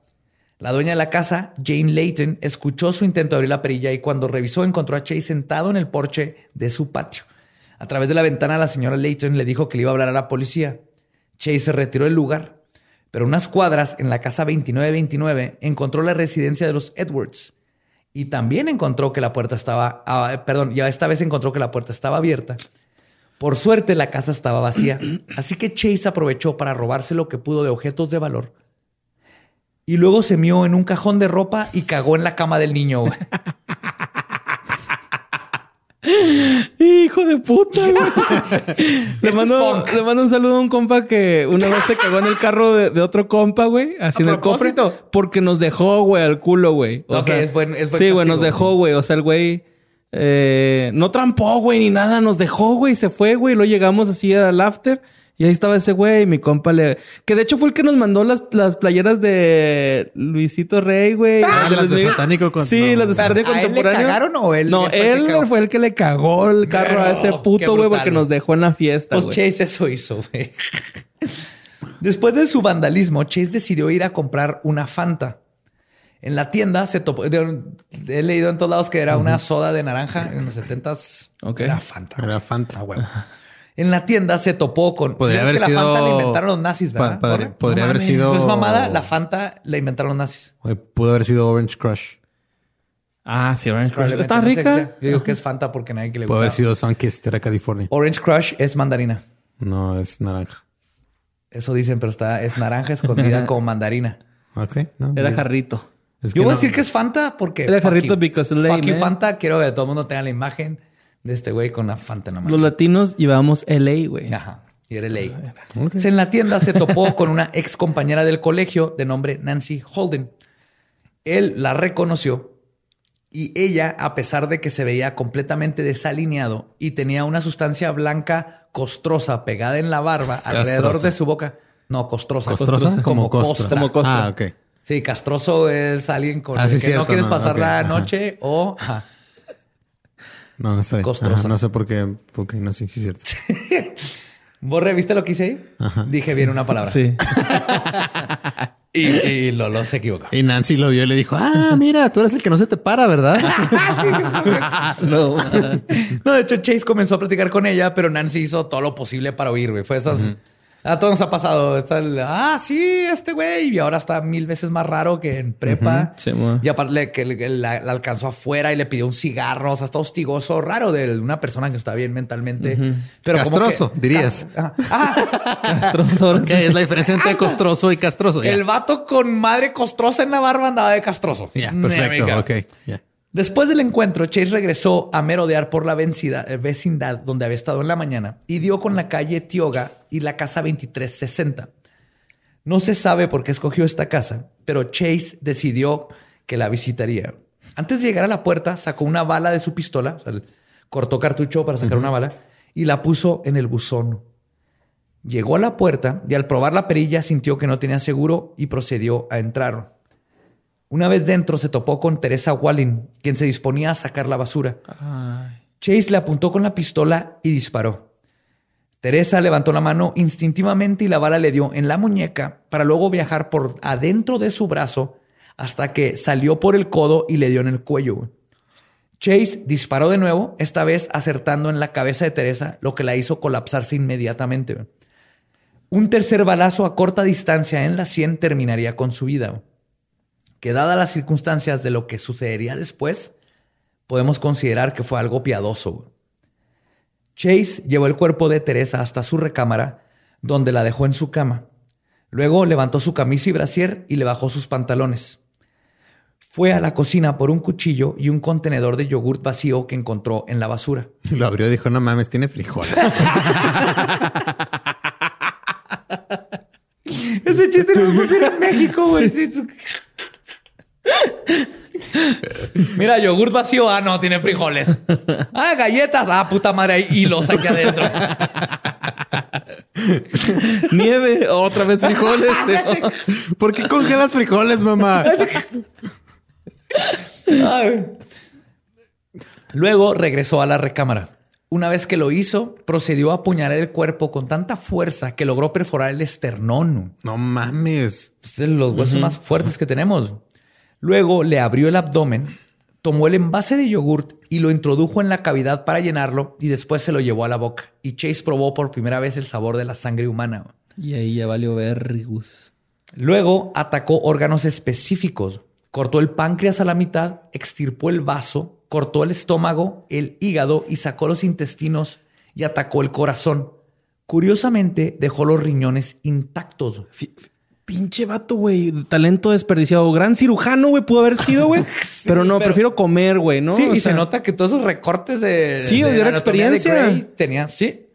La dueña de la casa, Jane Layton, escuchó su intento de abrir la perilla y cuando revisó encontró a Chase sentado en el porche de su patio. A través de la ventana la señora Layton le dijo que le iba a hablar a la policía. Chase se retiró del lugar, pero unas cuadras en la casa 2929 encontró la residencia de los Edwards y también encontró que la puerta estaba, ah, perdón, ya esta vez encontró que la puerta estaba abierta. Por suerte la casa estaba vacía, así que Chase aprovechó para robarse lo que pudo de objetos de valor. Y luego se mió en un cajón de ropa y cagó en la cama del niño. Hijo de puta, güey. le, mando, le mando un saludo a un compa que una vez se cagó en el carro de, de otro compa, güey. Así ¿A en el cofre. Porque nos dejó, güey, al culo, güey. O Ok, sea, es buen- es buen Sí, güey, nos dejó, güey. O sea, el güey eh, no trampó, güey, ni nada. Nos dejó, güey. Se fue, güey. Luego llegamos así al after. Y ahí estaba ese güey, mi compa le... Que de hecho fue el que nos mandó las, las playeras de Luisito Rey, güey. Ah, las de Luis Miguel. Satánico con- Sí, no, las de. Satánico ¿A él le Contemporáneo. cagaron o él No, fue el que él fue el que le cagó el carro a ese puto, güey, porque güey. nos dejó en la fiesta, Pues güey. Chase eso hizo, güey. Después de su vandalismo, Chase decidió ir a comprar una Fanta. En la tienda se topó. de- he leído en todos lados que era una soda de naranja en los 70s. Ok. Era Fanta. güey. Era Fanta. Ah, huevo. En la tienda se topó con. Podría ¿Sabes haber que la sido- Fanta la inventaron los nazis, Pa- ¿verdad? padre- podría haber mames. sido- No es mamada, la Fanta la inventaron los nazis. Pudo haber sido Orange Crush. Ah, sí, Orange Crush. Está no sé rica. Yo digo que es Fanta porque nadie que le Pudo gusta. haber sido Sunkist, era California. Orange Crush es mandarina. No, es naranja. Eso dicen, pero está, es naranja escondida como mandarina. Ok, no. Era bien. jarrito. Es Yo voy a decir que es Fanta porque. Era jarrito you. because lame, Fuck you. Fanta. Quiero que todo el mundo tenga la imagen de este güey con la Fanta en la mano. Los latinos llevábamos LA, güey. Ajá. Y era ley. En la tienda se topó con una ex compañera del colegio de nombre Nancy Holden. Él la reconoció y ella, a pesar de que se veía completamente desalineado y tenía una sustancia blanca costrosa pegada en la barba alrededor de su boca. No, costrosa. ¿Costrosa? Como Como costra. Como costra. Ah, ok. Sí, castroso es alguien con Ah, el sí, que cierto, no quieres no, pasar la ajá. noche o... ajá. No, no está bien. Costrosa. Ajá, no sé por qué. Ok, no sé, sí es cierto. ¿Borre, viste lo que hice ahí? Ajá. Dije bien una palabra. Sí. Y, y Lolo se equivocó. Y Nancy lo vio y le dijo, ah, mira, tú eres el que no se te para, ¿verdad? no. No, de hecho, Chase comenzó a platicar con ella, pero Nancy hizo todo lo posible para oír, güey. Fue esas. A todos nos ha pasado. Está el, ah, sí, este güey. Y ahora está mil veces más raro que en prepa. Sí, y aparte le- que le- la, la alcanzó afuera y le pidió un cigarro. O sea, está hostigoso, raro de una persona que está bien mentalmente. Pero como Castroso, que- dirías. Ah, ah, Castroso, sí. ¿Qué es la diferencia entre costroso y castroso? El vato con madre costrosa en la barba andaba de castroso. Ya, perfecto. Ok, ya. Después del encuentro, Chase regresó a merodear por la eh, vecindad donde había estado en la mañana y dio con la calle Tioga y la casa 2360. No se sabe por qué escogió esta casa, pero Chase decidió que la visitaría. Antes de llegar a la puerta, sacó una bala de su pistola, o sea, cortó cartucho para sacar una bala y la puso en el buzón. Llegó a la puerta y al probar la perilla sintió que no tenía seguro y procedió a entrar. Una vez dentro se topó con Teresa Wallin, quien se disponía a sacar la basura. Chase le apuntó con la pistola y disparó. Teresa levantó la mano instintivamente y la bala le dio en la muñeca para luego viajar por adentro de su brazo hasta que salió por el codo y le dio en el cuello. Chase disparó de nuevo, esta vez acertando en la cabeza de Teresa, lo que la hizo colapsarse inmediatamente. Un tercer balazo a corta distancia en la sien terminaría con su vida. Que dadas las circunstancias de lo que sucedería después, podemos considerar que fue algo piadoso. Chase llevó el cuerpo de Teresa hasta su recámara, donde la dejó en su cama. Luego levantó su camisa y brasier y le bajó sus pantalones. Fue a la cocina por un cuchillo y un contenedor de yogurt vacío que encontró en la basura. Lo abrió y dijo, no mames, tiene frijol. Ese chiste no me funciona en México, güey. Sí, Mira, yogur vacío. Ah, no, tiene frijoles. Ah, galletas. Ah, puta madre, hay hilos aquí adentro. Nieve, otra vez frijoles. ¿Por qué congelas frijoles, mamá? Ay. Luego regresó a la recámara. Una vez que lo hizo, procedió a apuñalar el cuerpo con tanta fuerza que logró perforar el esternón. No mames. Es de los huesos más fuertes que tenemos. Luego le abrió el abdomen, tomó el envase de yogurt y lo introdujo en la cavidad para llenarlo y después se lo llevó a la boca. Y Chase probó por primera vez el sabor de la sangre humana. y ahí ya valió vergus. Luego atacó órganos específicos. Cortó el páncreas a la mitad, extirpó el vaso, cortó el estómago, el hígado y sacó los intestinos y atacó el corazón. Curiosamente, dejó los riñones intactos. Pinche vato, güey. Talento desperdiciado. Gran cirujano, güey, pudo haber sido, güey. pero no, pero- prefiero comer, güey, ¿no? Sí, O y sea, se nota que todos esos recortes de. Sí, de de la de experiencia. Grey tenía, sí.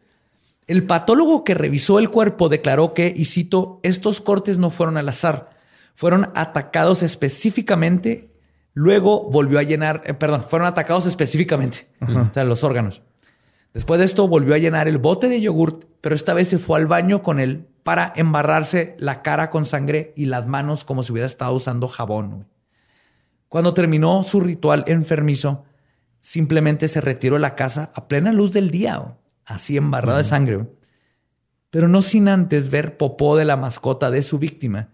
El patólogo que revisó el cuerpo declaró que, y cito, estos cortes no fueron al azar, fueron atacados específicamente. Luego volvió a llenar, eh, perdón, fueron atacados específicamente, o sea, los órganos. Después de esto volvió a llenar el bote de yogurt, pero esta vez se fue al baño con él para embarrarse la cara con sangre y las manos como si hubiera estado usando jabón. Cuando terminó su ritual enfermizo, simplemente se retiró de la casa a plena luz del día, así embarrado de sangre, pero no sin antes ver popó de la mascota de su víctima.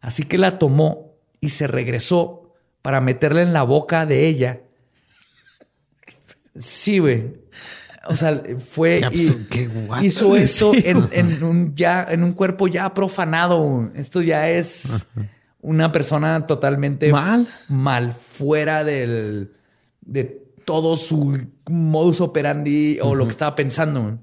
Así que la tomó y se regresó para meterla en la boca de ella. Sí, güey. O sea, fue y qué hizo esto Sí. en, en un ya en un cuerpo ya profanado. Esto ya es una persona totalmente Mal. mal, fuera del de todo su modus operandi o lo que estaba pensando.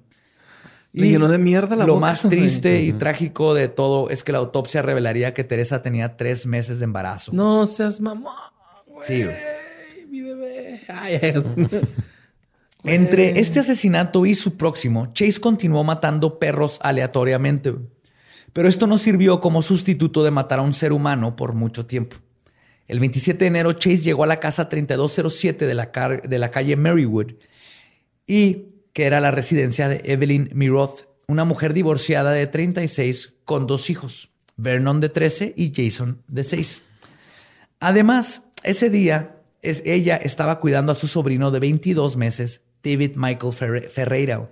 Le llenó de mierda la Lo boca, más triste y trágico de todo es que la autopsia revelaría que Teresa tenía tres meses de embarazo. No seas mamón, güey. Sí. Mi bebé. Ay, ay. Entre este asesinato y su próximo, Chase continuó matando perros aleatoriamente. Pero esto no sirvió como sustituto de matar a un ser humano por mucho tiempo. El 27 de enero, Chase llegó a la casa 3207 de la, car- de la calle Marywood y que era la residencia de Evelyn Miroth, una mujer divorciada de 36 con dos hijos, Vernon de 13 y Jason de 6. Además, ese día es, ella estaba cuidando a su sobrino de 22 meses, David Michael Ferre- Ferreira.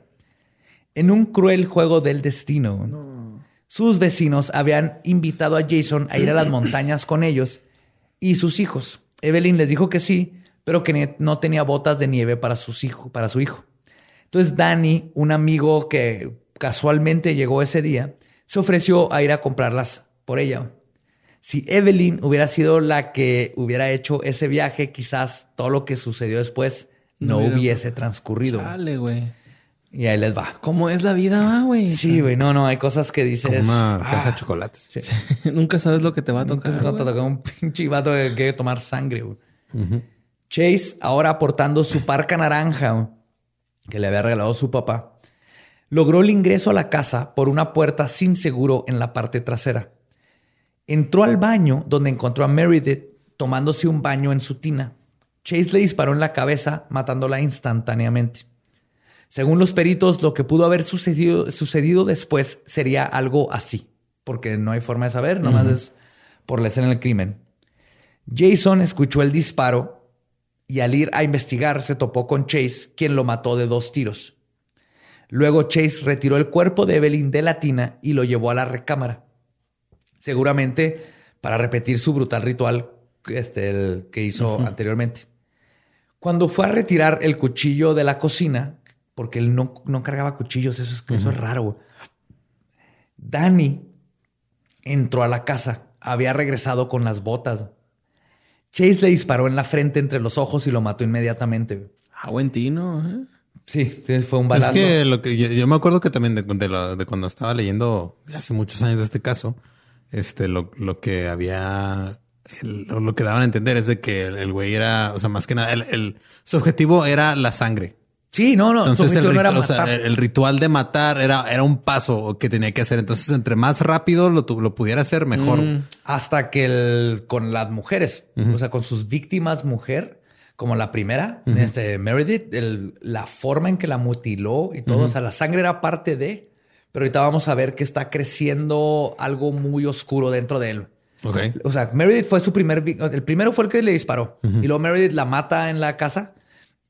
En un cruel juego del destino, sus vecinos habían invitado a Jason a ir a las montañas con ellos y sus hijos. Evelyn les dijo que sí, pero que no tenía botas de nieve para, sus hijo, para su hijo. Entonces Danny, un amigo que casualmente llegó ese día, se ofreció a ir a comprarlas por ella. Si Evelyn hubiera sido la que hubiera hecho ese viaje, quizás todo lo que sucedió después no, hubiese transcurrido. Dale, güey. Y ahí les va. ¿Cómo es la vida, va, güey? Sí, güey, no, no, hay cosas que dices. Como una ah, caja de chocolates. Nunca sabes lo que te va a tocar. No te tocó un pinche vato que quiere tomar sangre. güey. Chase, ahora portando su parca naranja güey, que le había regalado su papá, logró el ingreso a la casa por una puerta sin seguro en la parte trasera. Entró al baño donde encontró a Meredith tomándose un baño en su tina. Chase le disparó en la cabeza, matándola instantáneamente. Según los peritos, lo que pudo haber sucedido, sucedido después sería algo así, porque no hay forma de saber, nomás es por la escena del crimen. Jason escuchó el disparo y al ir a investigar se topó con Chase, quien lo mató de dos tiros. Luego Chase retiró el cuerpo de Evelyn de la tina y lo llevó a la recámara, seguramente para repetir su brutal ritual este, el que hizo anteriormente. Cuando fue a retirar el cuchillo de la cocina, porque él no, no cargaba cuchillos, eso es, eso es raro. Danny entró a la casa, había regresado con las botas. Chase le disparó en la frente entre los ojos y lo mató inmediatamente. Ah, buen tino, ¿eh? Sí, sí, fue un Es balazo. que lo que yo, yo me acuerdo que también de, de cuando estaba leyendo hace muchos años este caso, este, lo, lo que había, el- lo, que daban a entender es de que el, el güey era, o sea, más que nada, el, el- su objetivo era la sangre. Sí, no, no. su Entonces el, objetivo no era o sea, el- el ritual de matar era, era un paso que tenía que hacer. Entonces, entre más rápido lo, lo pudiera hacer, mejor. Hasta que el, con las mujeres, o sea, con sus víctimas mujer, como la primera, este Meredith, el- la forma en que la mutiló y todo, o sea, la sangre era parte de, pero ahorita vamos a ver que está creciendo algo muy oscuro dentro de él. Ok. O sea, Meredith fue su primer, el primero fue el que le disparó y luego Meredith la mata en la casa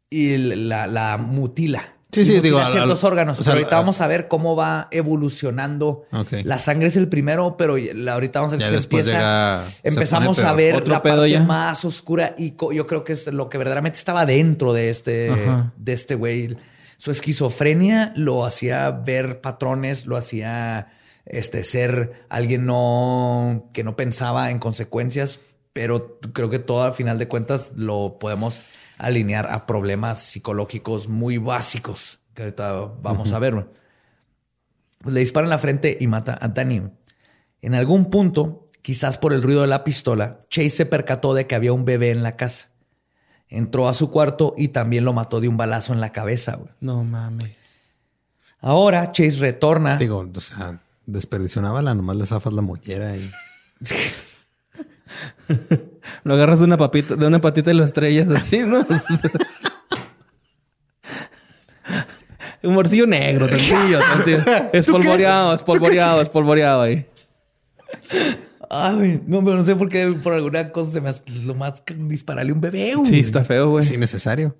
y la, la mutila. Sí, Y sí, mutila digo, al- ciertos al- órganos. o sea, pero ahorita al- vamos a ver cómo va evolucionando. Ok. La sangre es el primero, pero la- ahorita vamos a ver Ya que se después empieza. llega- empezamos a ver la parte ya. más oscura y yo creo que es lo que verdaderamente estaba dentro de este, Ajá. de este güey. Su esquizofrenia lo hacía ver patrones, lo hacía este, ser alguien no, que no pensaba en consecuencias, pero creo que todo al final de cuentas lo podemos alinear a problemas psicológicos muy básicos que ahorita vamos a ver. Le dispara en la frente y mata a Danny. En algún punto, quizás por el ruido de la pistola, Chase se percató de que había un bebé en la casa. Entró a su cuarto y también lo mató de un balazo en la cabeza. güey. No mames. Ahora Chase retorna. Digo, o sea, desperdició una bala, nomás le zafas la mollera y. Lo agarras de una papita, de una patita y lo estrellas así, ¿no? Un morcillo negro, tantillo. Espolvoreado, espolvoreado, espolvoreado ahí. Ay, no, pero no sé por qué por alguna cosa se me hace lo más dispararle un bebé. güey. Sí, está feo, güey. Es innecesario.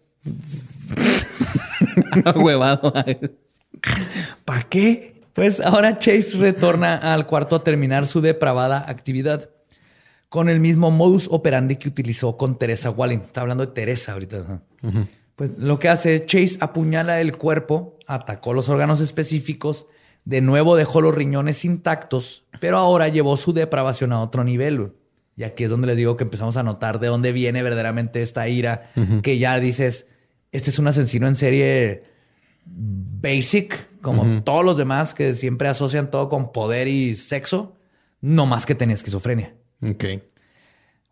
Huevado. ¿Para qué? Pues ahora Chase retorna al cuarto a terminar su depravada actividad con el mismo modus operandi que utilizó con Teresa Walling. Está hablando de Teresa ahorita. Pues lo que hace es Chase apuñala el cuerpo, atacó los órganos específicos, de nuevo dejó los riñones intactos, pero ahora llevó su depravación a otro nivel. Y aquí es donde les digo que empezamos a notar de dónde viene verdaderamente esta ira, que ya dices, este es un asesino en serie basic, como todos los demás que siempre asocian todo con poder y sexo, no más que tenía esquizofrenia. Ok.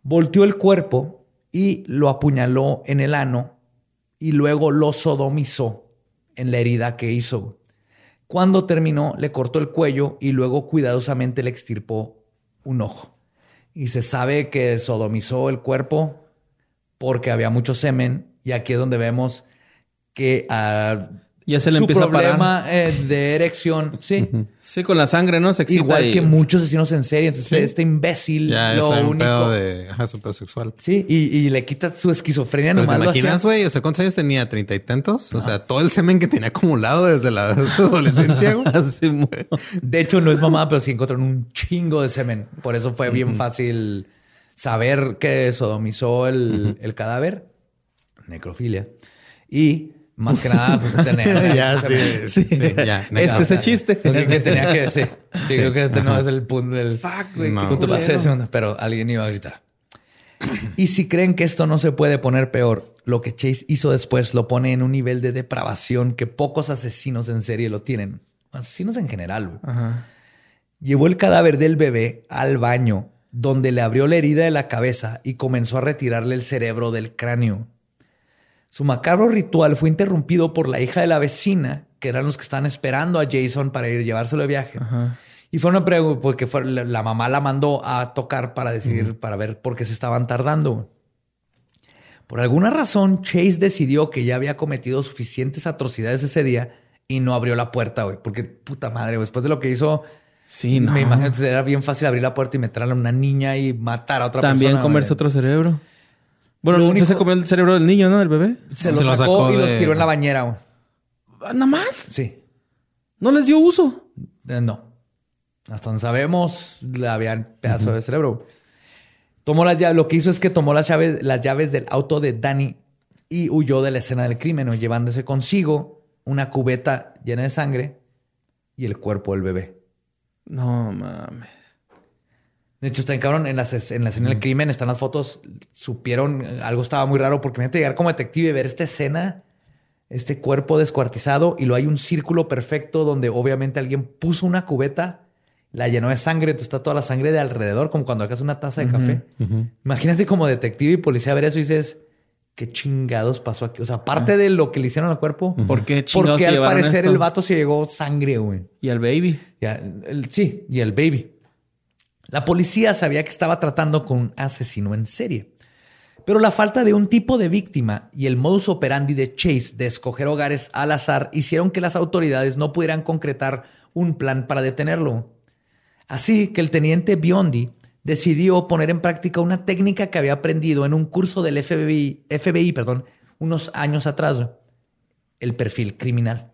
Volteó el cuerpo y lo apuñaló en el ano y luego lo sodomizó en la herida que hizo. Cuando terminó, le cortó el cuello y luego cuidadosamente le extirpó un ojo. Y se sabe que sodomizó el cuerpo porque había mucho semen y aquí es donde vemos que ah, Ya se le su empieza a parar. problema eh, de erección, sí, Sí, con la sangre, ¿no? Se excita igual y- que muchos asesinos en serie. Entonces, Sí. este imbécil, Ya lo es un único. pedo de. Ajá, es un pedo sexual. Sí, y, y le quita su esquizofrenia Pero te nomás hacía. imaginas, güey, o sea, ¿cuántos años tenía? ¿Treinta y tantos? O sea, todo el semen que tenía acumulado desde la adolescencia, güey. De hecho, no es mamá, pero sí encontraron un chingo de semen. Por eso fue bien fácil saber que sodomizó el, el cadáver. Necrofilia. Y más que nada, pues tener. ya, sí, sí, sí, ya. Es ese chiste. Lo que que tenía que sí. Sí, creo que este no es el punto del Fuck, güey. No. punto pero alguien iba a gritar. Y si creen que esto no se puede poner peor, lo que Chase hizo después lo pone en un nivel de depravación que pocos asesinos en serie lo tienen. Asesinos en general. güey. Ajá. Llevó el cadáver del bebé al baño, donde le abrió la herida de la cabeza y comenzó a retirarle el cerebro del cráneo. Su macabro ritual fue interrumpido por la hija de la vecina, que eran los que estaban esperando a Jason para ir a llevárselo de viaje. Y fue una pregunta porque fue, la, la mamá la mandó a tocar para decidir, para ver por qué se estaban tardando. Por alguna razón, Chase decidió que ya había cometido suficientes atrocidades ese día y no abrió la puerta, güey. Porque puta madre, después de lo que hizo, Sí, no. me imagino que era bien fácil abrir la puerta y meter a una niña y matar a otra También persona. comerse güey. otro cerebro. Bueno, Lo ¿no único- se comió el cerebro del niño, ¿no? Del bebé. Se, Se los lo sacó, sacó y los tiró en la bañera. güey. Ah, ¿Nada más? Sí. ¿No les dio uso? Eh, no. Hasta donde sabemos, le habían pedazo de cerebro. Tomó las llaves. Lo que hizo es que tomó las llaves, las llaves del auto de Danny y huyó de la escena del crimen, ¿no? llevándose consigo una cubeta llena de sangre y el cuerpo del bebé. No mames. De hecho, está en cabrón. En la, ses- en la escena del crimen están las fotos. Supieron, algo estaba muy raro porque imagínate llegar como detective y ver esta escena este cuerpo descuartizado y lo hay un círculo perfecto donde obviamente alguien puso una cubeta, la llenó de sangre, entonces está toda la sangre de alrededor, como cuando hagas una taza de café. Imagínate como detective y policía ver eso y dices, ¿qué chingados pasó aquí? O sea, aparte de lo que le hicieron al cuerpo, ¿Por qué chingados porque al parecer esto? el vato se llegó sangre, güey. Y al baby. El- sí, y el baby. La policía sabía que estaba tratando con un asesino en serie. Pero la falta de un tipo de víctima y el modus operandi de Chase de escoger hogares al azar hicieron que las autoridades no pudieran concretar un plan para detenerlo. Así que el teniente Biondi decidió poner en práctica una técnica que había aprendido en un curso del FBI, FBI perdón, unos años atrás, el perfil criminal.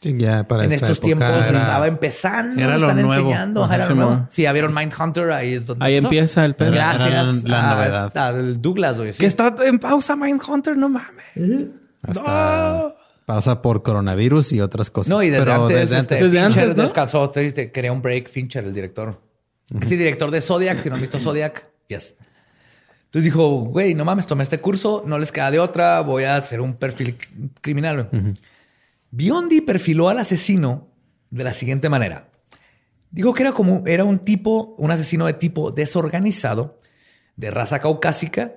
Sí, ya para en esta estos época tiempos era- estaba empezando, era lo están nuevo. enseñando. Ajá, era lo sí, nuevo. ya vieron Mindhunter, ahí es donde Ahí empezó. empieza el pedo. Gracias era la a- novedad. al Douglas, güey. sí. Que está en pausa Mindhunter, no mames. Hasta pasa por coronavirus y otras cosas. No, y desde Pero antes, desde este. Desde Fincher antes, ¿no? descansó, te, te crea un break, Fincher, el director. Sí, director de Zodiac, si no han visto Zodiac, yes. Entonces dijo, güey, no mames, tomé este curso, no les queda de otra, voy a hacer un perfil criminal. Biondi perfiló al asesino de la siguiente manera. Dijo que era como era un tipo, un asesino de tipo desorganizado, de raza caucásica.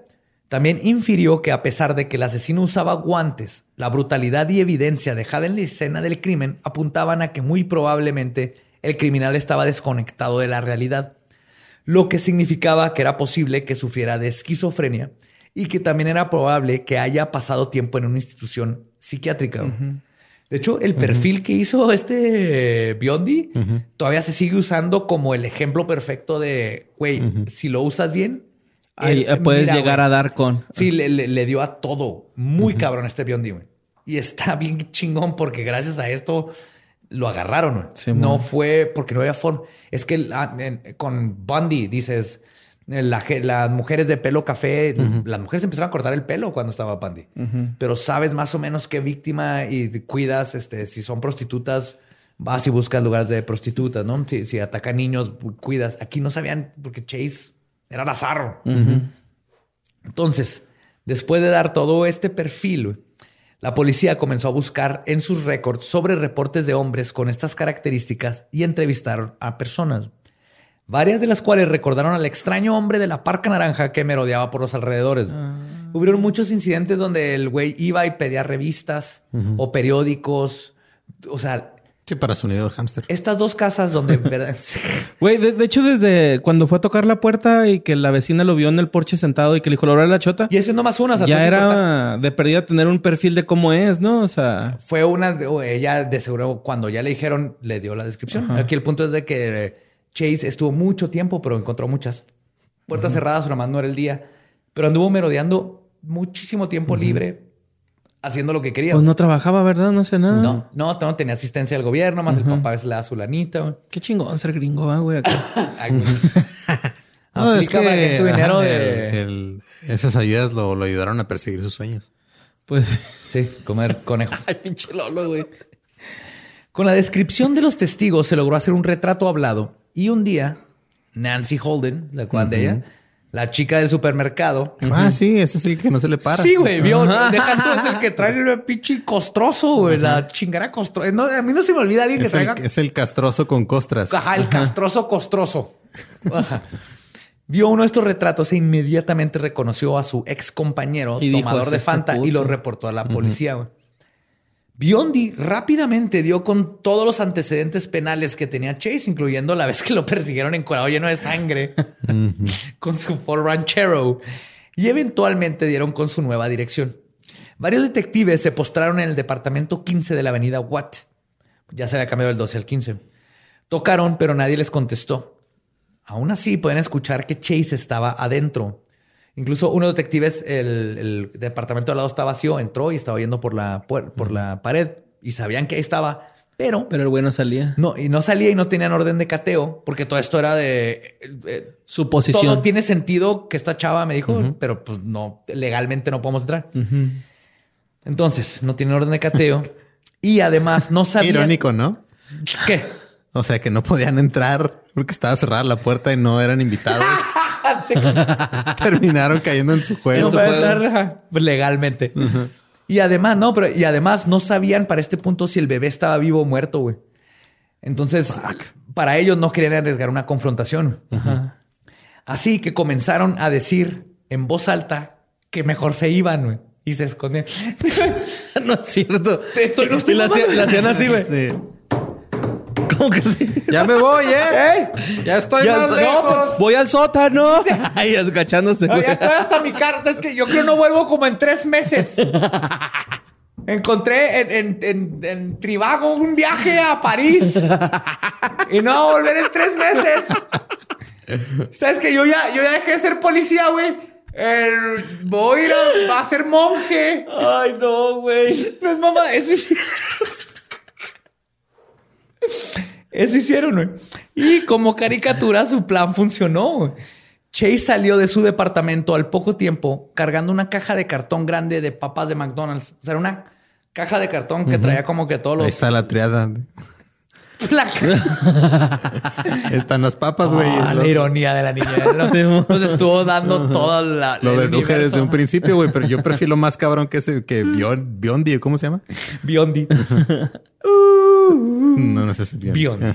También infirió que a pesar de que el asesino usaba guantes, la brutalidad y evidencia dejada en la escena del crimen apuntaban a que muy probablemente el criminal estaba desconectado de la realidad, lo que significaba que era posible que sufriera de esquizofrenia y que también era probable que haya pasado tiempo en una institución psiquiátrica. De hecho, el perfil que hizo este eh, Biondi todavía se sigue usando como el ejemplo perfecto de, güey, si lo usas bien, Ahí eh, puedes mira, llegar güey. a dar con. Sí, le, le- le dio a todo. Muy cabrón este Biondi, güey. Y está bien chingón porque gracias a esto lo agarraron. Sí, no fue porque no había forma. Es que ah, con Bundy dices, la las mujeres de pelo café, las mujeres empezaron a cortar el pelo cuando estaba Bundy. Pero sabes más o menos qué víctima y cuidas, este, si son prostitutas, vas y buscas lugares de prostitutas, ¿no? Si, si atacan niños, cuidas. Aquí no sabían porque Chase era lazarro. Entonces, después de dar todo este perfil, la policía comenzó a buscar en sus récords sobre reportes de hombres con estas características y entrevistaron a personas. Varias de las cuales recordaron al extraño hombre de la parca naranja que merodeaba por los alrededores. Hubieron muchos incidentes donde el güey iba y pedía revistas o periódicos. O sea, Sí, para su nido de hámster. estas dos casas donde... Güey, de, de hecho, desde cuando fue a tocar la puerta y que la vecina lo vio en el porche sentado y que le dijo, ¿lo la chota? y ese no más una. o sea, ya era de perdida tener un perfil de cómo es, ¿no? O sea, Fue una, ella de seguro cuando ya le dijeron, le dio la descripción. Aquí el punto es de que eh, Chase estuvo mucho tiempo, pero encontró muchas puertas cerradas, nomás no era el día. Pero anduvo merodeando muchísimo tiempo libre, haciendo lo que quería. pues no trabajaba, ¿verdad? No sé nada. no, no, no tenía asistencia del gobierno, más el papá a veces le da su lanita. güey. Qué chingón ser gringo, ah, güey. No, es que tu dinero ajá, de... el- el- esas ayudas lo, lo ayudaron a perseguir sus sueños. pues, Sí, comer conejos. ay, pinche Lolo, güey. Con la descripción de los testigos se logró hacer un retrato hablado y un día Nancy Holden, la cual de ella, la chica del supermercado. Ah, sí, ese es el que no se le para. Sí, güey, vio. Deja tú, es el que trae el pinche costroso, güey. La chingara costroso. No, a mí no se me olvida alguien que el, traiga. es el castroso con costras. Ajá, el castroso costroso. Ajá. Vio uno de estos retratos e inmediatamente reconoció a su ex compañero, Y tomador "Es de este Fanta, y puto". lo reportó a la policía. güey. Biondi rápidamente dio con todos los antecedentes penales que tenía Chase, incluyendo la vez que lo persiguieron encuadrado lleno de sangre con su Ford Ranchero y eventualmente dieron con su nueva dirección. Varios detectives se postraron en el departamento 15 de la avenida Watt. Ya se había cambiado el 12 al 15. Tocaron, pero nadie les contestó. Aún así, pueden escuchar que Chase estaba adentro. Incluso uno de los detectives, el, el departamento al lado está vacío, entró y estaba viendo por la, por la pared y sabían que ahí estaba, pero Pero el güey no salía. no, y no salía y no tenían orden de cateo porque todo esto era de eh, eh, Su posición. todo tiene sentido que esta chava me dijo, pero pues no, legalmente no podemos entrar. Entonces, no tiene orden de cateo y además no Qué sabía irónico, ¿no? ¿Qué? O sea, que no podían entrar porque estaba cerrada la puerta y no eran invitados. Terminaron cayendo en su No juego. legalmente. Y además, no, pero y además no sabían para este punto si el bebé estaba vivo o muerto, güey. Entonces, para ellos no querían arriesgar una confrontación. Así que comenzaron a decir en voz alta que mejor se iban, güey. Y se escondían. no es cierto. Estoy- no estoy y la hacían, mamando. la hacían así, güey. Sí. ¿Cómo que sí? Ya me voy, ¿eh? Ya estoy Ya más estoy- lejos. Voy al sótano. Ay, agachándose, No, ya estoy hasta mi casa. Es que yo creo no vuelvo como en tres meses. Encontré en, en, en- en Trivago un viaje a París. y no a volver en tres meses. ¿Sabes que yo ya, yo ya dejé de ser policía, güey? El- voy a ir a, a ser monje. Ay, no, güey. No es mamá, eso hicieron. Eso hicieron, güey. Y como caricatura, su plan funcionó. güey. Chase salió de su departamento al poco tiempo cargando una caja de cartón grande de papas de McDonald's. O sea, era una caja de cartón que traía como que todos los. Ahí está la triada. Están las papas, güey. Lo- la ironía de la niña. Nos, Sí, mo. nos estuvo dando toda la. Lo el deduje desde un principio, güey, pero yo prefiero más cabrón que ese que Bion- Biondi, ¿cómo se llama? Biondi. No, no es ese Biondi. Biondi.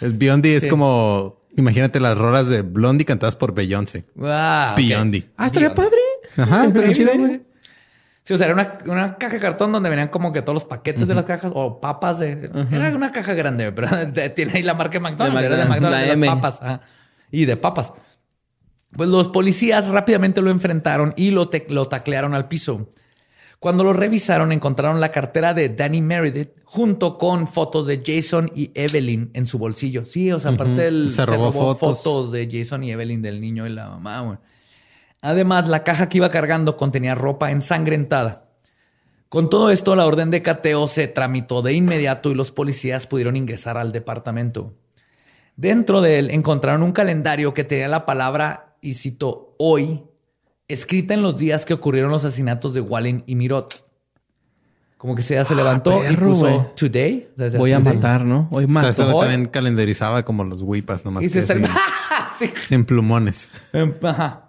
Es Biondi es como, imagínate las rolas de Blondie cantadas por Beyoncé. Ah. Biondi. Ah, estaría padre. Ajá, está Sí, chido, güey. Sí, o sea, era una, una caja de cartón donde venían como que todos los paquetes de las cajas o papas de... Era una caja grande, pero tiene ahí la marca de McDonald's. De era de McDonald's, McDonald's, la de las papas. ajá. Y de papas. Pues los policías rápidamente lo enfrentaron y lo, te- lo taclearon al piso. Cuando lo revisaron, encontraron la cartera de Danny Meredith junto con fotos de Jason y Evelyn en su bolsillo. Sí, o sea, aparte del, Se robó fotos. fotos de Jason y Evelyn del niño y la mamá. güey. Además, la caja que iba cargando contenía ropa ensangrentada. Con todo esto, la orden de cateo se tramitó de inmediato y los policías pudieron ingresar al departamento. Dentro de él encontraron un calendario que tenía la palabra, y cito, hoy, escrita en los días que ocurrieron los asesinatos de Wallen y Mirot. Como que se, se levantó y perro, puso today. O sea, Voy a today. matar, ¿no? Hoy O sea, mato. este güey Hoy- también calendarizaba como los whipas nomás. Y se que sin, está- Sí. sin plumones. Ajá.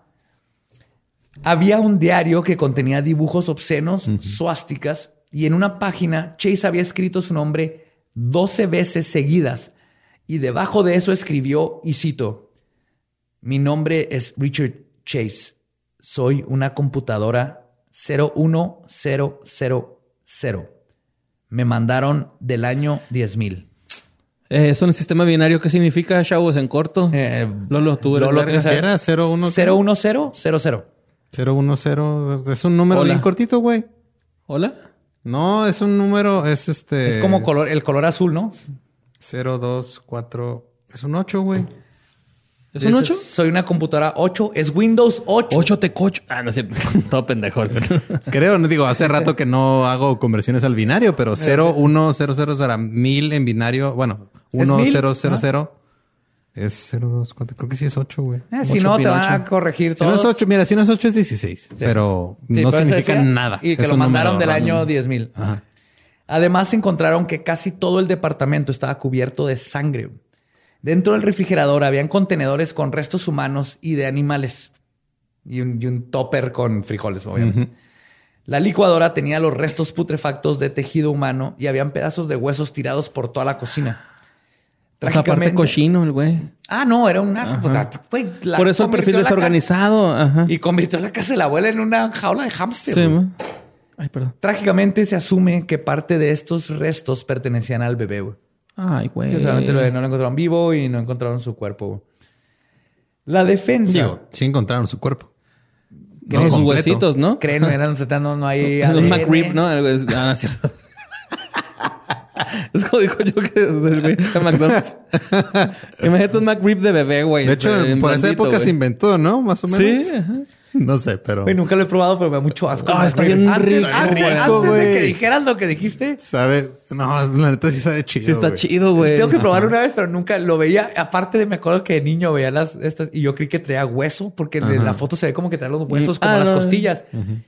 Había un diario que contenía dibujos obscenos, suásticas, y en una página Chase había escrito su nombre 12 veces seguidas. Y debajo de eso escribió, y cito, mi nombre es Richard Chase. Soy una computadora 01000. Me mandaron del año 10.000. Eh, ¿Eso en el sistema binario qué significa, chavos? En corto. Eh, Lolo, tú eres Lolo, verga. ¿qué ¿Qué era? 01 01000. 010. Es un número Hola. bien cortito, güey. ¿Hola? No, es un número, es este. Es como color, el color azul, ¿no? 024. Es un 8, güey. ¿Es un 8? Soy una computadora 8. Es Windows 8. 8 te cocho. Ah, no cierto. Todo pendejo. Creo, no digo, hace rato que no hago conversiones al binario, pero 0100 será 1000 en binario. Bueno, ¿Es mil? 1000 es 02, creo que sí es 8, güey. Eh, si no, te van a corregir Si no todos. es 8, mira, si no es 8 es 16, pero Sí, no pero significa decía, nada. Y que Es lo mandaron del año 10.000. Ajá. Además, encontraron que casi todo el departamento estaba cubierto de sangre. Dentro del refrigerador habían contenedores con restos humanos y de animales. Y un, y un topper con frijoles, obviamente. La licuadora tenía los restos putrefactos de tejido humano y habían pedazos de huesos tirados por toda la cocina. Pues aparte Trágicamente- cochino el güey. Ah, no, era un asco. Sea, güey, la Por eso el perfil desorganizado. Ajá. Y convirtió la casa de la abuela en una jaula de hámster. Sí, güey. Ay, perdón. Trágicamente se asume que parte de estos restos pertenecían al bebé, güey. Ay, güey. Solamente lo- no lo encontraron vivo y no encontraron su cuerpo. güey. La defensa. Digo, sí encontraron su cuerpo. Sus completo. huesitos, ¿no? Creen, eran no, no hay Un. McRib, ¿no? Ah, no es cierto. es como dijo yo que del güey de McDonald's. Imagínate un McRib de bebé, güey. De hecho, En por esa época se inventó, ¿no? Más o menos. Sí, ajá. No sé, pero Güey, nunca lo he probado, pero me da mucho asco. Ah, está bien antes, rico, Antes, antes de que dijeras lo que dijiste. sabe, No, la neta sí sabe chido. Sí está güey. chido, güey. Tengo que probarlo una vez, pero nunca lo veía. Aparte de, me acuerdo que de niño veía las estas y yo creí que traía hueso porque en la foto se ve como que trae los huesos como Ah, las no. costillas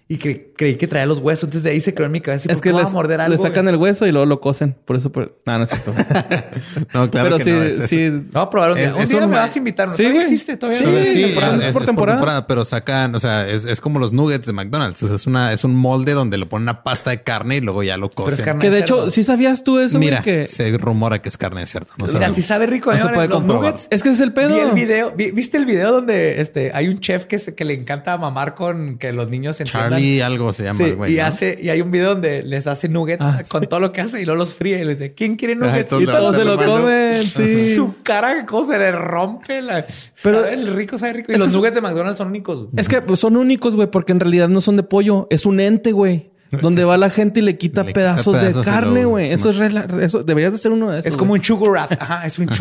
y cre- creí que traía los huesos. Entonces de ahí se creó en mi cabeza. ¿y Es por que les- morder le algo? sacan güey? el hueso y luego lo cosen. Por eso, por... no, no es cierto. No, claro Pero que sí, no. es- sí. Vamos a probar un día. Es- un es día un me vas a invitar. ¿no? Sí, ¿Todavía güey. existe? ¿Todavía Sí, no? Sí, temporada, es, por es temporada. pero sacan, o sea, es, es como los nuggets de McDonald's. O sea, es una, es un molde donde le ponen una pasta de carne y luego ya lo carne. que de hecho. ¿sí sabías tú eso? Mira, Que... se rumora que es carne de cerdo. No Mira, si sabe rico. No se puede comprobar. nuggets. Es que ese es el pedo. Vi el video. vi- ¿Viste el video donde este, hay un chef que, se- que le encanta mamar con que los niños se entiendan? Charlie algo se llama Sí, el güey. y ¿no? hace, y hay un video donde les hace nuggets Ah, con todo lo que hace y luego los fríe y les dice, ¿quién quiere nuggets? Y todos se lo comen, sí. Su cara, cómo se le rompe la. Pero- el rico sabe rico. Y los nuggets de McDonald's son únicos. Es que son únicos, güey, porque en realidad no son de pollo. Es un ente, güey. Donde va la gente y le quita Le quita pedazos, de carne, güey. sí, eso es eso deberías de ser uno de esos. Es como güey. un sugar wrath. Ajá, es un.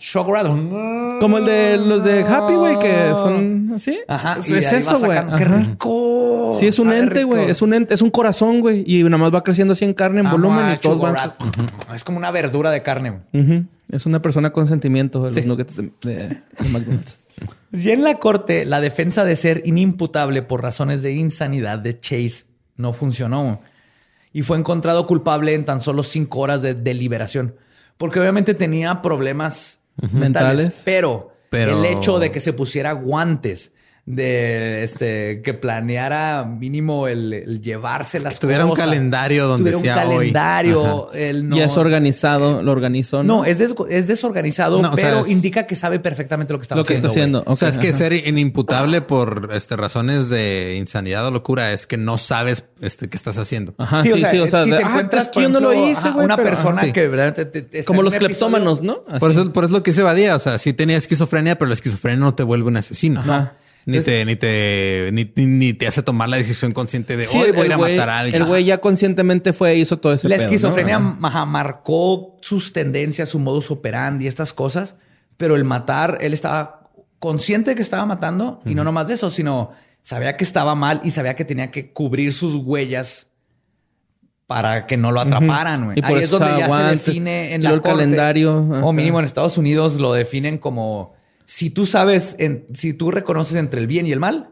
Sugar wrath. como el de los de Happy, güey, que son así. Ajá. Es, y eso, güey. ¡Qué rico! Sí, es un Sabe ente, güey. Es un ente, es un corazón, güey. Y nada más va creciendo así en carne, en volumen y todos van. Es como una verdura de carne. güey. Ujú. Es una persona con sentimientos de los nuggets de, de- de McDonald's. Y en la corte, la defensa de ser inimputable por razones de insanidad de Chase no funcionó. Y fue encontrado culpable en tan solo cinco horas de deliberación. Porque obviamente tenía problemas mentales. Pero, Pero- el hecho de que se pusiera guantes, de este que planeara mínimo el, el llevarse las tuviera un calendario donde tuviera decía un hoy. calendario, el no, Y es organizado, lo organizó. no, No, es, des- es desorganizado, No, o sea, pero es- indica que sabe perfectamente lo que está lo que haciendo. está haciendo. O sea, es que ser inimputable por este, razones de insanidad o locura es que no sabes este, qué estás haciendo. Ajá, sí, sí, o sea, si de, te ah, encuentras, es que yo no lo ejemplo, hice, güey. una pero- persona ajá, sí. que ¿verdad? Te- Como los cleptómanos, ¿no? Así. Por eso, por eso lo que se evadía. O sea, sí tenías esquizofrenia, pero la esquizofrenia no te vuelve un asesino. Ajá. Ni te, ni te, ni, ni- te hace tomar la decisión consciente de Sí, hoy voy a ir a matar a alguien. El güey ya conscientemente fue e hizo todo ese La pedo, esquizofrenia marcó sus tendencias, su modus operandi, estas cosas, pero el matar, él estaba consciente de que estaba matando y no nomás de eso, sino sabía que estaba mal y sabía que tenía que cubrir sus huellas para que no lo atraparan. güey. Y por Ahí es donde ya se define en la el corte, calendario, ajá. o mínimo en Estados Unidos lo definen como si tú sabes, en- si tú reconoces entre el bien y el mal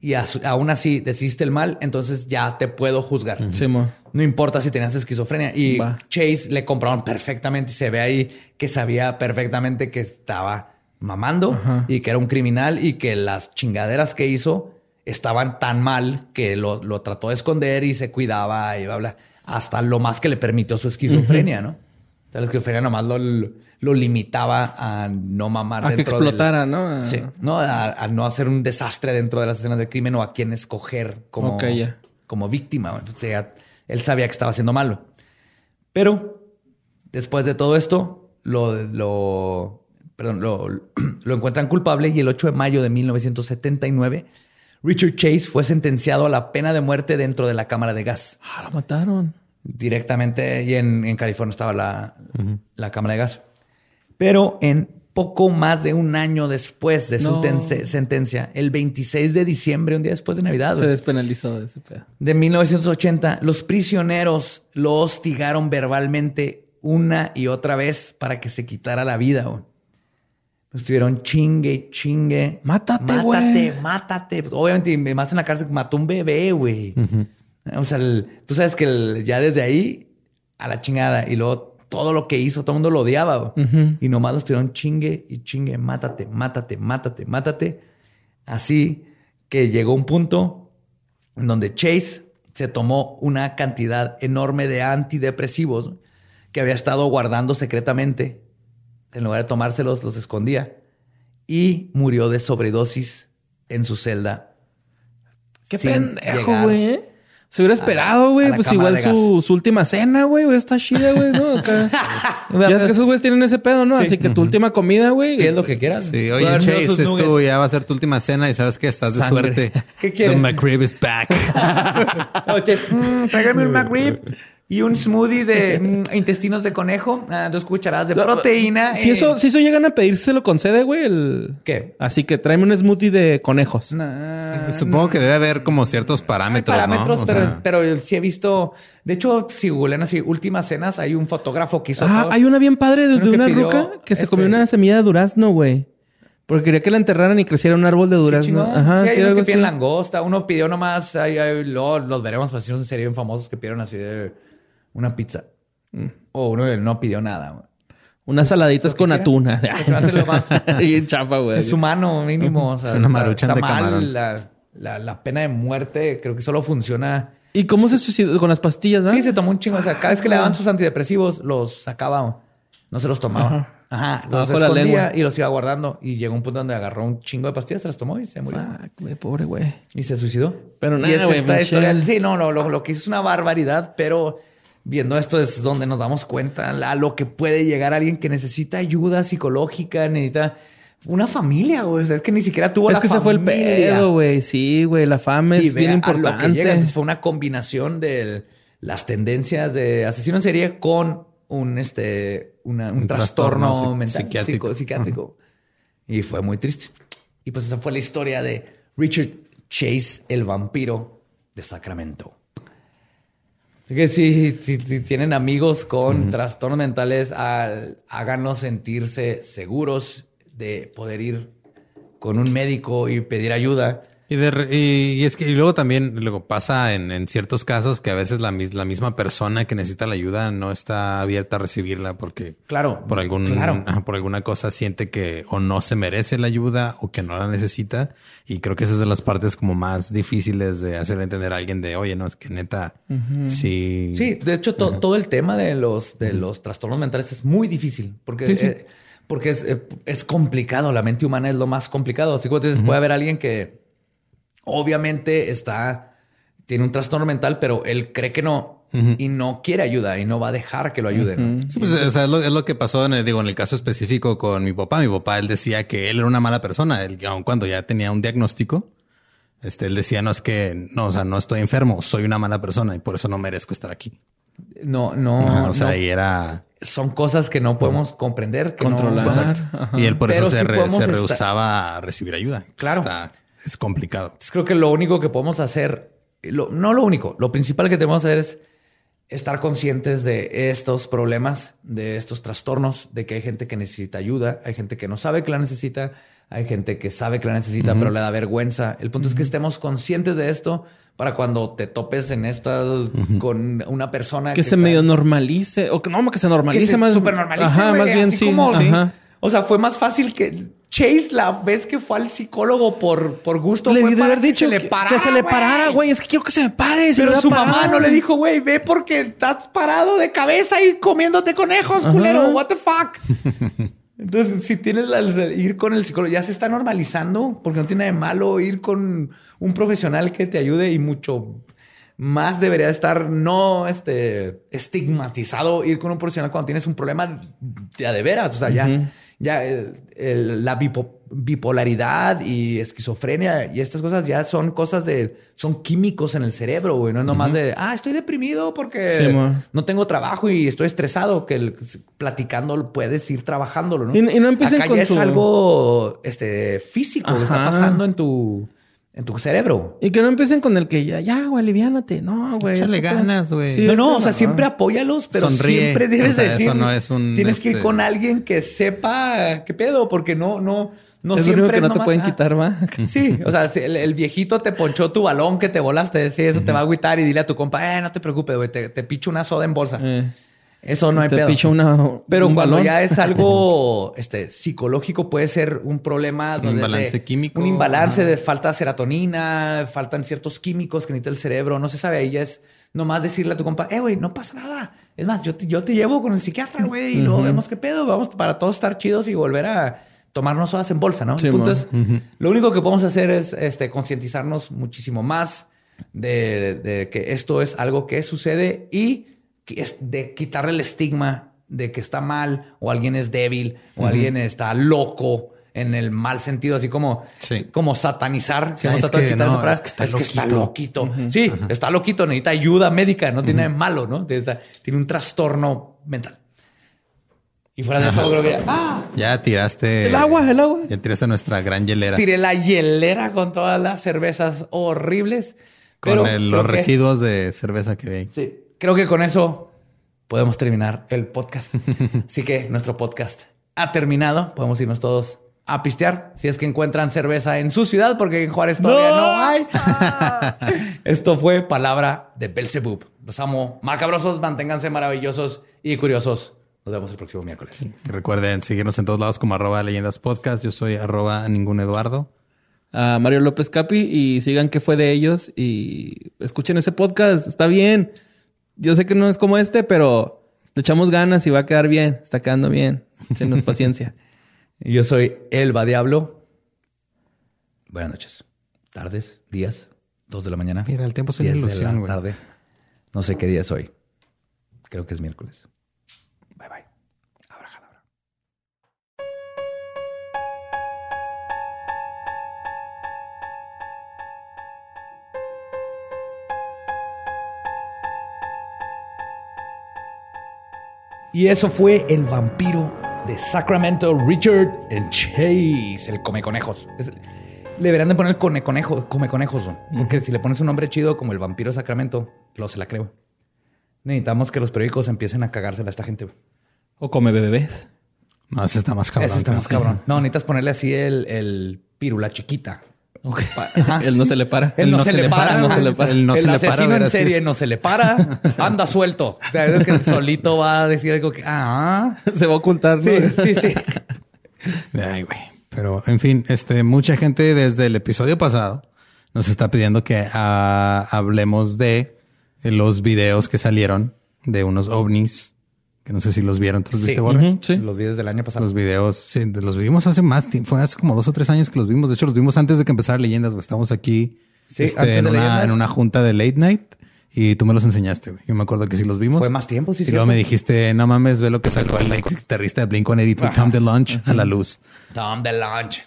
y as- aún así decidiste el mal, entonces ya te puedo juzgar. Sí. No importa si tenías esquizofrenia. Y Va. Chase le compraron perfectamente y se ve ahí que sabía perfectamente que estaba mamando y que era un criminal y que las chingaderas que hizo estaban tan mal que lo, lo trató de esconder y se cuidaba y bla, bla, hasta lo más que le permitió su esquizofrenia, ¿no? O sea, la esquizofrenia nomás lo, lo limitaba a no mamar A que dentro del- explotara, ¿no? A- Sí, no, a, a no hacer un desastre dentro de las escenas de crimen o a quién escoger como, como víctima. O sea, él sabía que estaba haciendo malo. Pero después de todo esto, lo, lo, perdón, lo, lo encuentran culpable y el 8 de mayo de 1979, Richard Chase fue sentenciado a la pena de muerte dentro de la cámara de gas. Ah, lo mataron. Directamente, y en, en California estaba la, la cámara de gas. Pero en poco más de un año después de su No. sentencia, el 26 de diciembre, un día después de Navidad, Se despenalizó de ese pedo. de 1980, los prisioneros lo hostigaron verbalmente una y otra vez para que se quitara la vida. güey. Estuvieron chingue, chingue. Mátate, Mátate, güey. mátate. Obviamente, y más en la cárcel mató un bebé, güey. O sea, el- tú sabes que el- ya desde ahí a la chingada y luego todo lo que hizo, todo el mundo lo odiaba. Y nomás lo estuvieron chingue y chingue, mátate, mátate, mátate, mátate. Así que llegó un punto en donde Chase se tomó una cantidad enorme de antidepresivos que había estado guardando secretamente. En lugar de tomárselos, los escondía. Y murió de sobredosis en su celda. Qué pendejo, güey. Se hubiera esperado, güey. Pues igual su, su última cena, güey. Está chida, güey, ¿no? Acá. ya es que esos güeyes tienen ese pedo, ¿no? Sí. Así que tu última comida, güey. ¿Qué es lo que quieras? Sí, oye, Chase, es tu, nuggets. ya va a ser tu última cena y sabes que estás de Sangre. suerte. ¿Qué quieres? The McRib is back. Oh, Chase, mm, tráigame un McRib. y un smoothie de mm, intestinos de conejo, ah, dos cucharadas de proteína. Si eh, eso, si eso llegan a pedir, ¿se lo concede, güey? El... ¿Qué? Así que tráeme un smoothie de conejos. nah, Supongo que debe haber como ciertos hay parámetros, parámetros, ¿no? O pero, sea, pero sí he visto. De hecho, si googlean así, últimas cenas, hay un fotógrafo que hizo. Ah, todo. hay una bien padre de, una ruca que se este- comió una semilla de durazno, güey. Porque quería que la enterraran y creciera un árbol de durazno. Ajá, sí, hay unos que piden langosta. Uno pidió nomás, ahí, ahí, luego los veremos, pues, si en serio bien famosos que pidieron así de una pizza. Mm. O uno que no pidió nada. güey. Unas saladitas con quiera. atuna. Pues se me hace lo más- y chafa, güey. Es humano, mínimo. O sea, Es una está- maruchan está de mal. camarón. La, la- la pena de muerte creo que solo funciona. ¿Y cómo se suicidó? Con las pastillas, ¿no? Sí, se tomó un chingo. O sea, cada vez que le daban sus antidepresivos, los sacaba. No se los tomaba. Ajá. Los Abajo de la escondía y los iba guardando. Y llegó un punto donde agarró un chingo de pastillas, se las tomó y se murió. Fuck, güey, pobre güey. Y se suicidó. Pero nada, es güey. Sí, no, no, lo, lo que hizo es una barbaridad, pero viendo esto es donde nos damos cuenta a lo que puede llegar alguien que necesita ayuda psicológica, necesita una familia, güey. O sea, es que ni siquiera tuvo Es la que se fue el familia. pedo, güey. Sí, güey. La fama Y es bien vea a lo que llega. importante. Entonces, fue una combinación de las tendencias de asesino en serie con un, este, una- un, Un trastorno, mental, psiquiátrico. psico- psiquiátrico. Y fue muy triste. Y pues esa fue la historia de Richard Chase, el vampiro de Sacramento. Así que si, si- si tienen amigos con trastornos mentales, al- háganos sentirse seguros de poder ir con un médico y pedir ayuda. Y, de y- y es que y luego también luego pasa en, en ciertos casos que a veces la, la misma persona que necesita la ayuda no está abierta a recibirla porque Claro. por algún Claro. por alguna cosa siente que o no se merece la ayuda o que no la necesita y creo que esa es de las partes como más difíciles de hacer entender a alguien de oye no es que neta sí Sí, de hecho, to- todo el tema de los, de los trastornos mentales es muy difícil porque, Sí, sí. eh, porque es, eh, es complicado. La mente humana es lo más complicado. Así que tú dices, puede haber alguien que obviamente está, tiene un trastorno mental, pero él cree que no y no quiere ayuda y no va a dejar que lo ayuden. Sí, pues, o sea, es, lo, es lo que pasó en el, digo, en el caso específico con mi papá. Mi papá, él decía que él era una mala persona. Él, aun cuando ya tenía un diagnóstico, este, él decía, no es que, no, o sea, no estoy enfermo, soy una mala persona y por eso no merezco estar aquí. No, no, o sea, no. y era... son cosas que no podemos comprender, que Controlar. Y él por Pero eso se, re- estar- rehusaba a recibir ayuda. Claro. Está- es complicado. Entonces, creo que lo único que podemos hacer, lo- no lo único, lo principal que tenemos que hacer es estar conscientes de estos problemas, de estos trastornos, de que hay gente que necesita ayuda, hay gente que no sabe que la necesita, hay gente que sabe que la necesita, pero le da vergüenza. El punto es que estemos conscientes de esto para cuando te topes en esta con una persona Que se está- medio normalice. O que no, que se normalice que se más. super normalice, Ajá, más bien así sí. como- Ajá. O sea, fue más fácil que Chase la vez que fue al psicólogo por, por gusto. Le fue para haber que dicho se le que, parara, que se le parara, güey. Es que quiero que se me pare. se Pero su mamá no le dijo, güey, ve porque estás parado de cabeza y comiéndote conejos, culero. What the fuck? Entonces, si tienes la, ir con el psicólogo, ya se está normalizando porque no tiene nada de malo ir con un profesional que te ayude y mucho más debería estar no este, estigmatizado ir con un profesional cuando tienes un problema de, de veras. O sea, ya, ya el- el- la bipo- bipolaridad y esquizofrenia y estas cosas ya son cosas de, son químicos en el cerebro, güey. No es nomás de, ah, estoy deprimido porque Sí, no tengo trabajo y estoy estresado, que el- platicando puedes ir trabajándolo, ¿no? Y- y no empiecen Acá con ya es algo este, físico que está pasando en tu, en tu cerebro. Y que no empiecen con el que ya, ya, güey, aliviánate. No, güey. Échale ganas, güey. Sí, no, no, o sea, no. siempre apóyalos, pero Sonríe. siempre debes O sea, de decir. eso no es un, Tienes que ir este- con alguien que sepa qué pedo, porque no, no, no es lo siempre único que es no te pueden ah, quitar, va. Sí, o sea, si el, el viejito te ponchó tu balón que te volaste, sí, eso te va a agüitar y dile a tu compa, eh, no te preocupes, güey, te, te picho una soda en bolsa. Eh, Eso no hay te pedo. picho una, Pero un cuando balón. ya es algo este, psicológico, puede ser un problema. Un donde imbalance de- químico. Un imbalance de falta de serotonina, faltan ciertos químicos que necesita el cerebro. No se sabe. Ahí ya es nomás decirle a tu compa, eh, güey, no pasa nada. Es más, yo te, yo te llevo con el psiquiatra, güey, y luego vemos qué pedo. Vamos para todos estar chidos y volver a tomarnos horas en bolsa, ¿no? Sí, el punto mo. es, lo único que podemos hacer es este, concientizarnos muchísimo más de, de que esto es algo que sucede y es de quitarle el estigma de que está mal o alguien es débil o alguien está loco en el mal sentido, así como, Sí. como satanizar. Sí, es que no, es que está es que está loquito. Sí, está loquito, necesita ayuda médica, no tiene malo, ¿no? Tiene un trastorno mental. Y fuera de eso, creo que ¡ah! Ya tiraste. El agua, el agua. Ya tiraste nuestra gran hielera. tiré la hielera con todas las cervezas horribles. Con pero el- creo los que- residuos de cerveza que ve. Sí, creo que con eso podemos terminar el podcast. Así que nuestro podcast ha terminado. Podemos irnos todos a pistear si es que encuentran cerveza en su ciudad, porque en Juárez todavía no, hay. Esto fue palabra de Belzebub. Los amo, macabrosos, manténganse maravillosos y curiosos. Nos vemos el próximo miércoles. Y recuerden seguirnos en todos lados como arroba leyendas podcast. Yo soy arroba ningún Eduardo. A Mario López Capi y sigan qué fue de ellos y escuchen ese podcast. Está bien. Yo sé que no es como este, pero le echamos ganas y va a quedar bien. Está quedando bien. Échenos paciencia. Yo soy Elba Diablo. Buenas noches. Tardes, días, dos de la mañana. Mira, el tiempo es una 10 de ilusión, güey. tarde. No sé qué día es hoy. Creo que es miércoles. Y eso fue el vampiro de Sacramento, Richard el Chase, el come conejos. Es- le deberían de poner conejo, come conejos, güey. porque si le pones un nombre chido como el vampiro de Sacramento, lo se la creo. Necesitamos que los periódicos empiecen a cagársela a esta gente. güey. O come bebés. No, ese está más cabrón. Ese está más cabrón. No, necesitas ponerle así el, el pirula chiquita. Ok. Pa- ajá, Él no se le para. Él no, se, le para, no se le para. Él no el se le para, asesino en serie no se le para. Anda suelto. O sea, es que solito va a decir algo que... Ah, Se va a ocultar, ¿no? sí, sí, sí. Ay, güey. Pero, en fin, este, mucha gente desde el episodio pasado nos está pidiendo que ah, hablemos de los videos que salieron de unos ovnis, que no sé si los vieron. ¿Tú los Sí. viste, Borre? Sí. Los videos del año pasado. Los videos, sí, los vimos hace más tiempo, fue hace como dos o tres años que los vimos. De hecho, los vimos antes de que empezara Leyendas, güey. Estamos aquí Sí, este, antes en, de una, Leyendas. en una junta de late night y tú me los enseñaste, güey. Yo me acuerdo que sí los vimos. Fue más tiempo, sí, Y luego me dijiste, no mames, ve lo que sacó el ex guitarrista de Blink-182, Tom DeLonge, a la luz. Tom the Launch.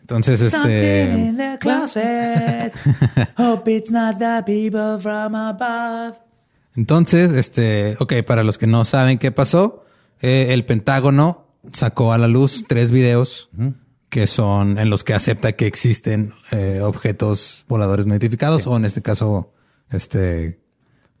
Entonces, este... the closet. Hope it's not the people from above. Entonces, este, ok, para los que no saben qué pasó, eh, el Pentágono sacó a la luz tres videos que son en los que acepta que existen eh, objetos voladores no identificados o en este caso, este,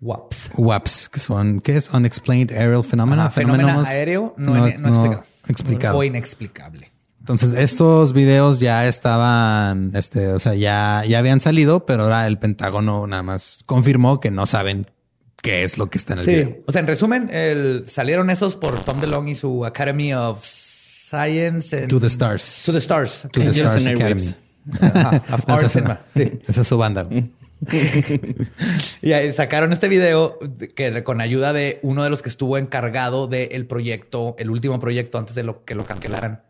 Waps. WAPs, que son, ¿qué es? Unexplained Aerial Phenomena. Ajá, fenómeno Fenómenos aéreo no, no, explicado. explicado. O inexplicable. Entonces, estos videos ya estaban, este, o sea, ya, ya habían salido, pero ahora el Pentágono nada más confirmó que no saben qué es lo que está en el video. Sí. O sea, en resumen, el- salieron esos por Tom DeLonge y su Academy of Science. and- To the Stars. To the Stars. To the Angels Stars Academy. Ajá, of Arts Esa, and- sí. esa es su banda. Y ahí sacaron este video de- que con ayuda de uno de los que estuvo encargado del proyecto, el último proyecto antes de lo que lo cancelaran,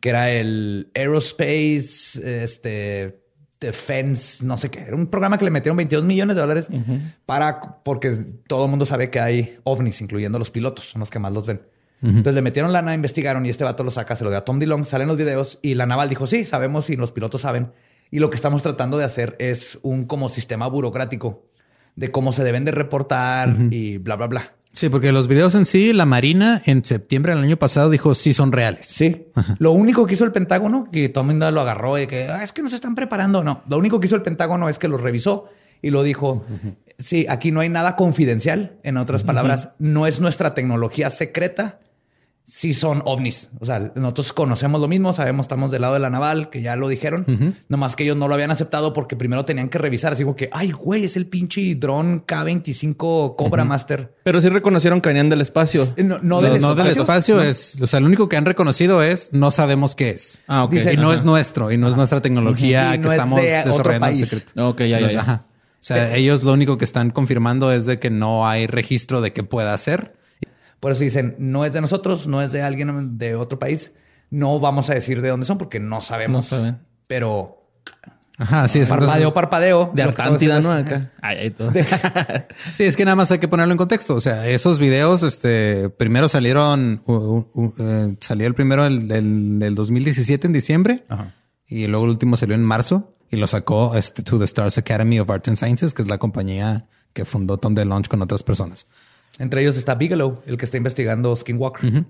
que era el Aerospace, este Defense, no sé qué. Era un programa que le metieron 22 millones de dólares para, porque todo el mundo sabe que hay ovnis, incluyendo los pilotos, son los que más los ven. Entonces le metieron lana, investigaron y este vato lo saca, se lo dio a Tom DeLong, salen los videos y la naval dijo, sí, sabemos y los pilotos saben. Y lo que estamos tratando de hacer es un como sistema burocrático de cómo se deben de reportar y bla, bla, bla. Sí, porque los videos en sí, la Marina en septiembre del año pasado dijo sí son reales. Sí. Lo único que hizo el Pentágono, que todo el mundo lo agarró de que "Ah, es que nos están preparando. No, lo único que hizo el Pentágono es que los revisó y lo dijo. Sí, aquí no hay nada confidencial. En otras palabras, no es nuestra tecnología secreta. Sí son ovnis. O sea, nosotros conocemos lo mismo, sabemos, estamos del lado de la naval, que ya lo dijeron. Nomás que ellos no lo habían aceptado porque primero tenían que revisar. Así como que, ay, güey, es el pinche dron K-25 Cobra Master. Pero sí reconocieron que venían del espacio. No, no No, del no del espacio. espacio es, o sea, lo único que han reconocido es no sabemos qué es. Ah, ok. Y no Ajá. es nuestro y no es nuestra tecnología que es estamos de desarrollando en secreto. Ok, ya, ya, ya. Ajá. O sea, ellos lo único que están confirmando es de que no hay registro de qué pueda ser. Por eso dicen, no es de nosotros, no es de alguien de otro país. No vamos a decir de dónde son porque no sabemos. No. Pero Ajá, sí es. Parpadeo, entonces- parpadeo. De Arcántida, ¿no? Acá. Ay, ay, todo. Sí, es que nada más hay que ponerlo en contexto. O sea, esos videos, este, primero salieron, uh, uh, uh, eh, salió el primero del, del, del 2017 en diciembre y luego el último salió en marzo y lo sacó este, To the Stars Academy of Arts and Sciences, que es la compañía que fundó Tom DeLonge con otras personas. Entre ellos está Bigelow, el que está investigando Skinwalker.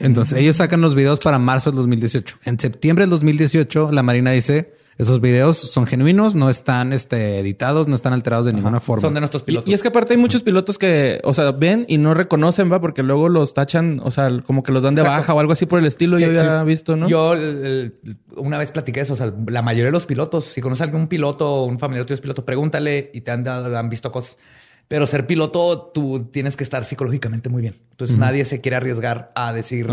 Entonces, ellos sacan los videos para marzo del 2018. En septiembre del 2018, la Marina dice, esos videos son genuinos, no están este, editados, no están alterados de ninguna forma. Son de nuestros pilotos. y es que aparte hay muchos pilotos que, o sea, ven y no reconocen, va, porque luego los tachan, o sea, como que los dan de Exacto. baja o algo así por el estilo. Sí, yo había sí. visto, ¿no? Yo el- el- una vez platiqué eso. O sea, la mayoría de los pilotos, si conoces a algún piloto o un familiar tuyo es piloto, pregúntale y te han, dado- han visto cosas. Pero ser piloto, tú tienes que estar psicológicamente muy bien. Entonces nadie se quiere arriesgar a decir,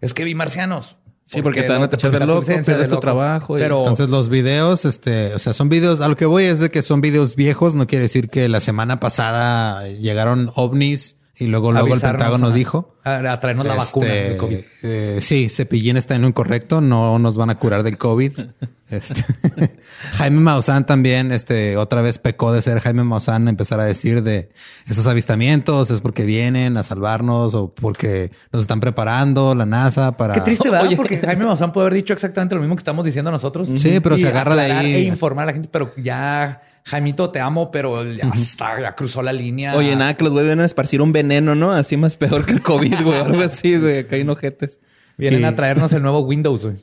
es que vi marcianos. Sí, porque te van a tachar de loco, licencia pierdes de tu trabajo y- Pero Entonces los videos, este, o sea, son videos, a lo que voy es de que son videos viejos, no quiere decir que la semana pasada llegaron ovnis y luego, luego el Pentágono dijo. A, a traernos la vacuna este, del COVID. eh, sí, Cepillín está en lo incorrecto, no nos van a curar del COVID. Este, Jaime Maussan también, este, otra vez pecó de ser Jaime Maussan, empezar a decir de esos avistamientos es porque vienen a salvarnos o porque nos están preparando la NASA para... Qué triste, ¿verdad? Porque Jaime Maussan puede haber dicho exactamente lo mismo que estamos diciendo nosotros. Sí, pero se agarra de ahí. E informar a la gente, pero ya, Jaimito, te amo, pero ya, está, ya cruzó la línea. Oye, nada, que los güeyes vienen a esparcir un veneno, ¿no? Así más peor que el COVID, güey. Algo así, güey. Acá hay enojetes. Vienen Y- a traernos el nuevo Windows, güey.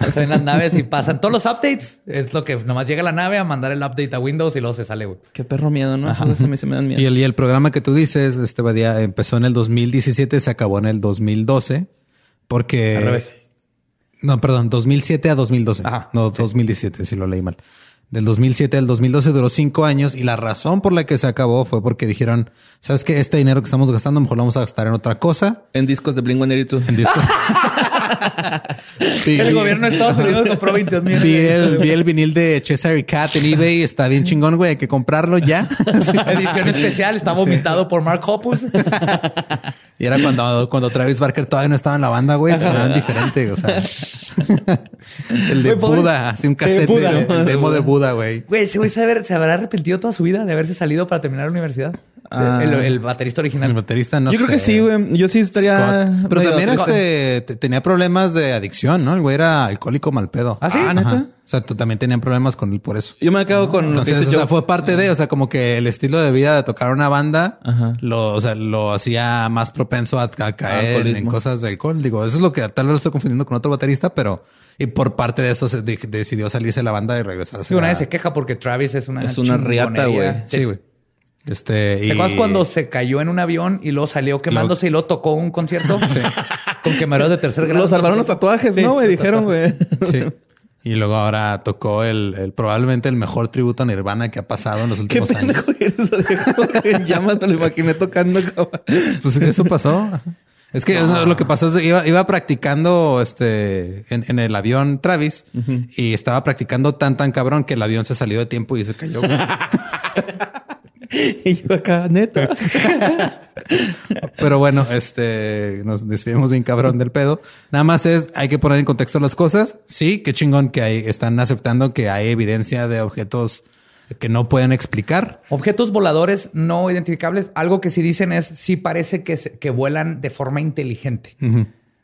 Están en las naves y pasan todos los updates. Es lo que nomás llega la nave a mandar el update a Windows y luego se sale, güey. Qué perro miedo, ¿no? A mí se me dan miedo. Y el, y el programa que tú dices, este Badía, empezó en el 2017, se acabó en el 2012, porque... Al revés. No, perdón, 2007 a 2012. Ajá, no, 2017, si lo leí mal. Del 2007 al 2012 duró cinco años y la razón por la que se acabó fue porque dijeron, ¿sabes qué? Este dinero que estamos gastando mejor lo vamos a gastar en otra cosa. En discos de Blink-182. En disco. El gobierno de Estados Unidos compró 22 millones. Vi el, vi el vinil de Cesare Cat en eBay. Está bien chingón, güey. Hay que comprarlo ya. Edición especial. Está vomitado por Mark Hoppus. Y era cuando, cuando Travis Barker todavía no estaba en la banda, güey. Sonaban diferente. O sea, el de Güey, Buda, así un cassette, Buda. de- el demo de Buda, güey. Güey, ese güey se habrá arrepentido toda su vida de haberse salido para terminar la universidad. Ah. El, el baterista original. El baterista no Yo creo que sí, güey. Yo sí estaría. Scott. Pero también este, te- tenía problemas de adicción, ¿no? El güey era alcohólico mal pedo. ¿Ah, sí? Ajá. ¿neta? O sea, tú también tenían problemas con él por eso. Yo me quedo con lo que Entonces, o sea, fue parte de, o sea, como que el estilo de vida de tocar una banda, Ajá. lo, o sea, lo hacía más propenso a, a caer en cosas de alcohol. Digo, eso es lo que tal vez lo estoy confundiendo con otro baterista, pero y por parte de eso se de- decidió salirse de la banda y regresar a Sí, una vez se queja porque Travis es una Es una riata, güey. Sí, güey. Este, ¿Te y- acuerdas cuando se cayó en un avión y luego salió quemándose y luego tocó un concierto? Con quemaderos de tercer grado. Lo salvaron los tatuajes, Sí, ¿no? Me dijeron, güey. Sí. Y luego ahora tocó el, el- probablemente el mejor tributo a Nirvana que ha pasado en los Qué últimos años. pendejo eres, o sea, en llamas me lo imaginé tocando. cabrón. Pues eso pasó. Es que eso, lo que pasó es que iba, iba practicando este en, en el avión Travis y estaba practicando tan tan cabrón que el avión se salió de tiempo y se cayó. Y yo acá, neta. Pero bueno, este nos desviamos bien cabrón del pedo. Nada más es hay que poner en contexto las cosas. Sí, qué chingón que hay, están aceptando que hay evidencia de objetos que no pueden explicar. Objetos voladores no identificables. Algo que sí dicen es sí parece que, se- que vuelan de forma inteligente.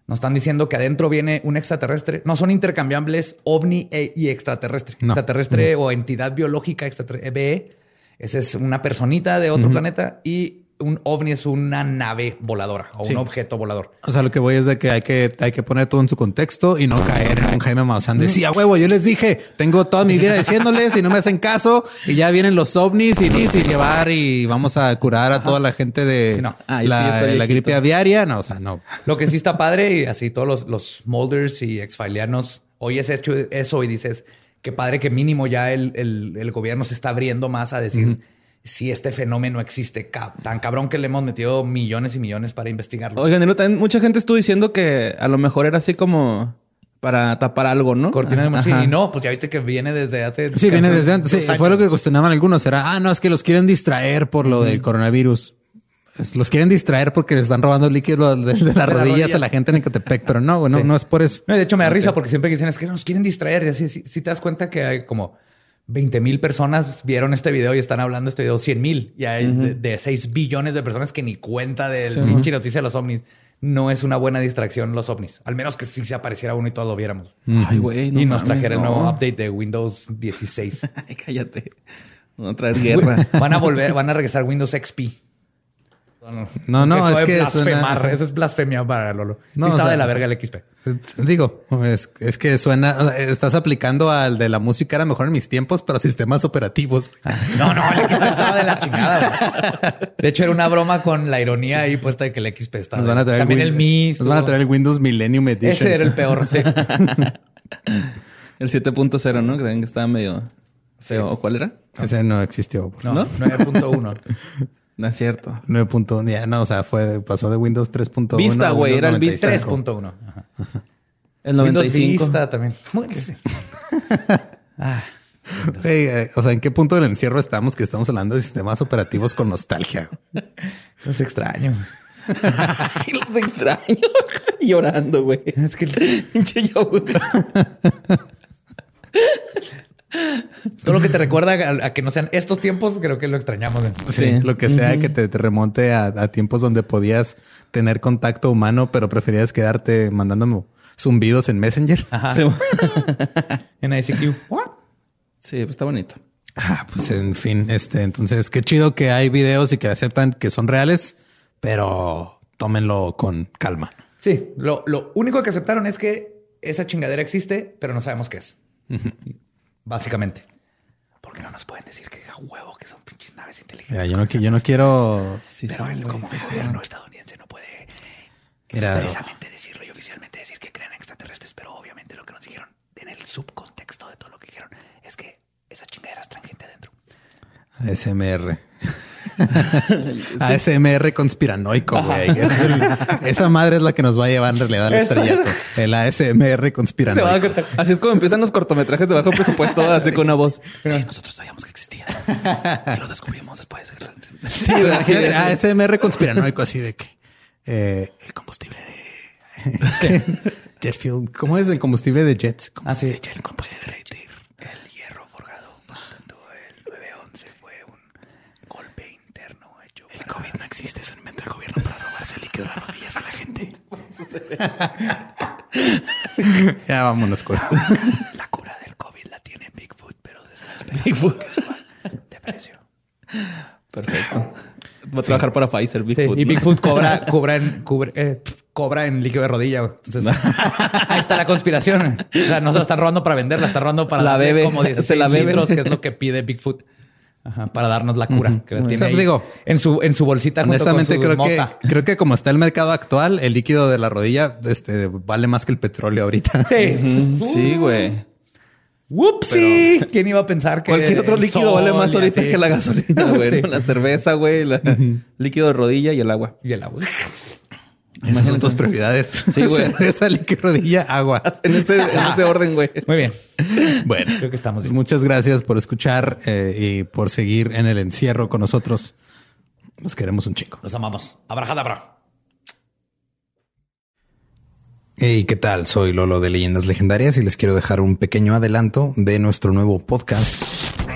Nos están diciendo que adentro viene un extraterrestre. No son intercambiables ovni e- y extraterrestre. No. Extraterrestre o entidad biológica extraterrestre. BE. Esa es una personita de otro planeta y un ovni es una nave voladora o Sí. un objeto volador. O sea, lo que voy es de que hay que, hay que poner todo en su contexto y no caer en un Jaime Maussan de sí, a huevo, yo les dije, tengo toda mi vida diciéndoles y no me hacen caso y ya vienen los ovnis y, y llevar y vamos a curar a toda la gente de Sí, no. Ah, la, la gripe aviaria. No, o sea, no. Lo que sí está padre y así todos los, los molders y exfilianos oyes hecho eso y dices que padre que mínimo ya el, el- el gobierno se está abriendo más a decir si este fenómeno existe tan cabrón que le hemos metido millones y millones para investigarlo. Oigan, y también mucha gente estuvo diciendo que a lo mejor era así como para tapar algo, ¿no? Cortina de sí, y no, pues ya viste que viene desde hace Sí, viene desde antes. Sí, fue lo que cuestionaban algunos. Era, ah, no, es que los quieren distraer por lo del coronavirus. Los quieren distraer porque les están robando líquido de, de las rodillas rodillas. a la gente en Ecatepec, pero no, güey, no, Sí. no es por eso. No, de hecho, me da risa porque siempre dicen es que nos quieren distraer. Y así, si, te das cuenta que hay como 20 mil personas vieron este video y están hablando de este video 100 mil. Y hay de, de 6 billones de personas que ni cuenta del pinche noticia de los ovnis. No es una buena distracción los ovnis. Al menos que si se apareciera uno y todos lo viéramos. Ay, güey. no y nos trajera el no. nuevo update de Windows 16. Ay, cállate. A traer guerra. van a volver, van a regresar Windows XP. No, no, es que blasfemar. suena- Eso es blasfemia para Lolo. No, sí o estaba sea- de la verga el XP. Eh, Digo, es, es que suena, o sea, estás aplicando al de la música era mejor en mis tiempos para sistemas operativos. No, no, el XP estaba de la chingada. güey. De hecho, era una broma con la ironía ahí puesta de que el XP estaba. Nos van a traer También Win- el Mi. Nos van a traer el Windows Millennium Edition. Ese era el peor. Sí. El 7.0, ¿no? Que también que estaba medio feo. ¿O cuál era? Ese no existió. No, ¿No? 9.1. No es cierto. 9. punto- ya, no, o sea, fue, pasó de Windows 3.1. Vista, a güey, Windows era el Vista. 95. 3.1. Ajá. El Windows 95. Vista también. Ah, Güey, eh, o sea, ¿en qué punto del encierro estamos que estamos hablando de sistemas operativos con nostalgia? es extraño. Los extraño. Llorando, güey. Es que Pinche yo. Todo lo que te recuerda a, a que no sean estos tiempos, creo que lo extrañamos. Sí, lo que sea que te, te remonte a, a tiempos donde podías tener contacto humano, pero preferías quedarte mandándome zumbidos en Messenger. Ajá. Sí, En ICQ. Sí, pues está bonito. Ah, pues en fin, este, entonces qué chido que hay videos y que aceptan que son reales, pero tómenlo con calma. Sí, lo, lo único que aceptaron es que esa chingadera existe, pero no sabemos qué es. Básicamente. Porque no nos pueden decir que a huevo que son pinches naves inteligentes. Mira, yo no, yo no quiero. Sí, pero el como sí, gobierno estadounidense no puede Mira, expresamente decirlo y oficialmente decir que creen en extraterrestres, pero obviamente lo que nos dijeron en el subcontexto de todo lo que dijeron es que esa chingadera es gente adentro. ASMR. ASMR conspiranoico, güey. Esa, es el- esa madre es la que nos va a llevar en realidad al estrellato. El ASMR conspiranoico. Así es como empiezan los cortometrajes de bajo presupuesto, así con una voz. Sí, nosotros sabíamos que existía. y lo descubrimos después. Sí, güey, así de- ASMR conspiranoico, así de que eh, el combustible de jet fuel. ¿Cómo es el combustible de jets? Ah, sí. Combustible de jet, combustible de jet. El hierro forjado. Por tanto, el 911 fue un golpe interno hecho. El COVID no existe, es un invento del gobierno para robarse el líquido de las rodillas a la gente. ya vámonos con. La cura del COVID la tiene Bigfoot, pero se está esperando que suba de precio. Perfecto. Va a trabajar para Pfizer, Sí, Bigfoot. y ¿no? Bigfoot cobra, cobra en, cubre- eh, cobra en líquido de rodilla. güey. Entonces, ahí está la conspiración. O sea, no se la están robando para vender, la están robando para La darle bebe. como 16 Se la bebe. litros, que es lo que pide Bigfoot. Ajá, para darnos la cura. Que la O tiene sea, ahí digo, en su, en su bolsita junto Honestamente, con su creo que, mota. creo que como está el mercado actual, el líquido de la rodilla este, vale más que el petróleo ahorita. Sí. Sí, güey. Whoopsie. ¿Quién iba a pensar que Cualquier otro el líquido sol vale más ahorita así? que la gasolina, güey. Sí. ¿no? La cerveza, güey. La líquido de rodilla y el agua. Y el agua. Esas son tus prioridades. Sí, güey. Esa líquido rodilla, agua. En ese, en ese orden, güey. Muy bien. Bueno, Creo que estamos pues bien. muchas gracias por escuchar eh, y por seguir en el encierro con nosotros. Nos queremos un chingo. Los amamos. Abrajadabra. Hey, ¿qué tal? Soy Lolo de Leyendas Legendarias y les quiero dejar un pequeño adelanto de nuestro nuevo podcast.